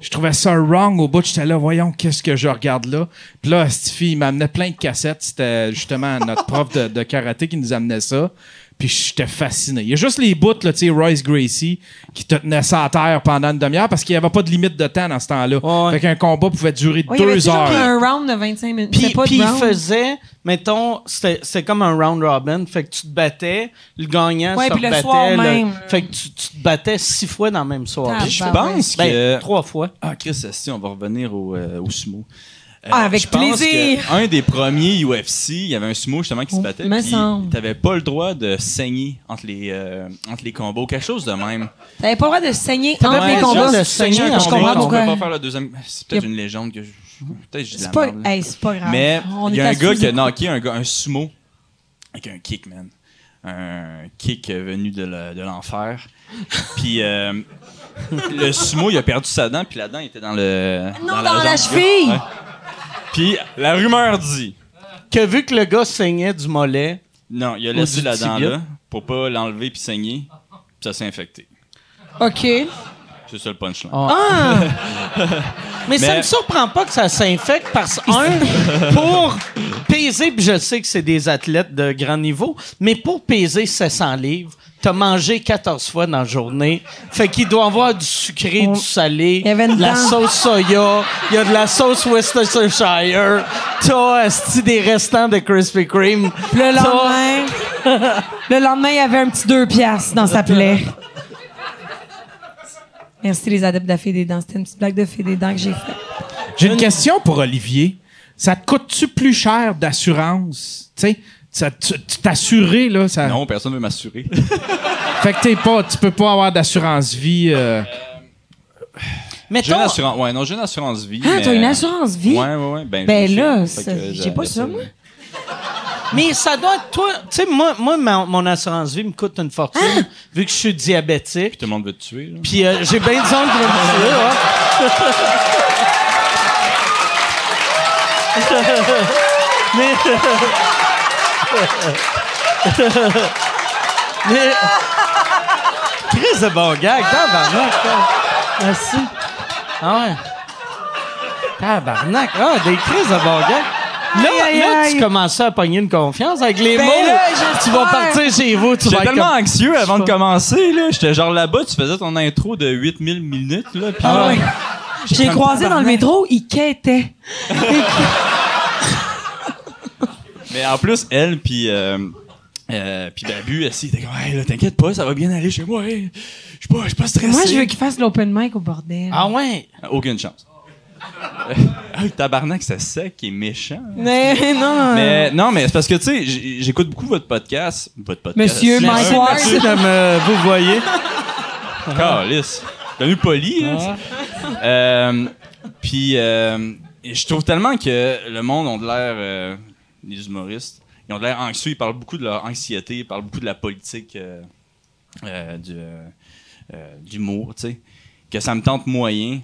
Je trouvais ça wrong au bout. J'étais là, voyons, qu'est-ce que je regarde là? Puis là, Stiffy, il m'amenait plein de cassettes. C'était justement notre prof de karaté qui nous amenait ça. Puis j'étais fasciné. Il y a juste les bouts, là, tu sais, Royce Gracie, qui te tenait ça à terre pendant une demi-heure parce qu'il n'y avait pas de limite de temps dans ce temps-là. Ouais. Fait qu'un combat pouvait durer Ouais, il y avait deux heures. un round de 25 minutes. Puis, pas de puis il faisait, mettons, c'était comme un round robin. Fait que tu te battais, le gagnant Ouais, se puis le rebattait, soir le- même. Fait que tu, tu te battais six fois dans le même soir. Ah, Puis je pense Ben, que. trois fois. Ah, Chris, si, on va revenir au, euh, au sumo. Euh, Ah, avec je pense plaisir. que Un des premiers UFC, il y avait un sumo justement qui se Oh, battait. me Puis semble. t'avais pas le droit de saigner entre les, euh, entre les combats ou quelque chose de même. T'avais pas le droit de saigner entre pas les le droit combats. de saigner Je entre les comprends pourquoi. peut pas faire le deuxième. C'est peut-être une légende que je. Peut-être je dis la pas, merde, là. hey, c'est pas grave. Mais il y a un gars qui a knocké un, gars- un sumo avec un kick, man. Un kick euh, venu de l'enfer. puis euh, le sumo, il a perdu sa dent, puis la dent était dans le. Non, dans la cheville! Ouais. Puis la rumeur dit. Que vu que le gars saignait du mollet, Non, il a laissé la dent là pour pas l'enlever puis saigner. Puis ça s'est infecté. OK. C'est ça le punchline. Ah! mais, ça me surprend pas que ça s'infecte parce un pour peser, puis je sais que c'est des athlètes de grand niveau, mais pour peser 700 livres, t'as mangé 14 fois dans la journée. Fait qu'il doit avoir du sucré, On- du salé, Il y avait une de la dent. sauce soya, il y a de la sauce Worcestershire, t'as des restants de Krispy Kreme. Puis le lendemain, le lendemain, il y avait un petit deux piastres dans sa plaie. Merci les adeptes de la fée des dents. C'était une petite blague de fée des dents que j'ai faite. J'ai une question pour Olivier. Ça te coûte-tu plus cher d'assurance? Tu sais, ça- t'assurer, là, ça. Non, personne ne veut m'assurer. Fait que t'es pas, tu peux pas avoir d'assurance vie. euh, j'ai Mettons, une assurance. Ouais, non, j'ai une assurance vie. Ah, mais- t'as une assurance vie? Ouais, ouais, ouais. Ben, Ben là, j'ai pas ça, moi. Mais ça doit être toi. Tu sais, moi, moi ma- mon assurance vie me coûte une fortune Ah! vu que je suis diabétique. Tout le monde veut te tuer. là. Puis euh, j'ai bien du monde qui veut me tuer, ouais. Mais. Mais. Chris de bon gag, tabarnak. Merci. Ah ouais. Tabarnak. Ah, des crises de bon gag. Là, Aïe, là aïe. tu commençais à pogner une confiance avec les Ben mots. là, tu vas partir chez vous, tu vas J'étais tellement comme... anxieux avant de pas. commencer, là. J'étais genre là-bas, tu faisais ton intro de 8000 minutes, là. Puis Ah ouais. J'ai croisé dans le métro, il quêtait. Mais en plus, elle, puis. Euh, euh, puis Babu, elle, était comme, hey, là, t'inquiète pas, ça va bien aller chez moi. hey. Je suis pas, je suis pas stressé. Moi, je veux qu'il fasse l'open mic au bordel. Ah ouais? Aucune chance. Ah, le tabarnak, c'est sec et méchant. Mais non. Mais non, mais c'est parce que, tu sais, j'écoute beaucoup votre podcast. Votre podcast. Monsieur. Mike Ward. Merci de me... Vous voyez? Calice. Devenu poli, hein, tu sais. Euh, Puis, euh, je trouve tellement que le monde ont de l'air, euh, les humoristes, ils ont de l'air anxieux, ils parlent beaucoup de leur anxiété, ils parlent beaucoup de la politique euh, euh, du, euh, euh, d'humour, tu sais, que ça me tente moyen.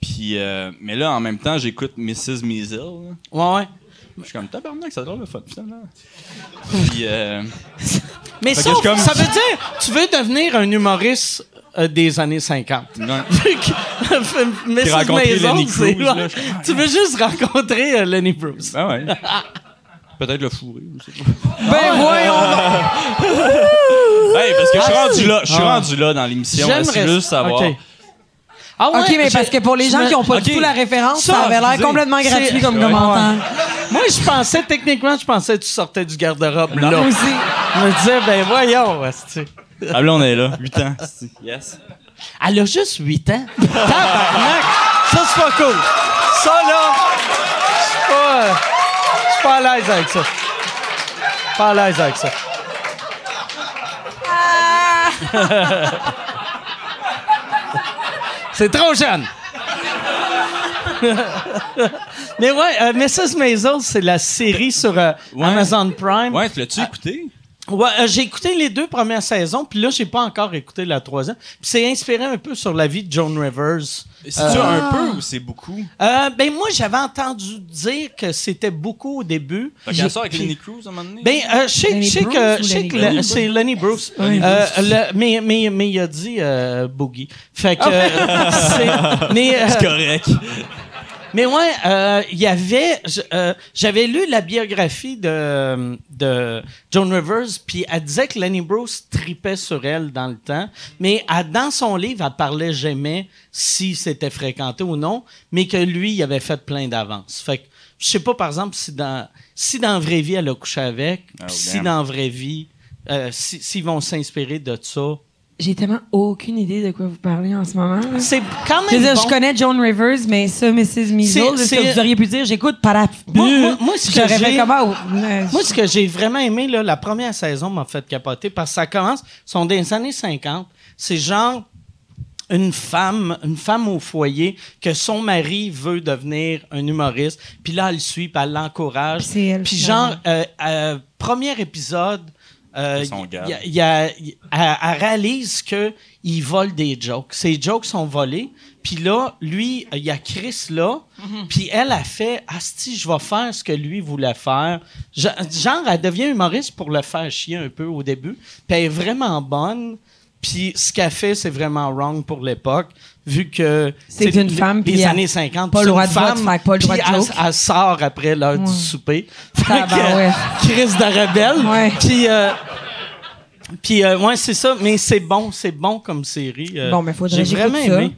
Puis, euh, mais là, en même temps, j'écoute Mrs. Measle. Ouais, ouais. Je suis comme tabarnak, ça a l'air le fun, finalement. Puis, euh, Mais sauf, comme- ça veut dire, tu veux devenir un humoriste euh, des années 50. non. Lenny c'est- suis Tu veux juste rencontrer euh, Lenny Bruce. Ah ouais. Peut-être le fourré, je sais pas. Ben voyons. Hey, parce que je suis Ah, rendu là, je suis Ah. rendu là dans l'émission. là, C'est J'aimerais- juste savoir. Ok. Ah ouais, OK, mais parce que pour les gens qui n'ont pas Ok. du tout la référence, ça, Ça, avait l'air excusez. complètement C'est- gratuit comme Ouais. commentaire. Moi, je pensais, techniquement, je pensais que tu sortais du garde-robe là. Moi aussi. Je me disais, ben voyons, esti. Ah là, on est là. 8 ans. Yes. Elle a juste 8 ans. Tabarnak! Ça, c'est pas cool. Ça, là, je suis pas, pas à l'aise avec ça. Pas à l'aise avec ça. c'est trop jeune. Mais ouais, euh, Mrs. Maisel, c'est la série sur euh, Ouais. Amazon Prime. Ouais, tu l'as-tu écouté? Ouais, euh, j'ai écouté les deux premières saisons, puis là, j'ai pas encore écouté la troisième. Puis c'est inspiré un peu sur la vie de Joan Rivers. C'est un peu ou c'est beaucoup? Euh, ben moi, j'avais entendu dire que c'était beaucoup au début. Fait qu'elle sort avec Lenny Cruz à un moment donné? Ben, euh, je sais- que, Lenny Bruce? c'est Lenny Bruce. Euh, le- mais, mais, mais il a dit euh, Boogie. Fait que euh, c'est- mais euh, C'est correct. Mais ouais, euh, il y avait. euh, J'avais lu la biographie de, de Joan Rivers, puis elle disait que Lenny Bruce tripait sur elle dans le temps, mais elle- dans son livre, elle parlait jamais si c'était fréquenté ou non, mais que lui, il avait fait plein d'avances. Fait que je sais pas, par exemple, si dans si dans la vraie vie elle a couché avec, Oh, puis si dans la vraie vie, euh, si- s'ils vont s'inspirer de ça. J'ai tellement aucune idée de quoi vous parlez en ce moment. là. C'est quand Je veux même dire, bon. je connais Joan Rivers, mais ça, Mrs. Measles, C'est- c'est- que vous auriez pu dire, j'écoute para. Moi- moi- moi, ce que J'aurais fait j'ai- comment? Euh, Moi, ce que j'ai vraiment aimé, là, la première saison m'a fait capoter parce que ça commence, sont des années 50. C'est genre une femme, une femme au foyer que son mari veut devenir un humoriste, puis là elle le suit, puis elle l'encourage. Puis genre euh, euh, premier épisode, euh, y a- y a- elle, réalise que il vole des jokes. Ses jokes sont volés. Puis là, lui, il y a Chris là. Puis elle a fait Asti, je vais faire ce que lui voulait faire. Je- genre, elle devient humoriste pour le faire chier un peu au début. Puis elle est vraiment bonne. Puis ce qu'elle fait, c'est vraiment wrong pour l'époque, vu que C'est une les- femme, Les elle- années 50. pas le droit de vote, femme, que pas le droit de elle-. Elle, sort après l'heure du Ouais. souper. Tabarouette. que, Chris de rebelle. Ouais. Puis, euh, puis euh, ouais, c'est ça. Mais c'est bon, c'est bon comme série. euh, Bon, mais faudrait J'ai vraiment aimé.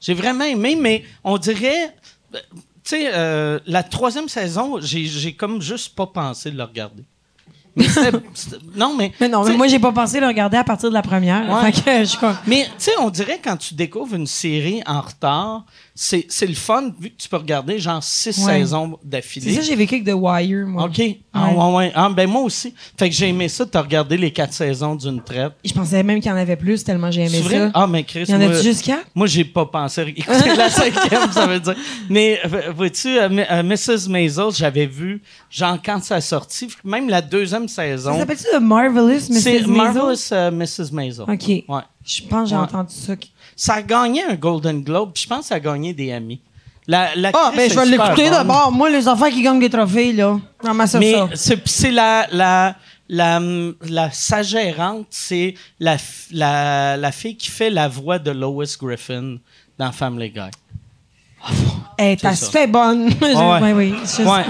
J'ai vraiment aimé, mais on dirait. euh, Tu sais, la troisième saison, j'ai comme juste pas pensé de le regarder. Mais non, mais. Mais non, mais moi, j'ai pas pensé le regarder à partir de la première. Ouais. Fait que je suis comme- mais tu sais, on dirait quand tu découvres une série en retard, c'est c'est le fun vu que tu peux regarder genre six Ouais. saisons C'est d'affilée. ça, j'ai vécu avec The Wire, moi. OK. Ah, ouais, ouais. Ah, ben moi aussi. Fait que j'ai aimé ça, t'as regardé les quatre saisons d'une traite. Je pensais même qu'il y en avait plus, tellement j'ai aimé C'est vrai? ça. Ah, mais Chris, Il y en a-tu juste quatre? moi j'ai pas pensé écouter la cinquième, ça veut dire. Mais vois-tu, euh, M- euh, Mrs. Maisel, j'avais vu, genre quand ça a sorti, même la deuxième Ça saison. s'appelle-tu The Marvelous Mrs. C'est Maisel? Marvelous euh, Mrs. Maisel. OK. Ouais. Je pense que j'ai entendu ça. Ça a gagné un Golden Globe, puis je pense que ça a gagné des Amis. La, Ah, l'actrice ben, je vais l'écouter d'abord. Moi, les enfants qui gagnent des trophées, là. Mais c'est la, la, la, la sa gérante, c'est la, la, la fille qui fait la voix de Lois Griffin dans Family Guy. Elle est c'est assez ça. fait bonne. Ouais. ouais, oui. Je- Ouais.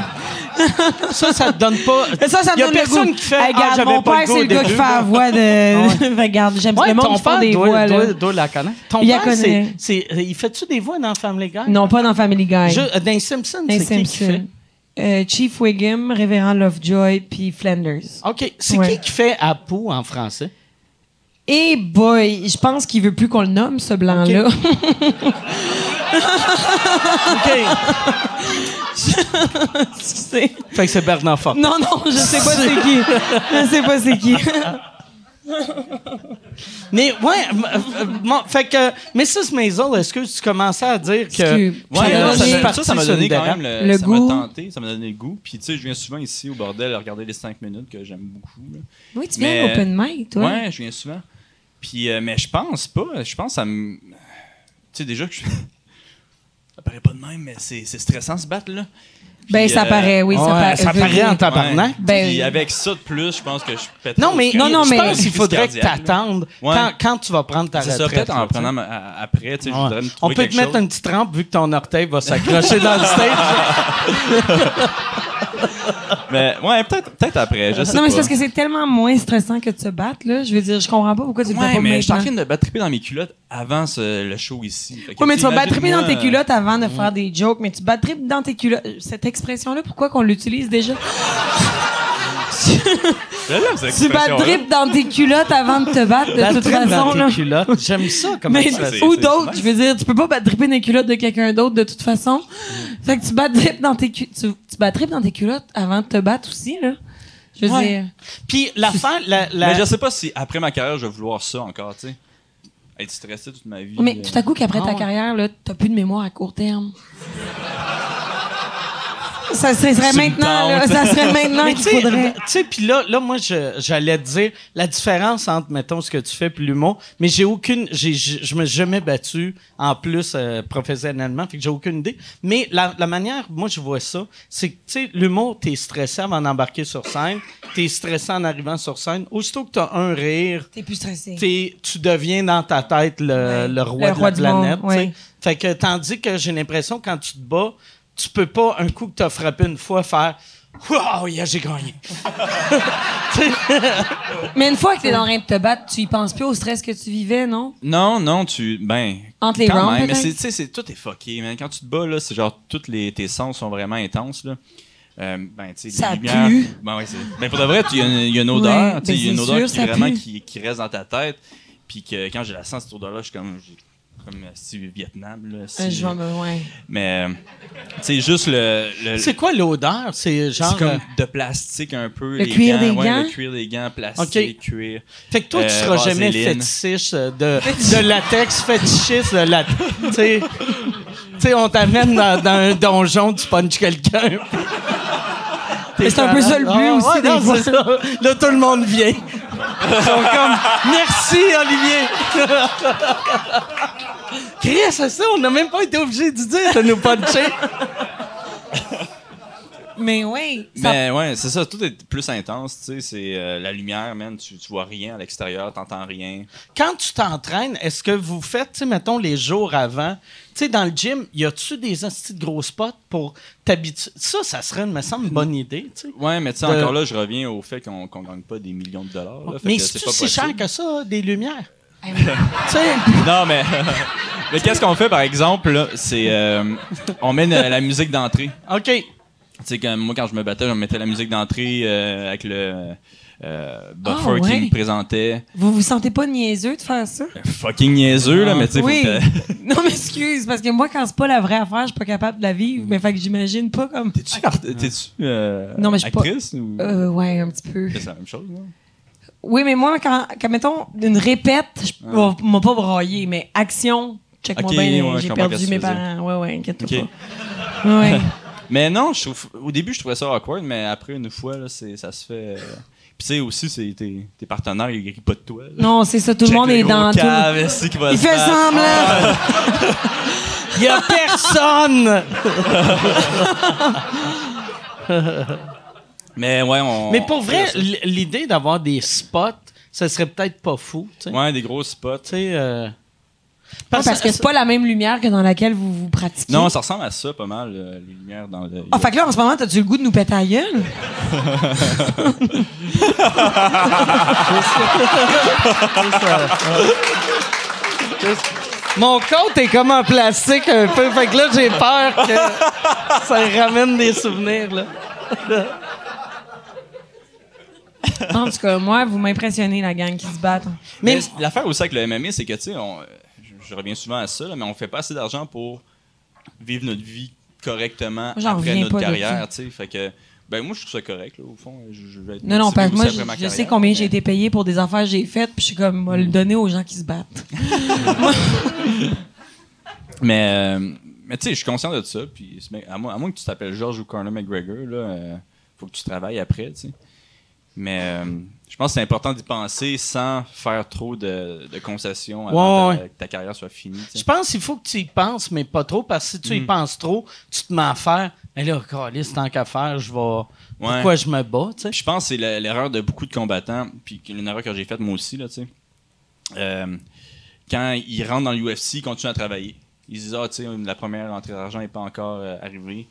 ça, ça te donne pas. Ça, ça me donne le personne goût. qui fait, Hey, ah, regarde, j'avais mon le père, c'est le gars qui fait la voix de... regarde, j'aime Ouais, le monde qui père des doit, voix, doit, là. doit la connaître. Ton Il père, c'est, c'est, il fait-tu des voix dans Family Guy? Non, pas dans Family Guy. Je, euh, dans les Simpsons, Les c'est qui qui fait? Simpsons. Euh, Chief Wiggum, Révérend Lovejoy, puis Flanders. OK. C'est qui qui fait Apu en français? Et boy, je pense qu'il veut plus qu'on le nomme, ce blanc-là. OK. Excusez. fait que c'est Bernard Fort. Non, non, je sais pas c'est qui. Je sais pas c'est qui. Mais ouais, euh, bon, fait que Mrs. Maisel, est-ce que tu commençais à dire que Excuse. Ouais, Ça ça, ça, ça m'a donné quand même le, Le ça goût. m'a tenté, ça m'a donné le goût. Puis tu sais, je viens souvent ici au bordel à regarder les 5 minutes que j'aime beaucoup. là. Oui, tu viens Mais- à l'open mic, toi. Ouais, je viens souvent. Puis, euh, mais je pense pas. Je pense que ça me. Tu sais, déjà que je. ça paraît pas de même, mais c'est c'est stressant ce battre là. Ben, Puis, ça euh, paraît, oui. ouais, ça, paraît, ça en tabarnak. Ouais. Ben, Puis avec ça de plus, je pense que je pète. Non, mais, Non, non, je mais- pense qu'il faudrait que t'attendes Ouais. quand, quand tu vas prendre ta C'est retraite. ça, peut-être en prenant ma- à- après, tu sais, je voudrais me On peut te mettre chose. une petite rampe vu que ton orteil va s'accrocher dans le stage. Mais ouais, peut-être peut après, je sais Non, mais c'est parce que c'est tellement moins stressant que de se battre, là. Je veux dire, je comprends pas pourquoi tu fais Ouais, pas mais je suis en train de battre dans mes culottes avant ce- le show ici. Oui, mais tu vas battre dans tes euh, culottes avant de faire des jokes, mais tu battes dans tes culottes. Cette expression-là, pourquoi qu'on l'utilise déjà? Tu bats expression-là. drip dans tes culottes avant de te battre, de La toute tripe dans façon, tes là. culottes. J'aime ça comme Mais, ça, ou d'autres, je veux dire, tu peux pas battre dripper dans les culottes de quelqu'un d'autre de toute façon. Fait que tu bats drip dans tes tu, tu bats drip dans tes culottes avant de te battre aussi, là. Je veux Ouais. dire. Puis la fin, la, la- Mais je sais pas si après ma carrière, je vais vouloir ça encore, tu sais. Être stressé toute ma vie. Mais euh, tout à coup qu'après Ah ta ouais. carrière, là, t'as plus de mémoire à court terme. Ça serait maintenant, ça serait maintenant qu'il faudrait. Tu sais, puis là, là, moi, j'allais te dire la différence entre, mettons, ce que tu fais et l'humour, mais j'ai aucune, j'ai, je me suis jamais battu en plus euh, professionnellement, fait que j'ai aucune idée. Mais la, la manière, moi, je vois ça, c'est que, tu sais, l'humour, t'es stressé avant d'embarquer sur scène, t'es stressé en arrivant sur scène. Aussitôt que t'as un rire, t'es plus stressé. tu deviens dans ta tête le, le roi de la planète. Fait que, tandis que j'ai l'impression, quand tu te bats, tu peux pas, un coup que tu as frappé une fois, faire Waouh, yeah, j'ai gagné. mais une fois que tu es dans le de te battre, tu y penses plus au stress que tu vivais, non? Non, non, tu. Ben. Entre les quand même, mais tu sais, tout est fucké, man. Quand tu te bats, là, c'est genre, tous les, tes sens sont vraiment intenses, là. Euh, ben, tu sais, ça lumières. Pue. Ben, ouais, ben, pour de vrai, il y, a une odeur, tu il y a une odeur qui, vraiment qui, qui, reste dans ta tête. Puis que quand j'ai la sens cette odeur-là, je suis comme comme si Vietnam. Là, si, je ouais. Mais c'est juste le. c'est quoi l'odeur? C'est genre. comme de plastique un peu. Le cuir des gants. le cuir des gants, plastique, cuir. Fait que toi, tu euh, seras jamais fétiche de, de latex, fétichiste de latex. tu sais, on t'amène dans, un donjon, tu punches quelqu'un. C'est un peu ça le but aussi. Non, ça. Là, tout le monde vient. Ils sont comme Merci, Olivier! Chris, c'est ça, on n'a même pas été obligé de dire de nous puncher. Mais oui. Mais ouais, c'est ça, tout est plus intense, tu sais, c'est euh, la lumière, man, tu, tu vois rien à l'extérieur, t'entends rien. Quand tu t'entraînes, est-ce que vous faites, tu sais, mettons, les jours avant, tu sais, dans le gym, y a-tu des astuces de gros spots pour t'habituer? Ça, ça serait, me semble, une bonne idée, tu sais. Ouais, mais tu sais, encore là, je reviens au fait qu'on ne gagne pas des millions de dollars. mais c'est pas si cher que ça, des lumières? Non, mais, mais qu'est-ce qu'on fait, par exemple, c'est euh, on met la musique d'entrée. OK. Tu sais, moi, quand je me battais, je mettais la musique d'entrée euh, avec le euh, buffer ah, qui me présentait. Vous vous sentez pas niaiseux de faire ça? Fucking niaiseux, là, mais tu sais, oui. Non, mais excuse, parce que moi, quand c'est pas la vraie affaire, je suis pas capable de la vivre. Mais fait que j'imagine pas comme. T'es-tu, euh, non, mais je actrice? Pas... Ou... Euh, ouais, un petit peu. C'est la même chose, non? Oui, mais moi, quand, quand mettons, une répète, je ah. m'a pas broyé, mais action, check-moi bien, j'ai perdu mes parents. Ouais, ouais, inquiète-toi pas. Ouais. Mais non, je trouve, au début, je trouvais ça awkward, mais après, une fois, là, ça se fait. Euh, puis tu sais aussi, c'est tes, tes partenaires, ils rient pas de toi. Non, c'est ça, tout le monde est dans cave, tout. il fait semblant. Il y a personne. mais ouais, on. Mais pour vrai, l'idée d'avoir des spots, ça serait peut-être pas fou. sais. Ouais, des gros spots. Tu sais. Euh, parce, que c'est pas la même lumière que dans laquelle vous vous pratiquez. Non, ça ressemble à ça pas mal, euh, les lumières dans le. Ah, fait que là, en ce moment, t'as-tu le goût de nous péter à gueule? Mon compte est comme en plastique un peu, fait que là, j'ai peur que ça ramène des souvenirs, là. en tout cas, moi, vous m'impressionnez, la gang qui se battent. Mais, Mais l'affaire aussi avec le MMA, c'est que, tu sais, on je reviens souvent à ça, mais on fait pas assez d'argent pour vivre notre vie correctement après notre carrière. Fait que, ben moi, je trouve ça correct, au fond. Je, vais être non, non, parce que moi, je, sais combien j'ai été payé pour des affaires que j'ai faites, puis je suis comme, moi, le donner aux gens qui se battent. mais, euh, mais tu sais, je suis conscient de ça, puis à moins, à moins que tu t'appelles George ou Conor McGregor, là, euh, faut que tu travailles après, tu sais. Mais euh, je pense que c'est important d'y penser sans faire trop de, concessions avant que ta, carrière soit finie. Je pense qu'il faut que tu y penses, mais pas trop, parce que si tu y mm. penses trop, tu te mets à faire. Mais là, tant qu'à faire, je vais. Pourquoi je me bats, Je pense que c'est l'erreur de beaucoup de combattants, puis une erreur que j'ai faite moi aussi, là, tu sais. Euh, quand ils rentrent dans l'UFC, ils continuent à travailler. Ils disent, ah, tu sais, la première entrée d'argent n'est pas encore euh, arrivée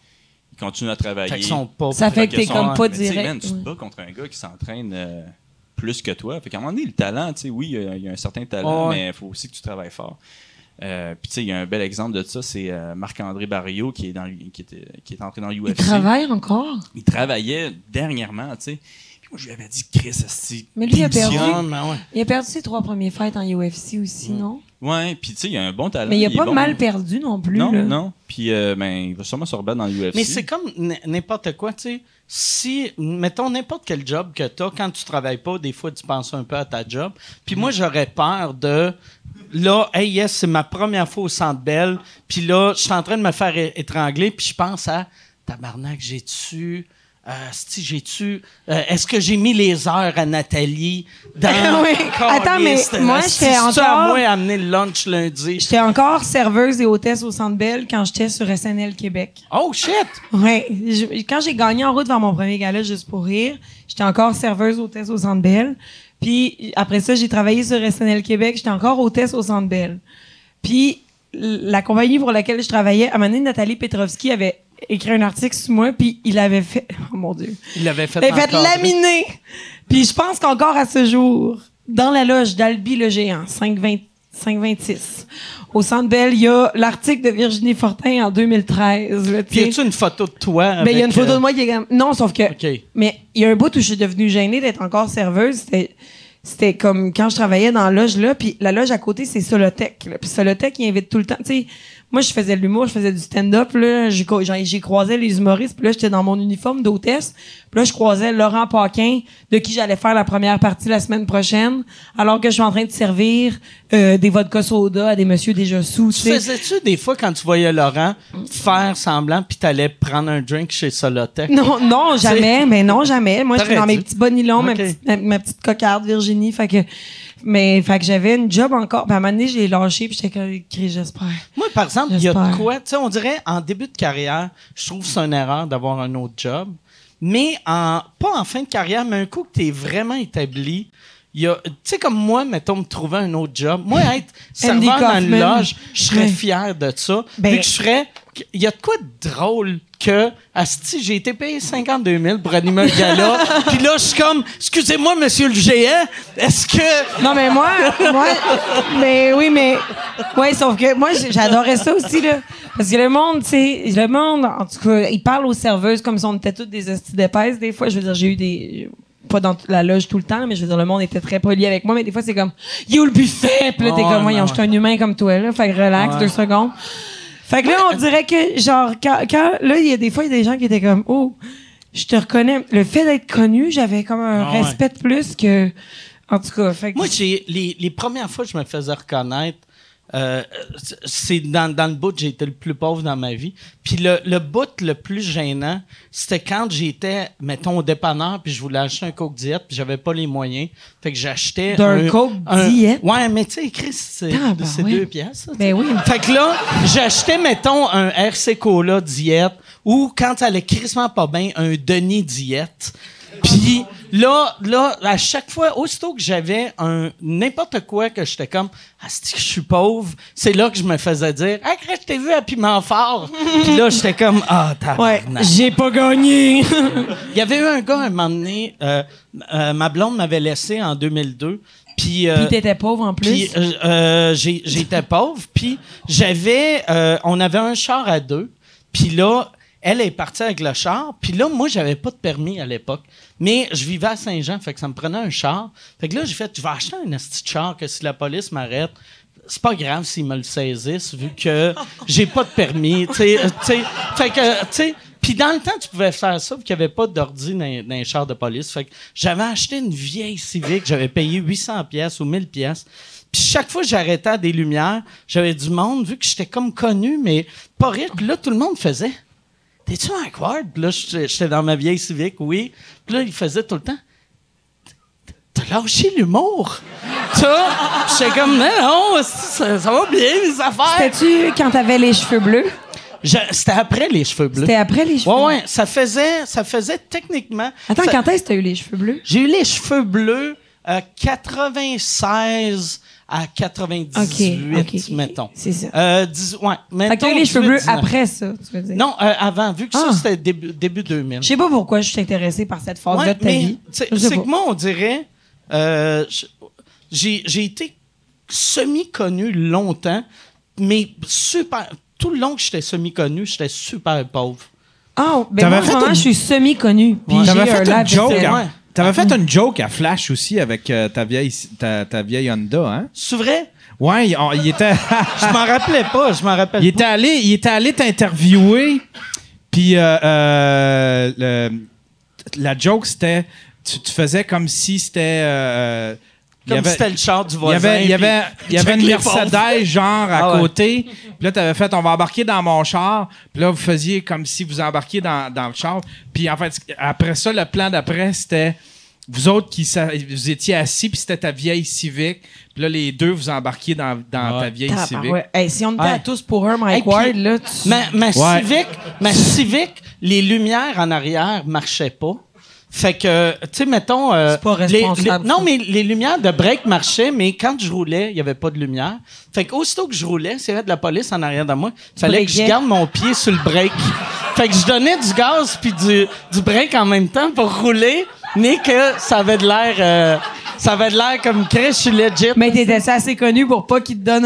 continuent à travailler. ça fait que t'es comme pas direct. tu te bats contre un gars qui s'entraîne euh, plus que toi. Fait qu'à un moment donné, le talent, tu sais, oui, il y, a un certain talent, mais il faut aussi que tu travailles fort. Euh, puis tu sais, il y a un bel exemple de ça, c'est euh, Marc-André Barrio qui est dans qui, était, qui est entré dans l'UFC. Il travaille encore? Il travaillait dernièrement, tu sais. Puis moi, je lui avais dit, Chris, c'est Mais lui, il a perdu. Il a perdu ses trois premiers fights en UFC aussi, non? Ouais, puis tu sais, il a un bon talent. Mais il a pas mal perdu non plus. Non, non. Puis euh, ben, il va sûrement se rebattre dans l'UFC. Mais c'est comme n'importe quoi, tu sais. Si, mettons n'importe quel job que tu as, quand tu travailles pas, des fois tu penses un peu à ta job. Puis moi, j'aurais peur de là, hey yes, c'est ma première fois au Centre Bell. Puis là, je suis en train de me faire étrangler, puis je pense à tabarnak, j'ai-tu. Euh, j'ai-tu. Euh, est-ce que j'ai mis les heures à Nathalie dans. oui. Attends, mais moi, j'étais encore. à moi amener le lunch lundi? J'étais encore serveuse et hôtesse au Centre Bell quand j'étais sur SNL Québec. Oh shit! Oui. Quand j'ai gagné en route vers mon premier gala, juste pour rire, j'étais encore serveuse hôtesse au Centre Bell. Puis après ça, j'ai travaillé sur SNL Québec. J'étais encore hôtesse au Centre Bell. Puis la compagnie pour laquelle je travaillais, à un moment donné, Nathalie Petrovski avait écrit un article sur moi, puis il avait fait... Oh mon Dieu. Il l'avait fait Il fait laminer. Puis je pense qu'encore à ce jour, dans la loge d'Albi le géant, 526, au Centre Bell, il y a l'article de Virginie Fortin en 2013. Puis y a-tu une photo de toi? Ben, il y a une photo de euh, moi qui est... Non, sauf que... Mais il y a un bout où je suis devenue gênée d'être encore serveuse. C'était c'était comme quand je travaillais dans la loge là, puis la loge à côté c'est Solotech. Puis Solotech il invite tout le temps, tu sais, moi, je faisais de l'humour, je faisais du stand-up, là. J'ai, croisé les humoristes, puis là, j'étais dans mon uniforme d'hôtesse. Puis là, je croisais Laurent Paquin, de qui j'allais faire la première partie la semaine prochaine, alors que je suis en train de servir euh, des vodka soda à des messieurs déjà sous, tu Faisais-tu des fois, quand tu voyais Laurent faire semblant, puis t'allais prendre un drink chez Solotech? Non, non, jamais, mais non, jamais. Moi, j'étais dans mes petits bonilons, ma, petite, ma, petite cocarde Virginie, fait que mais, fait que j'avais une job encore. Puis à un moment donné, je l'ai lâché, puis j'étais comme, j'espère. Moi, par exemple, il y a de quoi, tu sais, on dirait, en début de carrière, je trouve que c'est une erreur d'avoir un autre job. Mais en, pas en fin de carrière, mais un coup que tu es vraiment établi, il y a, tu sais, comme moi, mettons, me trouver un autre job. Moi, être serveur dans une loge, je serais fier de ça. Ben, que je ferais, il y a de quoi de drôle que, asti, j'ai été payé 52 000 pour animer un gala. Puis là, je suis comme, excusez-moi, monsieur le géant, est-ce que. Non, mais moi, moi, mais oui, mais. Ouais, sauf que moi, j'adorais ça aussi, là. Parce que le monde, tu sais, le monde, en tout cas, il parle aux serveuses comme si on était toutes des asti d'épaisse. Des fois, je veux dire, j'ai eu des pas dans la loge tout le temps, mais je veux dire, le monde était très poli avec moi, mais des fois, c'est comme, yo, le buffet! Puis là, t'es comme, moi, je suis un humain comme toi, là. Fait que relax, deux secondes. Fait que là, on dirait que, genre, quand, là, il y a des fois, il y a des gens qui étaient comme, oh, je te reconnais. Le fait d'être connu, j'avais comme un ah respect de plus que. En tout cas, fait Moi, j'ai, les, les premières fois que je me faisais reconnaître, euh, c'est dans, dans le bout j'ai été le plus pauvre dans ma vie. Puis le, le bout le plus gênant, c'était quand j'étais, mettons, au dépanneur, puis je voulais acheter un Coke Diet, puis j'avais pas les moyens. Fait que j'achetais un, Coke Diet? Ouais, mais tu sais, Chris, c'est ah, ben deux pièces. Ben oui. Fait que là, j'achetais, mettons, un RC Cola Diet, ou quand ça allait crissement pas bien, un Denis Diet. Puis là, là, à chaque fois, aussitôt que j'avais un n'importe quoi que j'étais comme ah que je suis pauvre, c'est là que je me faisais dire ah je t'ai vu à piment fort. Puis là j'étais comme ah t'as ouais, j'ai pas gagné. Il y avait eu un gars un moment donné, euh, euh, ma blonde m'avait laissé en 2002. Puis, euh, t'étais pauvre en plus? Puis euh, euh j'étais pauvre. Puis j'avais, on avait un char à deux. Puis là, elle est partie avec le char. Puis là, moi, j'avais pas de permis à l'époque. Mais je vivais à Saint-Jean, fait que ça me prenait un char. Fait que là, j'ai fait, tu vas acheter un petit char que si la police m'arrête, c'est pas grave s'ils me le saisissent, vu que j'ai pas de permis. fait que, tu sais, puis dans le temps, tu pouvais faire ça, vu qu'il n'y avait pas d'ordi dans, dans, les chars de police. Fait que j'avais acheté une vieille Civic, j'avais payé 800 pièces ou 1000 pièces. Puis chaque fois que j'arrêtais à des lumières, j'avais du monde, vu que j'étais comme connu, mais pas riche. Puis là, tout le monde faisait. T'es-tu un Ward? là, j'étais dans ma vieille civique, oui. Puis là, il faisait tout le temps. T'as lâché l'humour? Ça, j'étais comme, non, ça, va bien, les affaires. C'était-tu quand t'avais les cheveux bleus? C'était après les cheveux bleus. C'était après les cheveux bleus? Ouais, ouais. Ça faisait, ça faisait techniquement. Attends, quand est-ce que t'as eu les cheveux bleus? J'ai eu les cheveux bleus euh, 96 à 98, mettons. C'est ça. Euh, 10, ouais, fait que les cheveux bleus après ça, tu veux dire? Non, euh, avant, vu que ça, ah. c'était début, début 2000. Je sais pas pourquoi je suis intéressé par cette phase-là de ta vie. C'est que moi, on dirait... Euh, j'ai été semi-connu longtemps, mais super... Tout le long que j'étais semi-connu, j'étais super pauvre. Ah, ben moi, vraiment, je suis semi-connu. Puis j'ai un fait une joke? T'avais fait une joke à Flash aussi avec euh, ta, vieille, ta, ta, vieille Honda, hein? C'est vrai? Ouais, il, était. je m'en rappelais pas, je m'en rappelle il Était allé, il était allé t'interviewer, puis euh, euh, la joke c'était. Tu, faisais comme si c'était Comme c'était le char du voisin. Il y avait, il y avait, il y avait une Mercedes, genre, à ah côté. Puis là, t'avais fait, on va embarquer dans mon char. Puis là, vous faisiez comme si vous embarquiez dans, dans le char. Puis en fait, après ça, le plan d'après, c'était vous autres qui vous étiez assis, puis c'était ta vieille Civic. Puis là, les deux, vous embarquiez dans, dans ta vieille Civic. si on était tous pour un Mike Ward, là, Ma, ma Civic, ma Civic, les lumières en arrière marchaient pas. Fait que, tu sais, mettons. Euh, c'est pas responsable. non, mais les lumières de break marchaient, mais quand je roulais, il y avait pas de lumière. Fait que, aussitôt que je roulais, s'il y avait de la police en arrière de moi, il fallait que je garde mon pied sur le break. fait que je donnais du gaz puis du, du break en même temps pour rouler, mais que ça avait de l'air. Euh, ça avait de l'air comme Chris, je suis legit. Mais t'étais assez connu pour pas qu'il te donne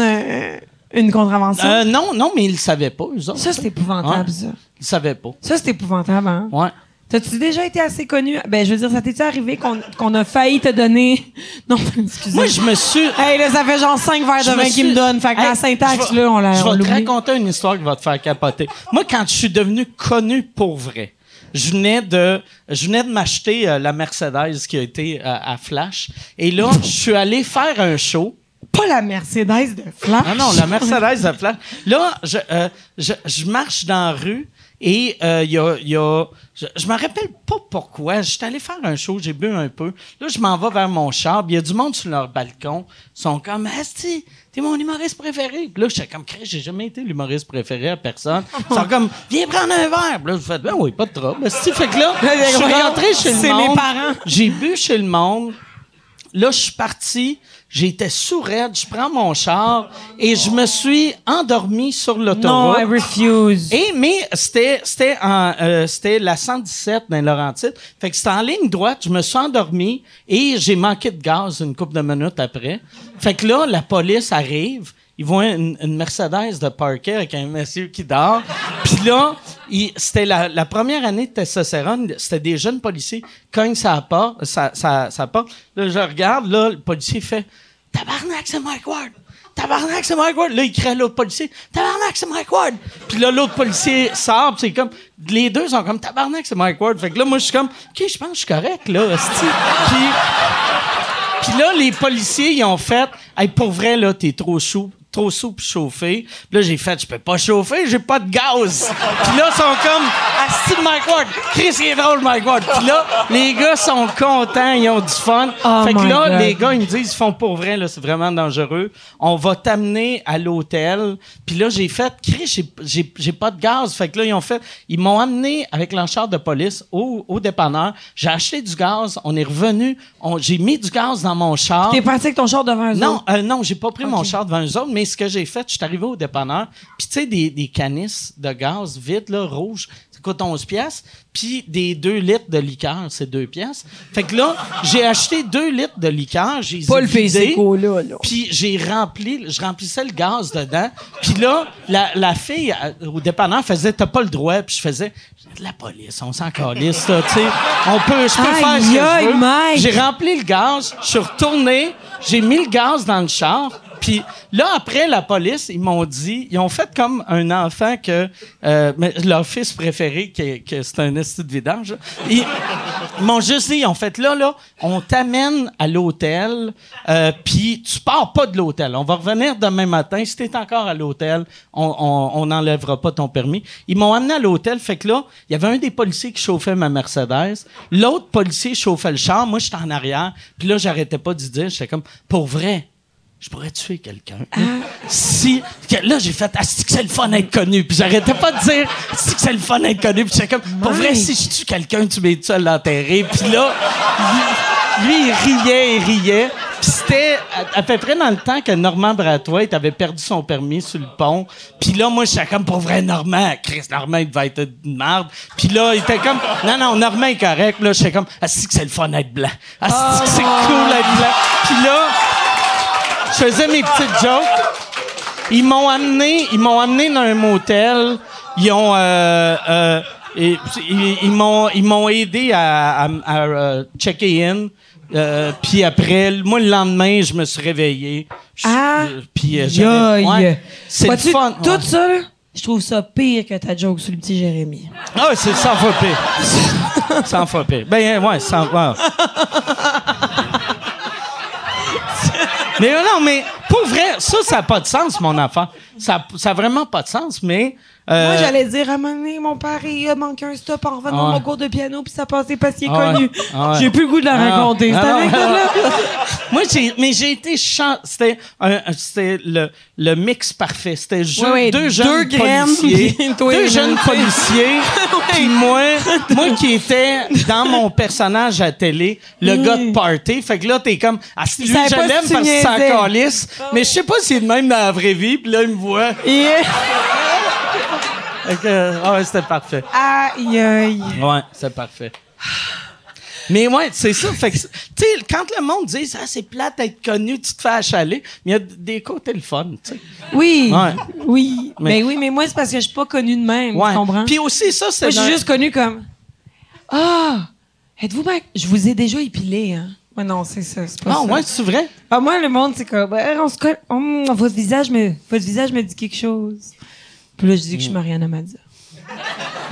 une contravention? Euh, non, non, mais ils le savaient pas, eux autres. Ça, c'est épouvantable, ça. Ils savaient pas. Ça, c'est épouvantable, hein? Ouais. T'as-tu déjà été assez connu? Ben, je veux dire, ça t'est-tu arrivé qu'on a failli te donner? Non, excusez. Moi, je me suis. Hey, là, ça fait genre cinq verres de vin qu'ils me donnent. Fait que la syntaxe, là, on l'a. Je vais te raconter une histoire qui va te faire capoter. Moi, quand je suis devenu connu pour vrai, je venais de, je venais de m'acheter euh, la Mercedes qui a été euh, à Flash. Et là, je suis allé faire un show. Pas la Mercedes de Flash. Non, non, la Mercedes de Flash. Là, je, euh, je, je marche dans la rue et il euh, y a, y a, je, je me rappelle pas pourquoi. J'étais allé faire un show, j'ai bu un peu. Là, je m'en vais vers mon char. Il y a du monde sur leur balcon. Ils sont comme, Asti, t'es mon humoriste préféré. Puis là, j'étais comme, j'ai jamais été l'humoriste préféré à personne. Ils sont comme, viens prendre un verre. Puis là, je fais, ben oui, pas de trouble. Fait que là, je suis rentré chez le monde. C'est mes parents. J'ai bu chez le monde. Là, je suis parti. J'étais sourde, je prends mon char et je me suis endormi sur l'autoroute. Non, I refuse. Et mais c'était c'était euh, c'était la 117 dans Laurentides. Fait que c'était en ligne droite, je me suis endormi et j'ai manqué de gaz une couple de minutes après. Fait que là la police arrive ils voient une, Mercedes de parquet avec un monsieur qui dort. Puis là, c'était la, la, première année de testostérone, c'était des jeunes policiers. Cognent sa porte, ça, ça, ça porte. Là, je regarde, là, le policier fait Tabarnak, c'est Mike Ward! Tabarnak, c'est Mike Ward! Là, il crée l'autre policier. Tabarnak, c'est Mike Ward! Puis là, l'autre policier sort, c'est comme. Les deux sont comme Tabarnak, c'est Mike Ward. Fait que là, moi, je suis comme, OK, je pense que je suis correct, là, Puis. Puis là, les policiers, ils ont fait, hey, pour vrai, là, t'es trop chaud trop souple chauffer. Puis là, j'ai fait, je peux pas chauffer, j'ai pas de gaz. Puis là, ils sont comme, Asti de Mike Ward. Chris, il est drôle, Mike Ward. Puis là, les gars sont contents, ils ont du fun. Oh fait que là, les gars, ils me disent, ils font pour vrai, là, c'est vraiment dangereux. On va t'amener à l'hôtel. Puis là, j'ai fait, Chris, j'ai pas de gaz. Fait que là, ils ont fait, ils m'ont amené avec l'enchère de police au, au dépanneur. J'ai acheté du gaz, on est revenu, j'ai mis du gaz dans mon char. T'es parti avec ton char devant eux Non, euh, non, j'ai pas pris mon char devant eux autres, mais ce que j'ai fait, je suis arrivé au dépanneur, puis tu sais, des, des canisses de gaz vides, là, rouges, ça coûte 11 pièces puis des 2 litres de liqueur, c'est 2 pièces. Fait que là, j'ai acheté 2 litres de liqueur, j'ai Pas le là, là. Puis j'ai rempli, je remplissais le gaz dedans. Puis là, la, la fille euh, au dépanneur faisait t'as pas le droit, puis je faisais la police, on s'en calisse là, tu sais. On peut je peux faire ce que je veux. J'ai rempli le gaz, je suis retourné, j'ai mis le gaz dans le char. Puis là, après, la police, ils m'ont dit, ils ont fait comme un enfant que euh, leur fils préféré, que, que c'est un esti de vidange, ils, m'ont juste dit, ils ont fait là, là, on t'amène à l'hôtel, euh, puis tu pars pas de l'hôtel. On va revenir demain matin. Si t'es encore à l'hôtel, on n'enlèvera pas ton permis. Ils m'ont amené à l'hôtel, fait que là, il y avait un des policiers qui chauffait ma Mercedes, l'autre policier chauffait le char, moi j'étais en arrière, puis là j'arrêtais pas de dire, j'étais comme, pour vrai, je pourrais tuer quelqu'un. Ah. Si. Là, j'ai fait, ah, que c'est le fun d'être connu? Puis j'arrêtais pas de dire, ah, que c'est le fun d'être connu? Puis j'étais comme, pour vrai, si je tue quelqu'un, tu m'es seul l'enterrer. Puis là, lui, il riait, il riait. Puis c'était à, peu près dans le temps que Normand Bratoit avait perdu son permis sur le pont. Puis là, moi, j'étais comme, pour vrai, Normand, Chris, Normand, il devait être une merde. Puis là, il était comme, non, non, Normand est correct. Là, j'étais comme, ah, que c'est le fun d'être blanc? Ah, que c'est cool d'être blanc? Puis là, je faisais mes petites jokes. Ils m'ont amené, ils m'ont amené dans un motel. Ils ont, euh, euh, ils, m'ont, ils m'ont aidé à, euh, checker in. puis après, moi le lendemain, je me suis réveillé. Ah. Puis ouais, c'est le fun. Tout ça, je trouve ça pire que ta joke sur le petit Jérémy. Ah, c'est 100 fois pire. 100 fois pire. Ben ouais, 100 fois. mais non, mais pour vrai, ça, ça n'a pas de sens, mon affaire. Ça n'a vraiment pas de sens, mais euh, Moi, j'allais dire, à un moment donné, mon père, il a manqué un stop en revenant de mon cours de piano, puis ça passait pas si ah connu. Ah j'ai plus le goût de la ah raconter. Moi, j'ai, mais j'ai été chant. C'était, c'était le, le mix parfait. C'était deux jeunes deux policiers. deux jeunes policiers. puis moi, moi qui étais dans mon personnage à télé, le gars de party. Fait que là, t'es comme, ah, lui, je l'aime parce que c'est un calice. Mais je sais pas s'il est de même dans la vraie vie, puis là, il me voit. Ah ouais, c'était parfait. Aïe, aïe. Ouais, c'est parfait. Mais ouais, c'est ça. Fait que, tu sais, quand le monde dit ah, c'est plate d'être connu, tu te fais achaler, mais il y a des côtés le fun, tu sais. Oui. Oui. Mais, oui, mais moi, c'est parce que je suis pas connu de même. Tu comprends? Puis aussi, ça, c'est. Moi, je suis juste connu comme Ah, êtes-vous bien. Je vous ai déjà épilé, hein. Ouais, non, c'est ça. C'est pas non, ouais, c'est vrai. Ah, moi, le monde, c'est comme, on se colle. votre, visage me, votre visage me dit quelque chose. Puis là, je dis que je suis mm. Mariana Mazza.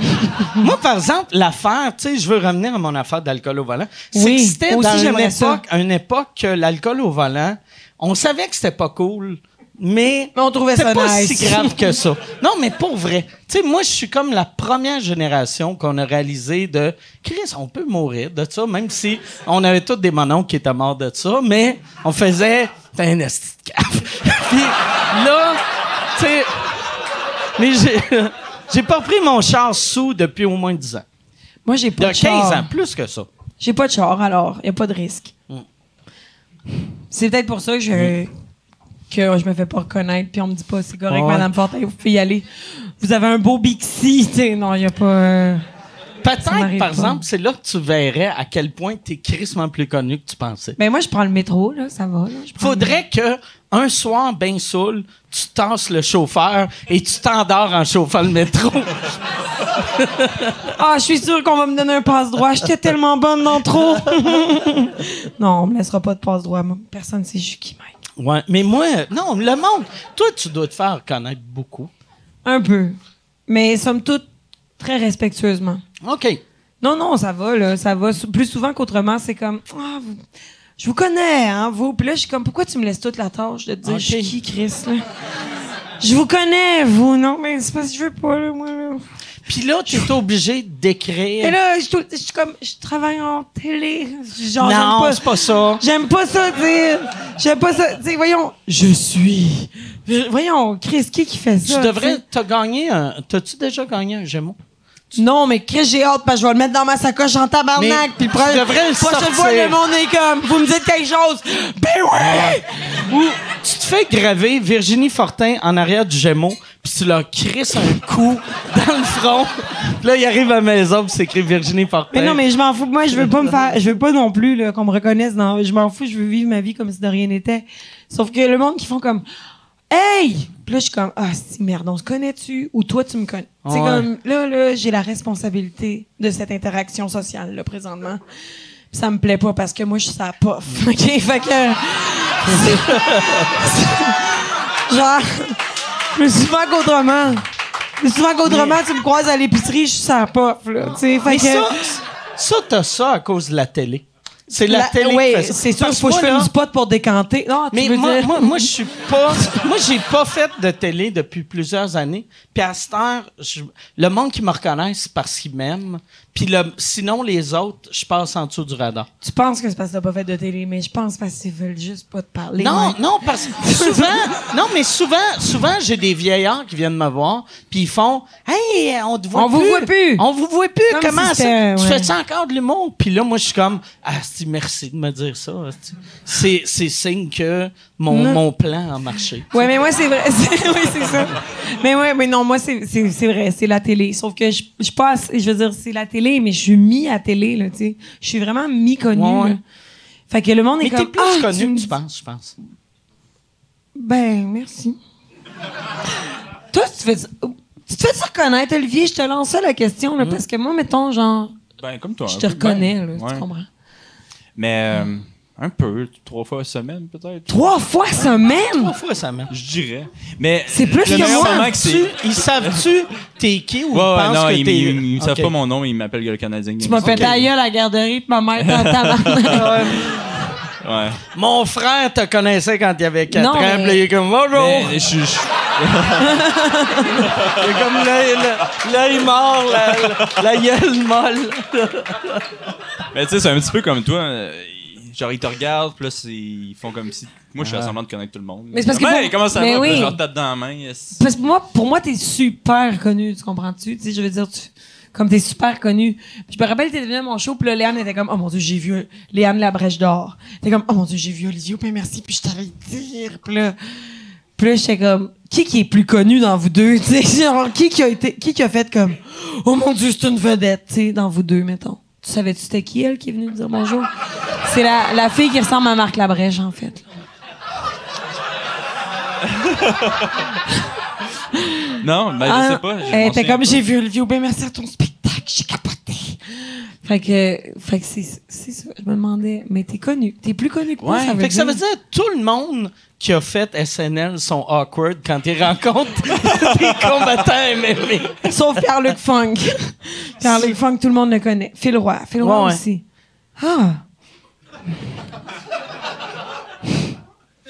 Moi, par exemple, l'affaire, tu sais, je veux revenir à mon affaire d'alcool au volant. C'est que c'était dans une époque, une époque que l'alcool au volant, on savait que c'était pas cool, mais, on trouvait ça pas si grave que ça. Non, mais pour vrai. Tu sais, moi, je suis comme la première génération qu'on a réalisé de Chris, on peut mourir de ça, même si on avait tous des monons qui étaient morts de ça, mais on faisait t'es un esti de Puis là, tu sais mais j'ai pas pris mon char sous depuis au moins 10 ans. Moi, j'ai pas de, de 15 ans, plus que ça. J'ai pas de char, alors il a pas de risque. Mm. C'est peut-être pour ça que je, que je me fais pas reconnaître, puis on me dit pas c'est correct, Madame Fortin, vous pouvez y aller. Vous avez un beau Bixi, tu non, il a pas. Peut-être, par exemple, c'est là que tu verrais à quel point tu es crissement plus connu que tu pensais. Mais moi, je prends le métro, là, ça va. Il Faudrait que un soir, ben saoul, tu tasses le chauffeur et tu t'endors en chauffant le métro. ah, je suis sûr qu'on va me donner un passe-droit. J'étais tellement bonne dans trop. non, on me laissera pas de passe-droit. Personne sait je suis qui, Mike. Ouais, mais moi, non, le monde, toi, tu dois te faire connaître beaucoup. Un peu. Mais somme toute, très respectueusement. OK. Non, non, ça va, là. Ça va. Plus souvent qu'autrement, c'est comme. Ah, je vous connais, hein, vous. Puis là, je suis comme, pourquoi tu me laisses toute la tâche de te dire, je suis qui, Chris, là? Je vous connais, vous, non? Mais c'est parce que je veux pas, là, moi, là. Puis là, tu es obligé d'écrire. Et là, je suis comme, je travaille en télé. Genre, non, c'est pas ça. J'aime pas ça dire. J'aime pas ça. Tu voyons, je suis. Voyons, Chris, qui qui fait ça? Tu devrais, t'as gagné un, t'as-tu déjà gagné un Gémeaux? Non, mais Chris, j'ai hâte parce que je vais le mettre dans ma sacoche en tabarnak. Puis le prochaine fois, le monde est comme, vous me dites quelque chose. Ben ouais! Ou tu te fais graver Virginie Fortin en arrière du Gémeaux, puis tu leur crisses un coup dans le front. Puis là, il arrive à la maison, puis c'est écrit Virginie Fortin. Mais non, mais je m'en fous. Moi, je veux pas me faire, je veux pas non plus qu'on me reconnaisse. Je m'en fous. Je veux vivre ma vie comme si de rien n'était. Sauf que le monde qui font comme, Hey! Puis là, je suis comme, ah, si merde, on se connaît-tu? Ou toi, tu me connais? C'est comme, là, là, j'ai la responsabilité de cette interaction sociale, là, présentement. Pis ça me plaît pas parce que moi, je suis sa pof. OK? Fait que. genre, mais souvent qu'autrement. Mais souvent qu'autrement, tu me croises à l'épicerie, je suis sa pof, là. Tu sais, fait que. Ça, ça t'as ça à cause de la télé. C'est la, télé. Oui, c'est sûr qu'il faut que je fasse du spot pour décanter. Non, mais moi, moi, moi, je suis pas. moi, j'ai pas fait de télé depuis plusieurs années. Puis à cette heure, le monde qui me reconnaît, c'est parce qu'il m'aime. Puis le, sinon, les autres, je passe en dessous du radar. Tu penses que c'est parce que t'as pas fait de télé, mais je pense parce qu'ils veulent juste pas te parler. Non, non, parce que souvent, non, mais souvent, souvent, j'ai des vieillards qui viennent me voir, puis ils font, hey, on te voit on plus. vous voit plus. On vous voit plus. Comment ça? Tu fais ça encore de l'humour? Puis là, moi, je suis comme, ah, merci de me dire ça. C'est, c'est signe que mon, mon plan a marché. Ouais, mais moi, c'est vrai. oui, c'est ça. Mais ouais, mais non, moi, c'est, vrai, c'est la télé. Sauf que je, je passe, je veux dire, c'est la télé mais je suis mis à télé, là, tu sais. Je suis vraiment mis connu. Fait que le monde est comme. Mais t'es plus ah, connu que tu penses, je pense. Ben, merci. Toi, tu fais Tu te fais ça reconnaître, Olivier? Je te lance ça la question, là, hmm. parce que moi, mettons, genre. Ben, comme toi. Je te reconnais, là, tu comprends? Mais. Euh, un peu, trois fois semaine peut-être. Trois fois semaine? Trois fois semaine. Je dirais. Mais c'est plus que moi. Que ils savent-tu t'es qui ou ils pensent non, que ils, ils, ils savent pas mon nom, ils m'appellent le Canadien. Tu m'as fait à la garderie, puis ma mère Ouais. Mon frère te connaissait quand il avait 4 Non, ans, mais- puis là, il est comme bonjour. Mais je suis. je- Il est comme l'œil, l'œil mort, la, la gueule molle. Mais tu sais, c'est un petit peu comme toi. Genre, ils te regardent, puis là, c'est- ils font comme si. Moi, je fais semblant de connaître tout le monde. Mais c'est parce que Hey, pour- comment ça mais va? Oui. Je leur tape dans la main. yes. Parce que moi, pour moi, t'es super connu, tu comprends-tu? Tu sais, je veux dire, tu, comme t'es super connu. Puis je me rappelle, t'es venu à mon show, puis là, Léane était comme, oh mon dieu, j'ai vu Léane la brèche d'or. T'es comme, oh mon dieu, j'ai vu Olivier, puis merci, puis je t'avais dire. Puis là, puis là, j'étais comme, qui qui est plus connu dans vous deux? Tu sais, genre, qui qui a été, qui qui a fait comme, oh mon dieu, c'est une vedette, tu sais, dans vous deux, mettons. Tu savais-tu c'était qui, elle, qui est venue te dire bonjour? C'est la, la fille qui ressemble à Marc Labrèche, en fait. Non, ben, Ah, je sais pas. Elle était comme j'ai vu Olivier ben merci à ton spectacle, j'ai capoté. Fait que, fait que c'est, c'est ça. Je me demandais, mais t'es connu, t'es plus connu que moi, Ouais, ça veut fait que ça veut dire que tout le monde qui a fait SNL sont awkward quand ils rencontrent des combattants MMA. Sauf Pierre-Luc Funk. Pierre-Luc Funk, tout le monde le connaît. Phil Roy. Phil Roy Ouais, ouais. aussi. Ah.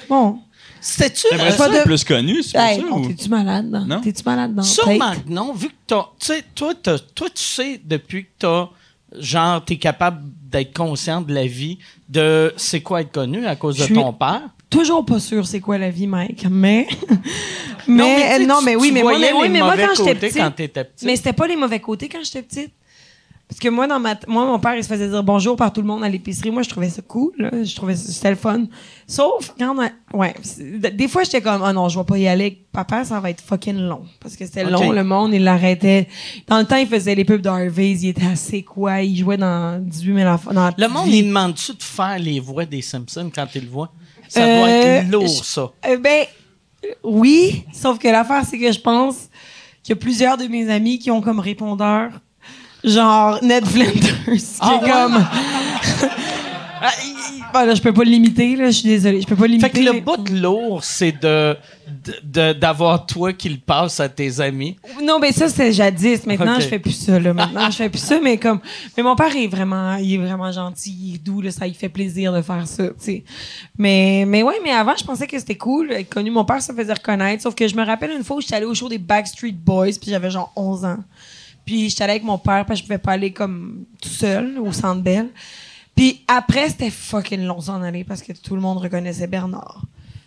Bon. C'était-tu T'aimerais euh, ça pas de- plus connu, c'est Hey, ça? non, ou- t'es-tu malade, non? Non? T'es-tu malade dans Sûrement que non, vu que t'as. Tu sais, toi, t'as- toi, tu sais, depuis que t'as. Genre, t'es capable d'être conscient de la vie, de c'est quoi être connu à cause de ton père? Toujours pas sûr c'est quoi la vie, Mike, mais. Non, mais, tu non, tu- mais oui, tu mais moi, voyais mais, oui, mais moi, quand j'étais petite. quand petite. Mais c'était pas les mauvais côtés quand j'étais petite. Parce que moi, dans ma moi, mon père, il se faisait dire bonjour par tout le monde à l'épicerie. Moi, je trouvais ça cool. là. Je trouvais ça- c'était le fun. Sauf quand, on a- ouais, des fois, j'étais comme, ah non, je vais pas y aller. avec Papa, ça va être fucking long. Parce que c'était long, le monde, il l'arrêtait. Dans le temps, il faisait les pubs d'Harvey's, il était assez quoi, il jouait dans 18 000 enfants. dans Le monde, il demande-tu de faire les voix des Simpsons quand il le voit? Ça Euh, doit être lourd, ça. Euh, ben, oui, sauf que l'affaire, c'est que je pense qu'il y a plusieurs de mes amis qui ont comme répondeur, genre Ned Flanders, qui Ah, est ouais? comme. Ah, Bon, là, je peux pas l'imiter, là, je suis désolée, je peux pas l'imiter. Fait que le bout lourd, c'est de de- de- d'avoir toi qui le passe à tes amis. Non, mais ça, c'était jadis. Maintenant, Ok. je fais plus ça, là. Maintenant, je fais plus ça, mais comme. Mais mon père est vraiment, il est vraiment gentil, il est doux, là. Ça, il fait plaisir de faire ça, tu sais. Mais, mais ouais, mais avant, je pensais que c'était cool, être connu. Mon père se faisait reconnaître. Sauf que je me rappelle une fois où j'étais allée au show des Backstreet Boys, puis j'avais genre 11 ans. Puis j'étais allée avec mon père, parce que je pouvais pas aller comme tout seul au Centre Bell. Puis après, c'était fucking long s'en aller parce que tout le monde reconnaissait Bernard.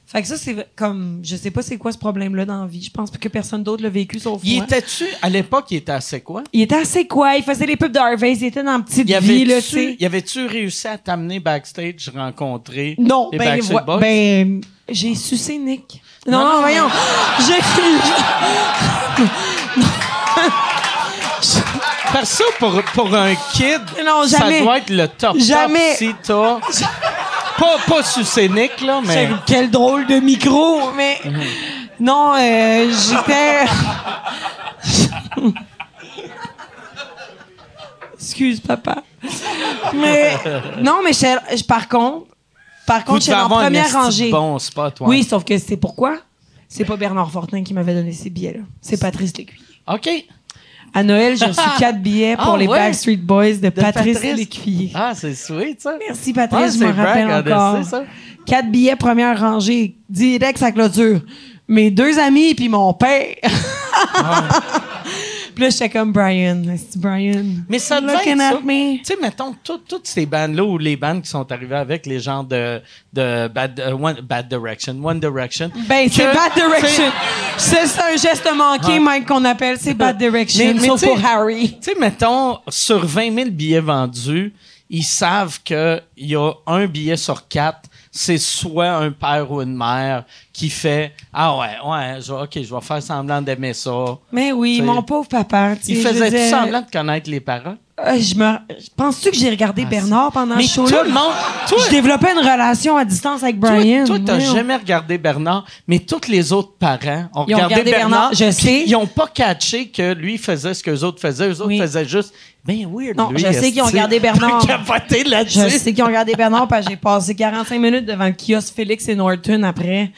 Fait que ça, c'est comme, je sais pas c'est quoi ce problème-là dans la vie. Je pense que personne d'autre l'a vécu sauf Il moi. était-tu, à l'époque, il était assez quoi? Il était assez quoi? Il faisait les pubs d'Harvey's, il était dans la petite Y vie, là, tu sais. y avait-tu réussi à t'amener backstage rencontrer Non, les ben, Boys? ben, j'ai sucé Nick. Non, Non, non, non, voyons. J'ai. Que ça, pour, pour un kid, Non, jamais. ça doit être le top Jamais. top si t'as... pas, pas sucénique, là, mais... Quel drôle de micro, mais. Non, euh, j'étais. Excuse, papa. Mais. Non, mais j'étais- par contre. Par contre, j'étais en première rangée. bon spot, ouais. Oui, sauf que c'est pourquoi? C'est pas Bernard Fortin qui m'avait donné ces billets-là. C'est Patrice Lécuyer. OK. À Noël, j'ai reçu quatre billets pour Ah, les ouais? Backstreet Boys de, Patrice, Patrice? Lécuyer. Ah, c'est sweet, ça. Merci Patrice, je me rappelle encore. c'est ça. Quatre billets première rangée, direct sa clôture. Mes deux amis puis mon père. puis là j'étais comme Brian, c'est Brian? Mais ça devait Looking être at ça. me. Tu sais, mettons, tout- toutes ces bandes-là ou les bandes qui sont arrivées avec les gens de, de Bad, euh, One- Bad Direction, One Direction. Ben c'est Bad Direction. C'est un geste manqué, Mike, qu'on appelle, c'est Bad Direction. Mais- mais sauf pour Harry. Tu sais, mettons, sur 20 000 billets vendus, ils savent qu'il y a un billet sur quatre, c'est soit un père ou une mère qui fait Ah ouais, ouais, je, vais- OK, je vais faire semblant d'aimer ça. Mais oui, T'sais, mon pauvre papa. Il faisait tout semblant de connaître les parents. Euh, je me... Penses-tu que j'ai regardé Bernard pendant Ah, Mais ce tout show-là? le monde. Toi, Je développais une relation à distance avec Brian. toi, t'as jamais regardé Bernard, mais tous les autres parents ont Ils ont regardé, regardé Bernard, Bernard. je sais. Ils ont pas catché que lui faisait ce que les autres faisaient. Eux autres Oui. faisaient juste. Ben weird, Non, lui, je sais qu'ils ont regardé Bernard. Je sais qu'ils ont regardé Bernard parce que j'ai passé 45 minutes devant le kiosque Félix et Norton après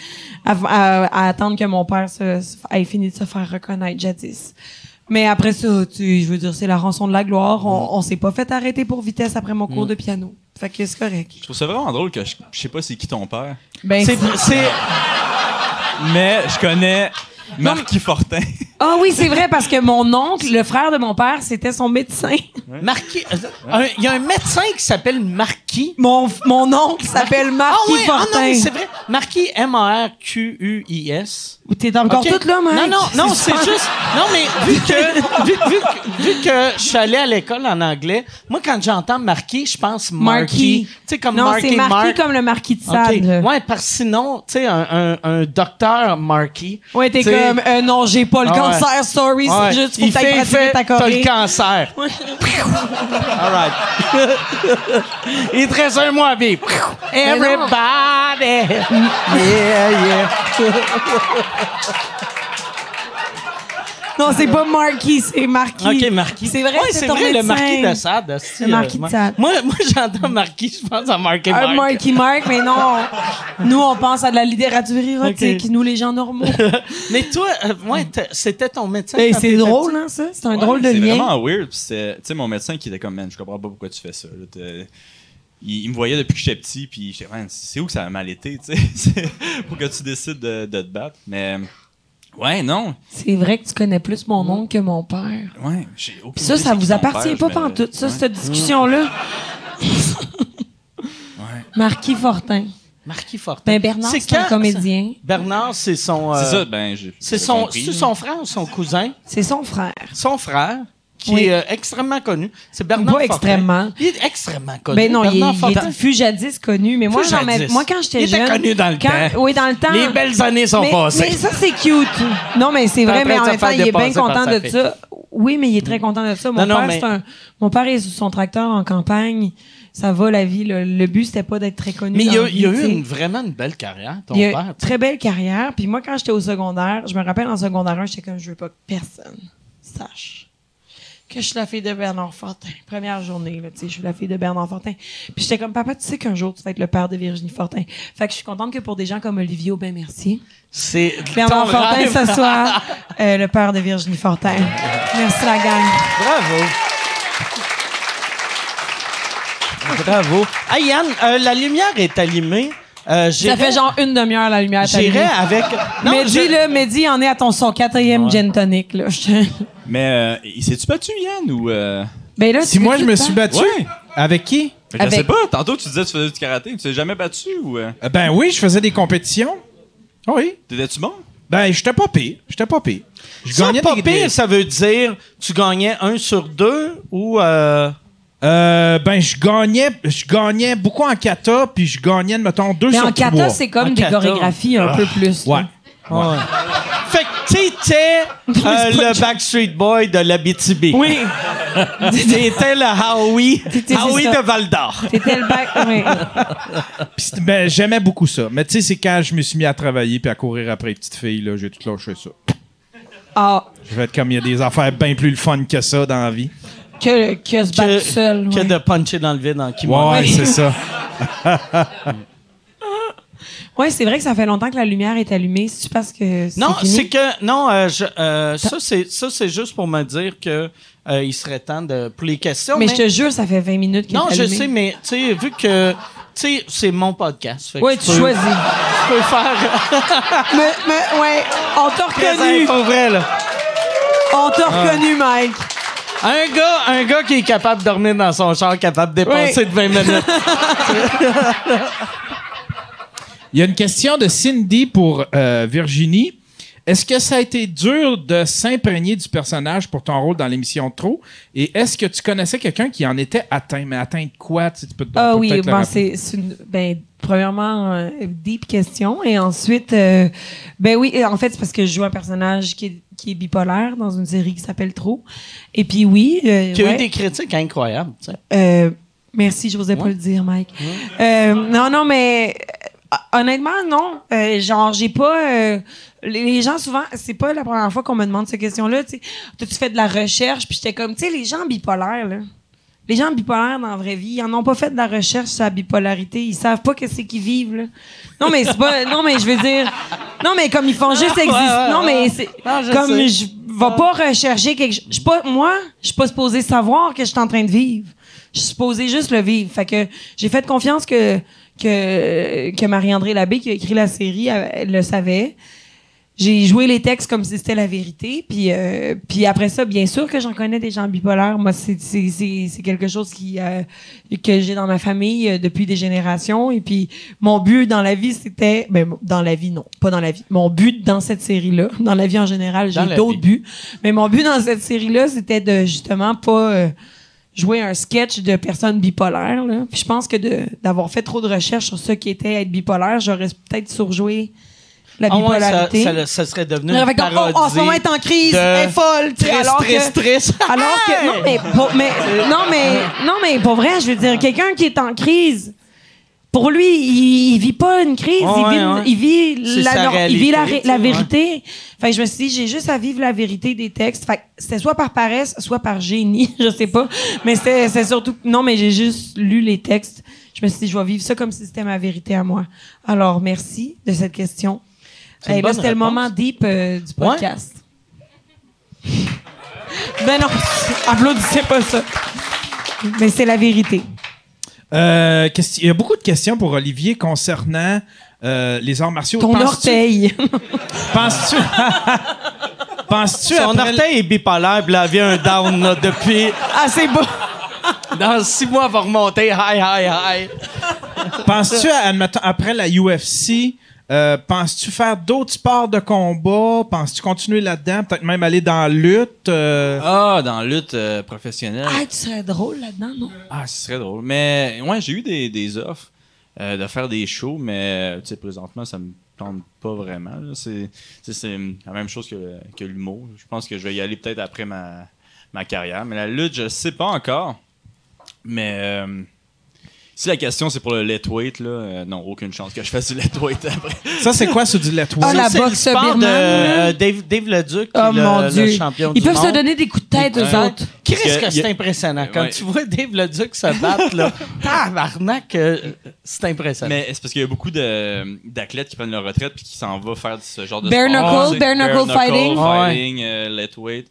à, à- à attendre que mon père se, se- ait fini de se faire reconnaître jadis. Mais après ça, tu, je veux dire, c'est la rançon de la gloire. On, on s'est pas fait arrêter pour vitesse après mon cours de piano. Fait que c'est correct. Je trouve ça vraiment drôle que je, je sais pas c'est qui ton père. Ben, C'est. c'est- Mais je connais Marquis Fortin. Ah oui, c'est vrai, parce que mon oncle, le frère de mon père, c'était son médecin. Marquis. euh, Il y a un médecin qui s'appelle Marquis. Mon, mon oncle s'appelle Ah Marquis oui, ah non, Fortin. mais c'est vrai. Marquis M-A-R-Q-U-I-S. Ou T'es encore Ok. toute là, Mike? Non, non, non, c'est juste. Non, mais vu que, vu, vu que, vu que je suis allé à l'école en anglais, moi, quand j'entends Marquis, je pense Marquis. Marquis. Tu sais, comme Non, Marquis c'est Marquis Mark. comme le Marquis de. Sade. Ouais, parce que sinon, tu sais, un, un, un docteur Marquis. Ouais, t'es comme, euh, non, j'ai pas le Ah ouais. cancer, sorry, ouais, c'est juste, faut il que t'ailles pratiquer fait, ta t'as le cancer. All right. il te reste un mois à vivre. Everybody. Yeah, yeah. Non, c'est pas Marquis, c'est Marquis. OK, Marquis. C'est vrai, Ouais, c'est c'est ton vrai, le médecin. Marquis de Sade. Le Marquis de moi- Sade. Moi, moi j'entends Marquis, je pense à Marquis Un Mark. Marquis Mark, mais non. Nous, on pense à de la littérature érotique, Ok. nous, les gens normaux. Mais toi, euh, ouais, c'était ton médecin. Ben, c'est drôle, hein, ça? C'est un Ouais, drôle de c'est lien. vraiment weird. c'est- Tu sais, mon médecin qui était comme, man, je comprends pas pourquoi tu fais ça. là. Il, il me voyait depuis que j'étais petit, puis j'étais, man, c'est où que ça a mal été, tu sais, c'est- pour que tu décides de, de te battre. Mais, ouais, non. C'est vrai que tu connais plus mon oncle que mon père. Ouais, j'ai aucune ça, idée ça c'est qui vous ton appartient père, pas je pantoute, ça, ouais. cette discussion-là. Marquis Fortin. Marquis Fortin. Ben, Bernard, c'est un quand- comédien. Bernard, c'est son. euh, C'est ça, ben, j'ai. C'est j'ai son, compris, c'est là. son frère ou son cousin? C'est son frère. Son frère, qui Oui. est euh, extrêmement connu. C'est Bernard Pas Fortin. extrêmement. Il est extrêmement connu. Ben non, il, Bernard il Fortin. est- fut jadis connu, mais moi, quand j'étais Il était jeune... connu dans le quand- temps. Oui, dans le temps. Les belles années sont mais, passées. mais ça, c'est cute. Non, mais c'est vrai, mais en même temps, il est bien content de fille. ça. Oui, mais il est très content de ça. Mon, Non, non, père, mais- c'est un, mon père est sur son tracteur en campagne. Ça va, la vie. Le, le but, c'était pas d'être très connu. Mais il y a, il y eu une- vraiment une belle carrière, ton Il a père. très belle carrière. Puis moi, quand j'étais au secondaire, je me rappelle en secondaire 1, j'étais comme, je veux pas que personne sache que je suis la fille de Bernard Fortin. Première journée, là, tu sais, je suis la fille de Bernard Fortin. Puis j'étais comme, papa, tu sais qu'un jour, tu vas être le père de Virginie Fortin. Fait que je suis contente que pour des gens comme Olivier Aubin, merci. C'est Bernard Fortin, rêve. ce soir, euh, le père de Virginie Fortin. Merci, la gang. Bravo. Bravo. Hey Yann, euh, la lumière est allumée. Euh, Ça j'irai- fait genre une demi-heure, la lumière est J'irai allumée. avec. Mehdi, je- là, Mehdi en est à ton son quatrième gin tonic, là. Mais, euh, il s'est-tu battu, Yann, ou. Euh... Ben là, Si tu moi, veux je me suis battu, Ouais. avec qui? Je sais Avec- pas, tantôt tu disais que tu faisais du karaté, tu t'es jamais battu, ou. euh, Euh, Ben oui, je faisais des compétitions. Oui. T'étais-tu bon? Ben, j'étais pas pire. J'étais pas pire. Je Ça, gagnais pas des- pire, ça veut dire tu gagnais un sur deux ou. Euh... Euh, ben, je gagnais, je gagnais beaucoup en kata, puis je gagnais, mettons, deux Mais sur en kata, trois. c'est comme En des kata. chorégraphies un peu plus. là. Ouais. Ouais. Fait que t'étais euh, le Backstreet Boy de l'Abitibi. Oui. T'étais le Howie, T'étais- Howie de Val d'Or. C'était le bac. Oui. Puis ben, j'aimais beaucoup ça. Mais tu sais, c'est quand je me suis mis à travailler puis à courir après les petites filles, là, j'ai tout lâché ça. Ah, Je vais être comme il y a des affaires bien plus le fun que ça dans la vie. que, que se battre Que, seul. que ouais. de puncher dans le vide en kimono. Ouais, c'est ça. Ouais, c'est vrai que ça fait longtemps que la lumière est allumée. C'est parce que. Non, fini? c'est que non, euh, je- euh, ça c'est ça c'est juste pour me dire que euh, il serait temps de pour les questions. Mais je te jure, ça fait 20 minutes qu'elle non, est je allumée. sais, mais tu sais, vu que tu sais, c'est mon podcast. Ouais, je tu peux- choisis. Je peux faire mais, mais, ouais, on t'a reconnu. Pour vrai, là. On t'a reconnu, Mike. Un gars, un gars qui est capable de dormir dans son char, capable de dépenser de 20 minutes. Il y a une question de Cindy pour euh, Virginie. Est-ce que ça a été dur de s'imprégner du personnage pour ton rôle dans l'émission Trop? Et est-ce que tu connaissais quelqu'un qui en était atteint? Mais atteint de quoi? Tu, sais, tu peux, Ah on peut oui, le bon, c'est une ben premièrement euh, deep question et ensuite euh, ben oui, en fait c'est parce que je joue un personnage qui est, qui est bipolaire dans une série qui s'appelle Trop. Et puis oui, euh, Qui a ouais. eu des critiques incroyables, tu sais. Euh, merci, je n'osais pas le dire, Mike. Euh, non, non, mais euh, honnêtement, non. Euh, genre, j'ai pas. euh, les, gens, souvent, c'est pas la première fois qu'on me demande cette question-là. Tu T'as-tu fait de la recherche? Puis j'étais comme, tu sais, les gens bipolaires, là. Les gens bipolaires dans la vraie vie, ils en ont pas fait de la recherche sur la bipolarité. Ils savent pas que c'est qu'ils vivent, là. Non, mais c'est pas. Non, mais je veux dire. Non, mais comme ils font juste exister. non, mais c'est. Comme sais. je vais pas rechercher quelque chose. Je suis pas, moi, je suis pas supposé savoir que je suis en train de vivre. Je suis supposée juste le vivre. Fait que j'ai fait confiance que, que, que Marie-André Labbé, qui a écrit la série, elle le savait j'ai joué les textes comme si c'était la vérité. Puis, euh, puis après ça, bien sûr que j'en connais des gens bipolaires. Moi, c'est, c'est, c'est, quelque chose qui, euh, que j'ai dans ma famille euh, depuis des générations. Et puis, mon but dans la vie, c'était... Ben, dans la vie, non. Pas dans la vie. Mon but dans cette série-là, dans la vie en général, j'ai d'autres buts. Mais mon but dans cette série-là, c'était de justement pas... jouer un sketch de personnes bipolaires. Là. Puis je pense que de, d'avoir fait trop de recherches sur ce qui était être bipolaire, j'aurais peut-être surjoué la bipolarité. Ah ouais, ça, ça, ça, serait devenu une parodie En ce moment, est en crise, elle est folle. Triste, alors triste, que, triste. Alors que, non, mais, pour, mais, non, mais, non, mais pour vrai, je veux dire, quelqu'un qui est en crise, pour lui, il, il vit pas une crise, il, vit, il vit, la, il vit la, la vérité. Fait que je me suis dit, j'ai juste à vivre la vérité des textes. Fait c'était soit par paresse, soit par génie, je sais pas. Mais c'est surtout, non, mais j'ai juste lu les textes. Je me suis dit, je vais vivre ça comme si c'était ma vérité à moi. Alors, merci de cette question. Hey, là, c'était le moment deep euh, du podcast. ben non, applaudissez pas ça. Mais c'est la vérité. Euh, il y a beaucoup de questions pour Olivier concernant euh, les arts martiaux. Ton orteil. Penses-tu. Penses-tu Son orteil est bipolaire, puis il avait un down là, depuis. Ah, c'est beau! Dans six mois, il va remonter. Hi, hi, hi. Penses-tu, après la UFC, euh, penses-tu faire d'autres sports de combat? Penses-tu continuer là-dedans? Peut-être même aller dans la lutte? Euh? Ah, dans la lutte euh, professionnelle. Ah, tu serais drôle là-dedans, non? Ah, ce serait drôle. Mais ouais, j'ai eu des, des offres de faire des shows, mais tu sais, présentement, ça me tente pas vraiment. C'est, la même chose que, que l'humour. Je pense que je vais y aller peut-être après ma, ma carrière. Mais la lutte, je sais pas encore. Mais si la question c'est pour le let weight, là, euh, non, aucune chance que je fasse du let weight après. Ça, c'est quoi, c'est du let weight? Ah, la boxe birmane. Euh, Dave, Dave Leduc, oh, le, mon Dieu. le champion Ils du peuvent monde. se donner des coups de tête aux autres. Qu'est-ce que, c'est impressionnant. Quand Ouais. tu vois Dave Leduc se battre, là, tabarnak, euh, c'est impressionnant. Mais c'est parce qu'il y a beaucoup de- d'athlètes qui prennent leur retraite puis qui s'en vont faire ce genre de Bare sport. knuckle, C'est bare knuckle fighting. fighting, euh, let weight.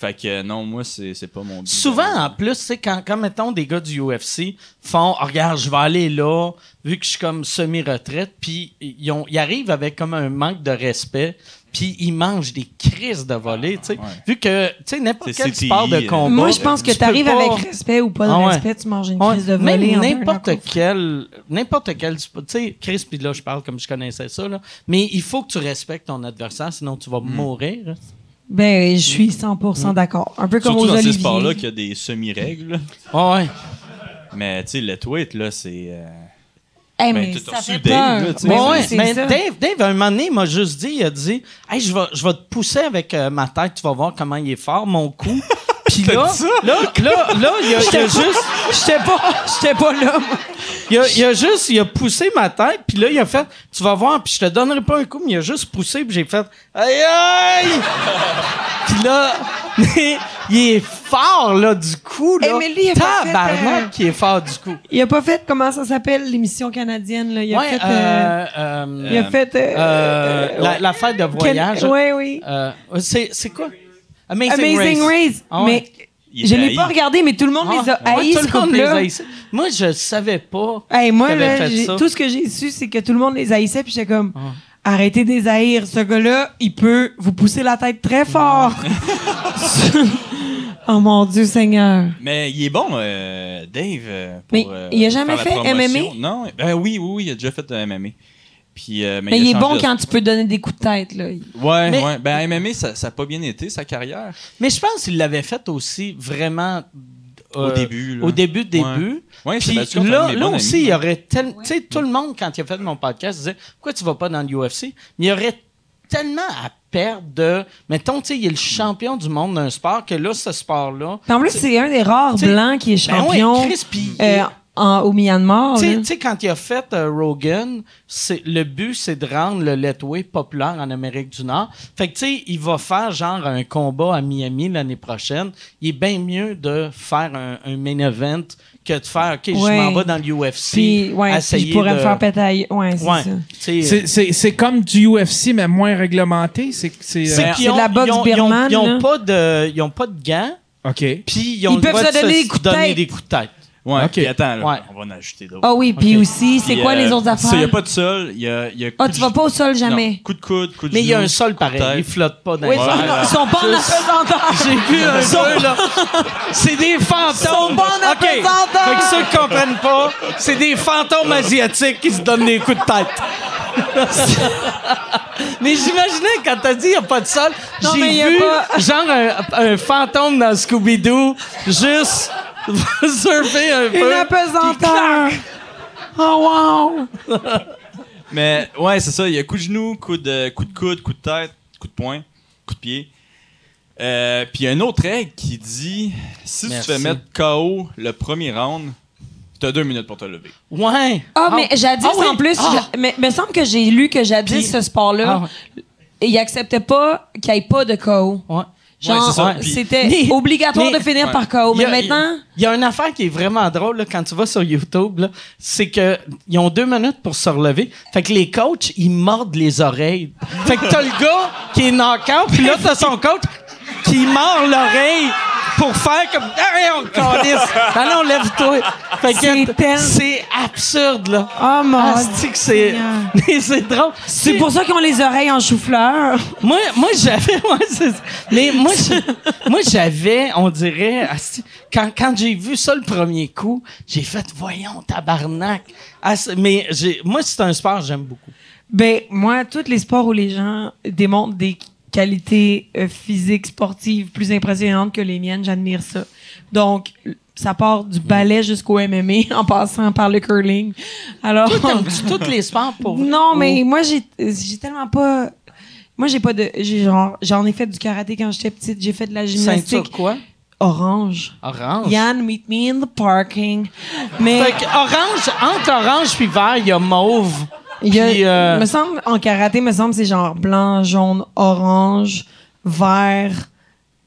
Fait que euh, non, moi, c'est c'est pas mon but. Souvent, en plus, c'est quand, quand, mettons, des gars du UFC font oh, Regarde, je vais aller là, vu que je suis comme semi-retraite, puis ils, ont- ils arrivent avec comme un manque de respect, puis ils mangent des crises de volée, tu sais. Vu que, tu sais, n'importe C'est quel CTI, sport de combat. Moi, je pense que tu arrives pas- avec respect ou pas de Ah ouais. respect, tu manges une Ouais, crise de volée. en n'importe quel n'importe quel tu sais Chris puis là je parle comme je connaissais ça là mais il faut que tu respectes ton adversaire sinon tu Hmm. vas mourir Ben, je suis 100% d'accord. Un peu comme Surtout aux dans ces Olivier. sports-là qu'il y a des semi-règles. Ah ouais Mais tu sais, let weight, là, c'est. euh, Hey, Ben, mais t'as ça reçu fait Dave, peur. là, tu sais. Ben Ouais, oui, ouais, c'est mais ça. Dave, Dave, un moment donné, il m'a juste dit, il a dit, hey, je vais, je vais te pousser avec euh, ma tête, tu vas voir comment il est fort, mon cou. Puis là, là, là, là, il a, il a juste, J'étais pas, j'étais pas là. moi. il a, il a juste, il a poussé ma tête, puis là, il a fait, tu vas voir, puis je te donnerai pas un coup, mais il a juste poussé, puis j'ai fait, aïe aïe! puis là, il est fort, là, du coup, là. Eh, mais lui, il a pas fait, Tabarnak, euh, qui est fort, du coup. Il a pas fait, comment ça s'appelle, l'émission canadienne, là? Il a Ouais, fait, euh, euh, euh, il a fait, euh, euh, la, ouais. la fête de voyage. Oui, oui. Euh, c'est, c'est quoi? Amazing, Amazing Race. Ah ouais. Mais je l'ai pas regardé, mais tout le monde les a Ah, haïs, ce les couple-là. haïssait. Moi, je savais pas. Hey, moi, là, fait ça. tout ce que j'ai su, c'est que tout le monde les haïssait, puis j'étais comme, Ah. arrêtez de les haïr. Ce gars-là, il peut vous pousser la tête très fort. oh mon Dieu Seigneur. Mais il est bon, euh, Dave. euh, pour, Mais euh, il a jamais fait. MMA? Non, ben oui, oui, oui, il a déjà fait de MMA. Puis, euh, Mais il est bon de- quand tu peux donner des coups de tête, là. Ouais, Mais- ouais. Ben, MMA, ça n'a pas bien été, sa carrière. Mais je pense qu'il l'avait fait aussi vraiment. Au euh, début, là. Au début, début. Ouais, c'est Puis là, là aussi, amis. il y aurait tellement. Tu sais, tout le monde, quand il a fait mon podcast, disait Pourquoi tu vas pas dans l'UFC Mais il y aurait tellement à perdre de. Mettons, tu sais, il est le champion du monde d'un sport que là, ce sport-là. En plus, c'est un des rares blancs qui est Ben champion ouais, Chris, puis- euh, en- au Myanmar. Tu sais- quand il a fait euh, Rogan, c'est le but, c'est de rendre le letway populaire en Amérique du Nord. Fait que, tu sais, il va faire genre un combat à Miami l'année prochaine. Il est bien mieux de faire un, un main event que de faire, OK, je m'en vais dans l'UFC. Puis, ouais, puis je pourrais de... me faire y- Ouais, c'est Ouais. ça. Tu sais, C'est- C'est comme du UFC, mais moins réglementé. C'est euh, de la boxe birmane, Ils ont, là. pas de, ils ont pas de gants, OK. puis ils ont Ils le peuvent droit se de donner des coups de donner tête. des coups de tête. Ouais, Ok. puis attends, là, Ouais. on va en ajouter d'autres. Ah oui, puis aussi, c'est Puis, quoi euh, les autres ça, affaires? Il n'y a pas de sol, il y a, il y a Ah, coup tu de vas pas au sol Non, jamais. coup de coude, coup de Mais il y a genou, un sol pareil, tête. il flotte pas dans Oui, les ils airs. sont- ils sont pas en apesanteur. J'ai vu un peu, là. C'est des fantômes. sont pas en OK. apesanteur. Fait que ceux qui comprennent pas, c'est des fantômes asiatiques qui se donnent des coups de tête. mais j'imaginais quand t'as dit il n'y a pas de sol, Non, j'ai mais y a vu pas- genre un, un fantôme dans Scooby-Doo juste surfer un peu. Une apesanteur. Oh, wow. Mais ouais, c'est ça. Il y a coup de genou, coup de, coup de coude, coup de tête, coup de poing, coup de pied. Euh, Puis il y a une autre règle qui dit si Merci. tu fais mettre KO le premier round, t'as deux minutes pour te lever. Ouais. Ah, mais jadis, Ah oui. en plus, Ah. je- mais me semble que j'ai lu que jadis, ce sport-là, Ah, il acceptait pas qu'il n'y ait pas de KO. ouais. Genre, c'était obligatoire mais- de finir Ouais. par KO. Il y Mais a- maintenant, Il y a une affaire qui est vraiment drôle là, quand tu vas sur YouTube, là, c'est que ils ont deux minutes pour se relever. Fait que les coachs, ils mordent les oreilles. Fait que t'as le gars qui est knock-out, puis là t'as son coach qui mord l'oreille pour faire comme hey, on calisse. Ah non, lève-toi. Fait que C'est tel- c'est absurde là. oh mon Ah, c'est c'est drôle. C'est pour ça qu'ils ont les oreilles en chou-fleur. Moi, moi j'avais. ça. mais moi, je- moi, j'avais, on dirait. asti, Quand, quand j'ai vu ça le premier coup, j'ai fait, voyons, tabarnak. Ah, c'est- mais j'ai, moi, c'est un sport que j'aime beaucoup. Ben, moi, tous les sports où les gens démontrent des qualités euh, physiques, sportives plus impressionnantes que les miennes, j'admire ça. Donc, ça part du ballet jusqu'au MMA en passant par le curling. Alors. Tous les sports pour Non, mais moi, j'ai j'ai tellement pas. Moi, j'ai pas de. j'ai genre J'en ai fait du karaté quand j'étais petite. J'ai fait de la Ceinture gymnastique. quoi? Orange. Orange? Yann, meet me in the parking. Mais. Fait que orange, entre orange puis vert, il y a mauve. Il y a, Puis, euh, me semble, en karaté, me semble, c'est genre blanc, jaune, orange, vert,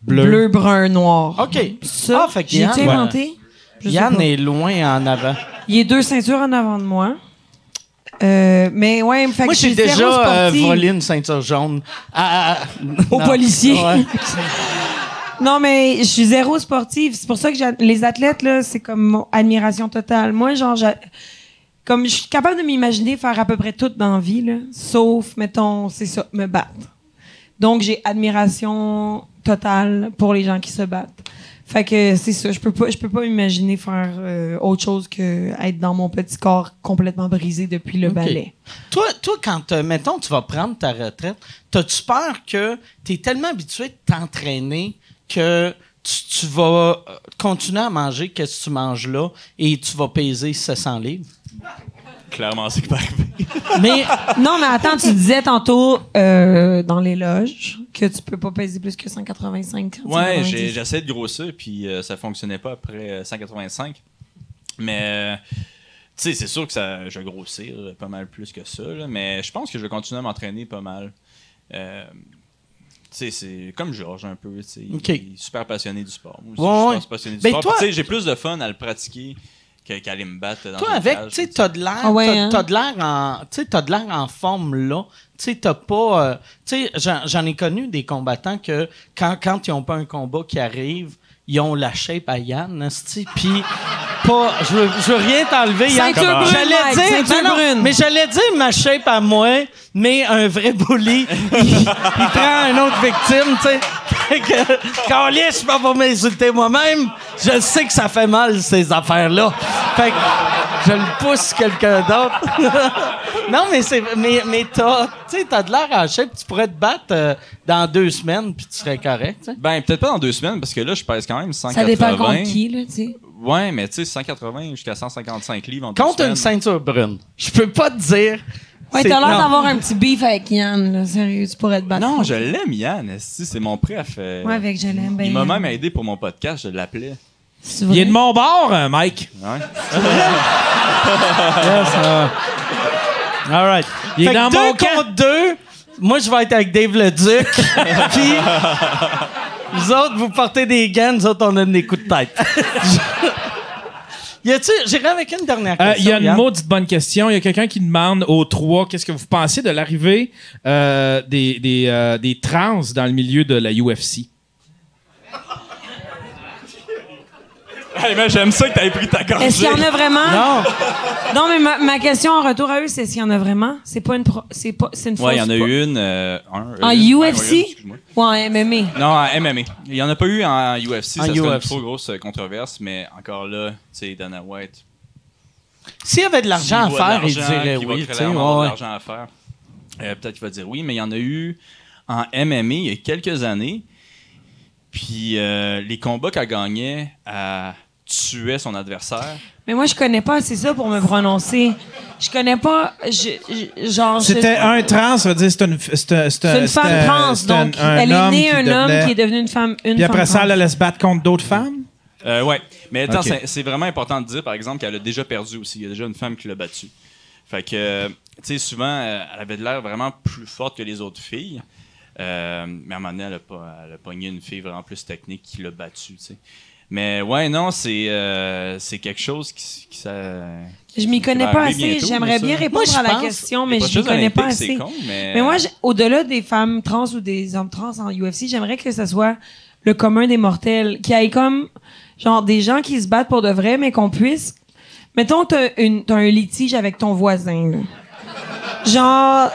bleu, brun, noir. OK. Ça, Ah, fait que j'ai Yann- inventé? Je sais Yann pas. est loin en avant. Il y a deux ceintures en avant de moi. Euh, mais ouais, fait Moi, que j'ai je suis zéro déjà euh, sportive. volé une ceinture jaune. à- à- Au non. policier. Ouais. Non, mais je suis zéro sportive. C'est pour ça que j'a- les athlètes, là, c'est comme mon admiration totale. Moi, genre, j'a- comme je suis capable de m'imaginer faire à peu près tout dans la vie, là, sauf, mettons, c'est ça, me battre. Donc, j'ai admiration totale pour les gens qui se battent. Fait que c'est ça, je peux pas, je peux pas m'imaginer faire euh, autre chose que être dans mon petit corps complètement brisé depuis le Ok. ballet. Toi, toi, quand, euh, mettons, tu vas prendre ta retraite, t'as-tu peur que tu es tellement habitué de t'entraîner que tu, tu vas euh, continuer à manger qu'est-ce que tu manges là et tu vas peser 700 livres? Clairement, c'est pas arrivé. Mais Non, mais attends, tu disais tantôt euh, dans les loges que tu peux pas peser plus que 185. Ouais, 190. j'ai- j'essayais de grossir, puis euh, ça fonctionnait pas après euh, 185. Mais, euh, tu sais, c'est sûr que ça, je vais grossir euh, pas mal plus que ça, là, mais je pense que je vais continuer à m'entraîner pas mal. Euh, tu sais, c'est comme Georges un peu, tu sais, super passionné du sport. Moi aussi, Ouais, je suis passionné du Ben, sport. tu sais, j'ai plus de fun à le pratiquer que- qu'à aller me battre dans toi, avec, tu sais, tu sais. t'as de l'air, Ah ouais, t'as- hein? t'as de l'air en, tu sais, t'as de l'air en forme là. Tu sais, t'as pas, euh, tu sais, j'en, j'en ai connu des combattants que quand, quand ils ont pas un combat qui arrive, ils ont la shape à Yann, puis pas, je veux, je veux rien t'enlever, Yann. J'allais Mike, dire, ceinture non, non, brune. mais j'allais dire ma shape à moi, mais un vrai bully, il, il prend une autre victime, tu sais. Fait que, Caliste, je suis pas pour m'insulter moi-même. Je sais que ça fait mal, ces affaires-là. Fait que, je le pousse quelqu'un d'autre. non, mais c'est, mais, mais t'as, tu sais, t'as de l'air en shape, tu pourrais te battre euh, dans deux semaines, puis tu serais correct. Ben, peut-être pas dans deux semaines, parce que là, je pèse quand même 180. Ça dépend contre qui, là, tu sais. Ouais, mais tu sais, 180 jusqu'à 155 livres en deux Contre une semaines. ceinture brune. Je peux pas te dire. Ouais, t'as l'air d'avoir un petit beef avec Yann, là. Sérieux, tu pourrais te battre. Non, je l'aime, Yann. esti, C'est mon préf. euh, Ouais, avec je l'aime bien. Il m'a même aidé pour mon podcast, je l'appelais. C'est Il est de mon bord, euh, Mike. Ouais. All right. Il est Fait que dans deux mon camp. contre deux. Moi, je vais être avec Dave le Duc. Puis, vous autres, vous portez des gants, nous autres, on donne des coups de tête. y a-tu, j'irai avec une dernière Euh, question. Il y a une Yann. maudite bonne question. Il y a quelqu'un qui demande aux trois qu'est-ce que vous pensez de l'arrivée euh, des, des, euh, des trans dans le milieu de la UFC. J'aime ça que t'avais pris ta gorgée. Est-ce qu'il y en a vraiment? Non. Non, mais ma, ma question en retour à eux, c'est s'il y en a vraiment? C'est pas une pro- c'est pas c'est une Ouais, il y en a eu une. euh, un, En une. UFC? excuse-moi. ou en MMA. non, en MMA. Il y en a pas eu en UFC, En ça serait une UFC. trop grosse euh, controverse, mais encore là, tu sais, Dana White. S'il y avait de l'argent à S'il voit de faire, il l'argent, dirait qu'il va oui. tu sais, clairement avoir ouais. de l'argent à faire. euh, Peut-être qu'il va dire oui, mais il y en a eu en MMA il y a quelques années. Puis euh, les combats qu'elle gagnait, elle tuait son adversaire? Mais moi, je connais pas assez ça pour me prononcer. Je connais pas. je- je- genre. C'était un trans, ça veut dire c'est une, c'est, c'est, C'est une femme trans, donc elle est née un homme qui est devenu une femme. Une Puis après femme ça, trans. elle allait se battre contre d'autres femmes? Euh, ouais. Mais attends, c'est- c'est vraiment important de dire, par exemple, qu'elle a déjà perdu aussi. Il y a déjà une femme qui l'a battue. Fait que, tu sais, souvent, euh, elle avait de l'air vraiment plus forte que les autres filles. Euh, mais à un moment donné, elle a, pas, elle a pogné une fille vraiment plus technique qui l'a battue, tu sais. Mais ouais, non, c'est euh, c'est quelque chose qui, qui, ça, Je m'y qui connais pas assez. bientôt, J'aimerais bien répondre Moi, à la question, mais je m'y connais pas assez. c'est con, mais, Mais moi, j'ai- au-delà des femmes trans ou des hommes trans en UFC, j'aimerais que ce soit le commun des mortels, qu'il y ait comme genre des gens qui se battent pour de vrai, mais qu'on puisse. Mettons, t'as, une, t'as un litige avec ton voisin. là. Genre,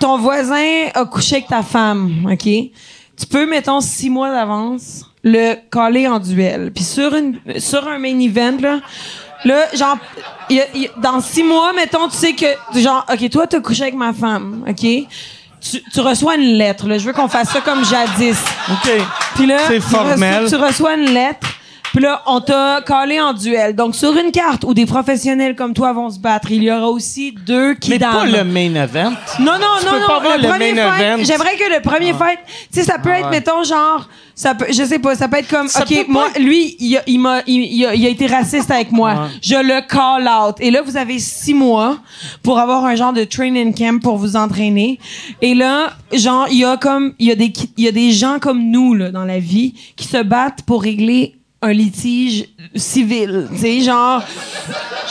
ton voisin a couché avec ta femme, ok? Tu peux, mettons, six mois d'avance, le coller en duel. Puis sur, une, sur un main event, là, là genre, il y a- y a- dans six mois, mettons, tu sais que, genre, ok, toi, t'as couché avec ma femme, ok? Tu, tu reçois une lettre, là. Je veux qu'on fasse ça comme jadis. OK. Puis là, C'est tu formel. reçois- Tu reçois une lettre. Puis là, on t'a collé en duel. Donc, sur une carte où des professionnels comme toi vont se battre, il y aura aussi deux qui Mais pas damnent. le main event. Non, non, Tu non, peux non. pas avoir le le premier main fight, event. Ah. j'aimerais que le premier fight, tu sais, ça peut être, ouais. mettons, genre, ça peut, je sais pas, ça peut être comme, Ça ok, pas moi, être- lui, il a, il m'a, il, il a, il a été raciste avec moi. Je le call out. Et là, vous avez six mois pour avoir un genre de training camp pour vous entraîner. Et là, genre, il y a comme, il y a des, il y a des gens comme nous, là, dans la vie, qui se battent pour régler un litige civil. Tu sais, genre,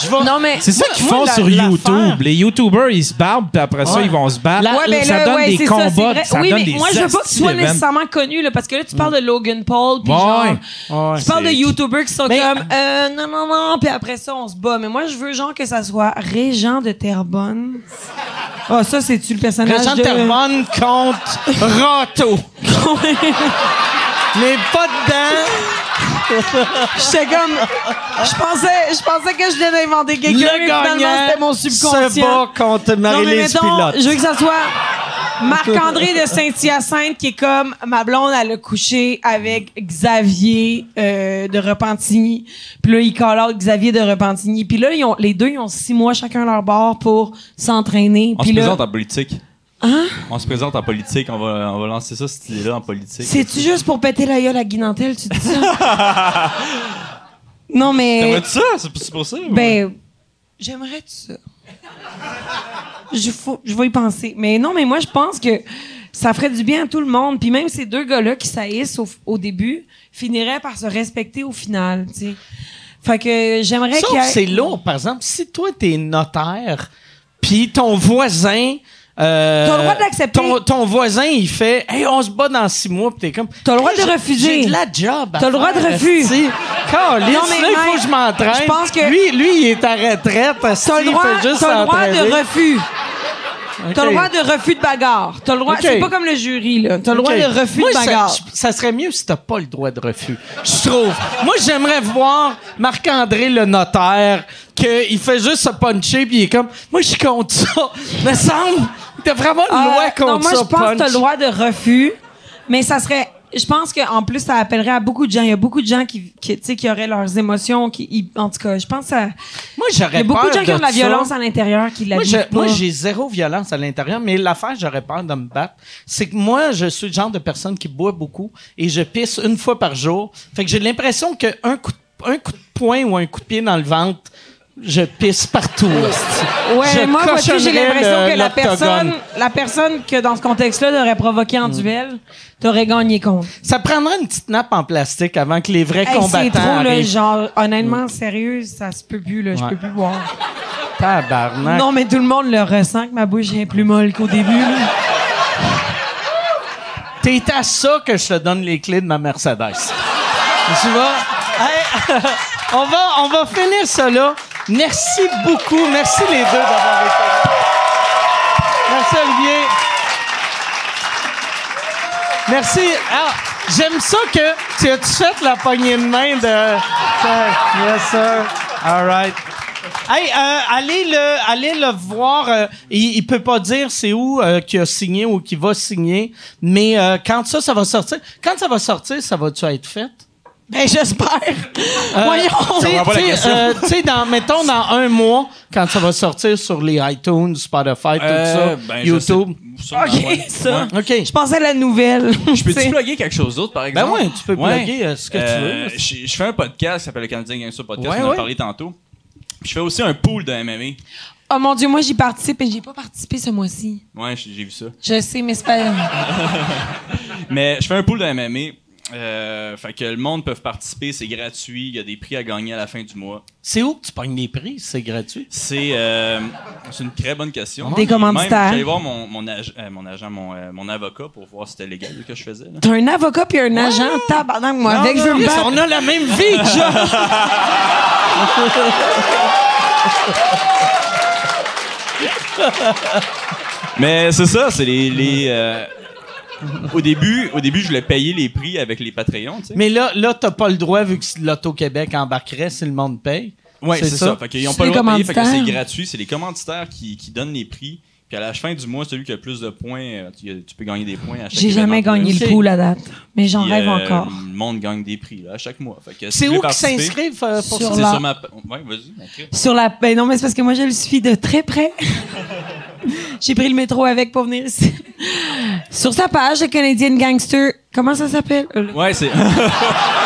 Je vais- non, mais, C'est ça qu'ils font la- sur YouTube. Les YouTubers, ils se battent, puis après ça, Ouais. ils vont se battre. La- Ouais, ben ça là, donne ouais, des ça, combats, ça oui, donne mais des moi, je veux pas que tu sois nécessairement connu, là, parce que là, tu parles de Logan Paul, puis Ouais. genre, Ouais. tu parles de YouTubers qui sont Mais- comme, euh, non, non, non, puis après ça, on se bat. Mais moi, je veux, genre, que ça soit Régent de Terrebonne. Ah, ça, c'est-tu le personnage Régent de... Terrebonne contre Rato. Mais pas dedans. J'étais comme... Je pensais, je pensais que je venais d'inventer quelqu'un, Le mais finalement, gagnant c'était mon se subconscient. bat contre Marie-Lise Pilote. je veux que ça soit Marc-André de Saint-Hyacinthe qui est comme ma blonde, elle a couché avec Xavier euh, de Repentigny. Puis là, il call out Xavier de Repentigny. Puis là, ils ont, les deux, ils ont six mois chacun leur bord pour s'entraîner. On Puis se là, présente en politique. Hein? On se présente en politique. On va, on va lancer ça, cette idée-là, en politique. c'est-tu juste pour péter la gueule à Guy Nantel, tu dis ça? non, mais... T'aimerais-tu ça? C'est ou- Ben, j'aimerais ça? Je, faut- je vais y penser. Mais non, mais moi, je pense que ça ferait du bien à tout le monde. Puis même ces deux gars-là qui saillissent au, au début finiraient par se respecter au final, tu sais. Fait que j'aimerais Sauf qu'il y que ait... c'est lourd. Par exemple, si toi, t'es notaire, puis ton voisin... Euh, T'as le droit de l'accepter. Ton, ton voisin, il fait « Hey, on se bat dans six mois. » Puis t'es comme... T'as le droit de refuser. J'ai de la job T'as le droit de faire, refus. esti. Calisse, Non, mais là, il faut que je m'entraîne. je pense que- Lui, lui, il est à retraite. T'as le il droit, fait juste t'as le droit de refus. T'as le droit de refus de bagarre. T'as le droit... C'est pas comme le jury, là. T'as le droit de refus Moi, de bagarre. Ça, ça serait mieux si t'as pas le droit de refus. Je trouve. Moi, j'aimerais voir Marc-André le notaire qu'il fait juste se puncher puis il est comme moi je suis contre ça. Me semble devrait avoir une loi Euh, contre non, moi, ça. je pense que t'as le droit de refus, mais ça serait. Je pense qu'en plus, ça appellerait à beaucoup de gens. Il y a beaucoup de gens qui, qui, tu sais, qui auraient leurs émotions. Qui, en tout cas, je pense que ça. Moi Il y j'aurais a beaucoup de gens qui ont de la ça. violence à l'intérieur qui la Moi, moi, j'ai zéro violence à l'intérieur, mais l'affaire, j'aurais peur de me battre. C'est que moi, je suis le genre de personne qui boit beaucoup et je pisse une fois par jour. Fait que j'ai l'impression qu'un coup, de- un coup de poing ou un coup de pied dans le ventre, je pisse partout. Ouais, Je moi, vois-tu, j'ai l'impression que la personne, la personne que dans ce contexte-là t'aurait provoqué Mm. en duel, t'aurais gagné contre. Ça prendrait une petite nappe en plastique avant que les vrais Hey, c'est combattants trop, là, arrivent. genre, honnêtement, sérieux, ça se peut plus, là. Je Ouais. peux plus boire. Tabarnak. Non, mais tout le monde le ressent que ma bouche est plus molle qu'au début, là. T'es à ça que je te donne les clés de ma Mercedes. tu vois? on, va, on va finir ça là. Merci beaucoup. Merci les deux d'avoir été. Merci Olivier. Merci. Ah, j'aime ça que tu as fait la poignée de main de. Yes, sir. All right. Hey, euh, allez le, allez le voir. Euh, il, il peut pas dire c'est où euh, qu'il a signé ou qu'il va signer, mais euh, quand ça, ça va sortir. Quand ça va sortir, ça va-tu être fait? Ben, j'espère. Euh, Voyons. tu sais, euh, mettons, dans un mois, quand ça va sortir sur les iTunes, Spotify, tout Euh, ça, ben, YouTube. OK, ouais. ça. OK. Je pensais à la nouvelle. Je peux-tu plugger quelque chose d'autre, par Ben exemple? ouais, tu peux Ouais. plugger euh, ce que Euh, tu veux. Je fais un podcast qui s'appelle le Canadien Gangster Podcast, Ouais, on en ouais. a parlé tantôt. Puis je fais aussi un pool de MMA. Oh mon Dieu, moi, j'y participe et j'ai pas participé ce mois-ci. Ouais, j'ai j'ai vu ça. Je sais, mais c'est pas. Mais je fais un pool de MMA. Euh, fait que le monde peut participer, c'est gratuit, il y a des prix à gagner à la fin du mois. C'est où que tu pognes les prix? C'est gratuit? C'est euh, c'est une très bonne question. Des commanditaires. J'allais voir mon, mon, ag- euh, mon agent, mon, euh, mon avocat pour voir si c'était légal ce que je faisais. T'as un avocat puis un agent, tabarnak, moi, avec, me Chris, battre. on a la même vie, Jean! Mais c'est ça, c'est les. les, euh, au, début, au début, je voulais payer les prix avec les Patreons. Mais là, là t'as pas le droit, vu que l'Auto-Québec embarquerait si le monde paye. Ouais, c'est c'est ça? ça. Fait qu'ils ont C'est pas le droit de payer, fait que c'est gratuit. C'est les commanditaires qui, qui donnent les prix. Puis à la fin du mois, celui qui a le plus de points, euh, tu, tu peux gagner des points à chaque J'ai jamais gagné le pool à date, mais j'en rêve euh, encore. Le monde gagne des prix là, à chaque mois. Fait que si C'est où qu'ils s'inscrivent euh, pour Sur la- sur ma. Ouais, vas-y. Sur la. Ben non, mais c'est parce que moi, je le suis de très près. J'ai pris le métro avec pour venir ici. Sur sa page, le Canadian Gangster. Comment ça s'appelle? Euh, le- Ouais, c'est.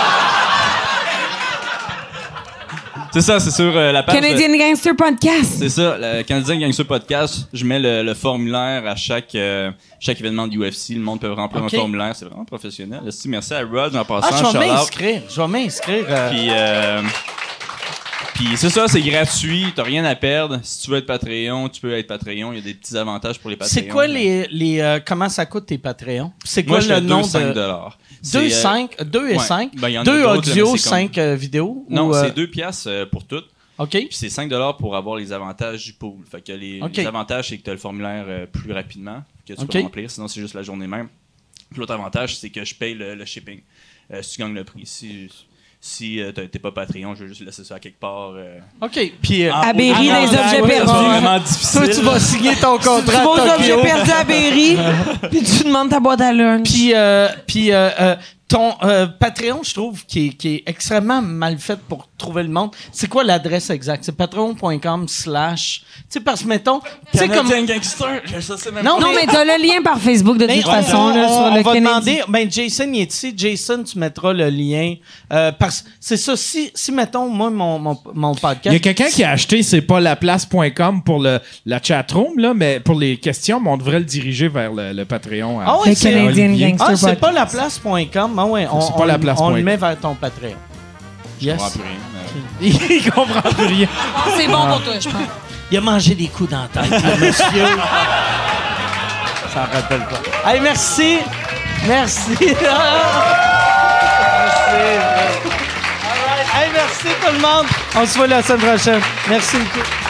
c'est ça, c'est sur euh, la page. de- Canadian Gangster Podcast. C'est ça, le Canadien Gangster Podcast, je mets le, le formulaire à chaque, euh, chaque événement de UFC. Le monde peut remplir un formulaire, c'est vraiment professionnel. Merci à Rod en Ah, passant. je vais m'inscrire. Je vais m'inscrire. euh, Puis, euh, puis c'est ça, c'est gratuit, t'as rien à perdre. Si tu veux être Patreon, tu peux être Patreon. Il y a des petits avantages pour les Patreons. C'est quoi les. les euh, comment ça coûte tes Patreons? C'est quoi Moi, je le nom 2, 5 de. dollars. 2, C'est, euh, 5, 2 et ouais. 5. Ben, il y en a 2 d'autres, là, audio, c'est 5 vidéos. Non, euh, c'est 2 piastres euh, pour toutes. OK. Puis c'est 5 pour avoir les avantages du pool. Fait que les, avantages, c'est que tu as le formulaire euh, plus rapidement que tu peux remplir. Sinon, c'est juste la journée même. Puis l'autre avantage, c'est que je paye le, le shipping. Euh, si tu gagnes le prix. Si, si euh, t'es- pas Patreon, je vais juste laisser ça à quelque part. euh, OK. Puis. euh, À Berry, ah, des non, objets perdus. ça va vraiment Toi, difficile. tu vas signer ton Tu contrat vas aux objets perdus à Berry, puis tu demandes ta boîte à lunch. Puis, euh, puis euh, euh, ton euh, Patreon, je trouve, qui est, qui est extrêmement mal fait pour trouver le monde. C'est quoi l'adresse exacte? C'est patreon.com slash... Tu sais, parce que, mettons... Tu sais, comme... Canadien Gangster, je sais même Non, non, mais t'as le lien par Facebook de toute on, façon, on- là, on- sur on le va demander. Ben, Jason, il est ici. Jason, tu mettras le lien. Euh, parce c'est ça. Si, si, mettons, moi, mon, mon, mon Il y a podcast. quelqu'un qui a acheté c'est pas laplace.com pour le, la chatroom, là, mais pour les questions, mais on devrait le diriger vers le, le Patreon. à- Ah oui, c'est Canadian Olivier. Gangster Ah, c'est Podcast. pas laplace.com. Ah ouais, on, C'est pas on- laplace.com. on le met vers ton Patreon. Je Yes. comprends plus rien. Il comprend plus rien. C'est bon pour toi, je pense. Il a mangé des coups dans la tête, le monsieur. Ça en rappelle pas. Hey, merci. Merci. merci. All right. Hey, merci tout le monde. On se voit la semaine prochaine. Merci beaucoup.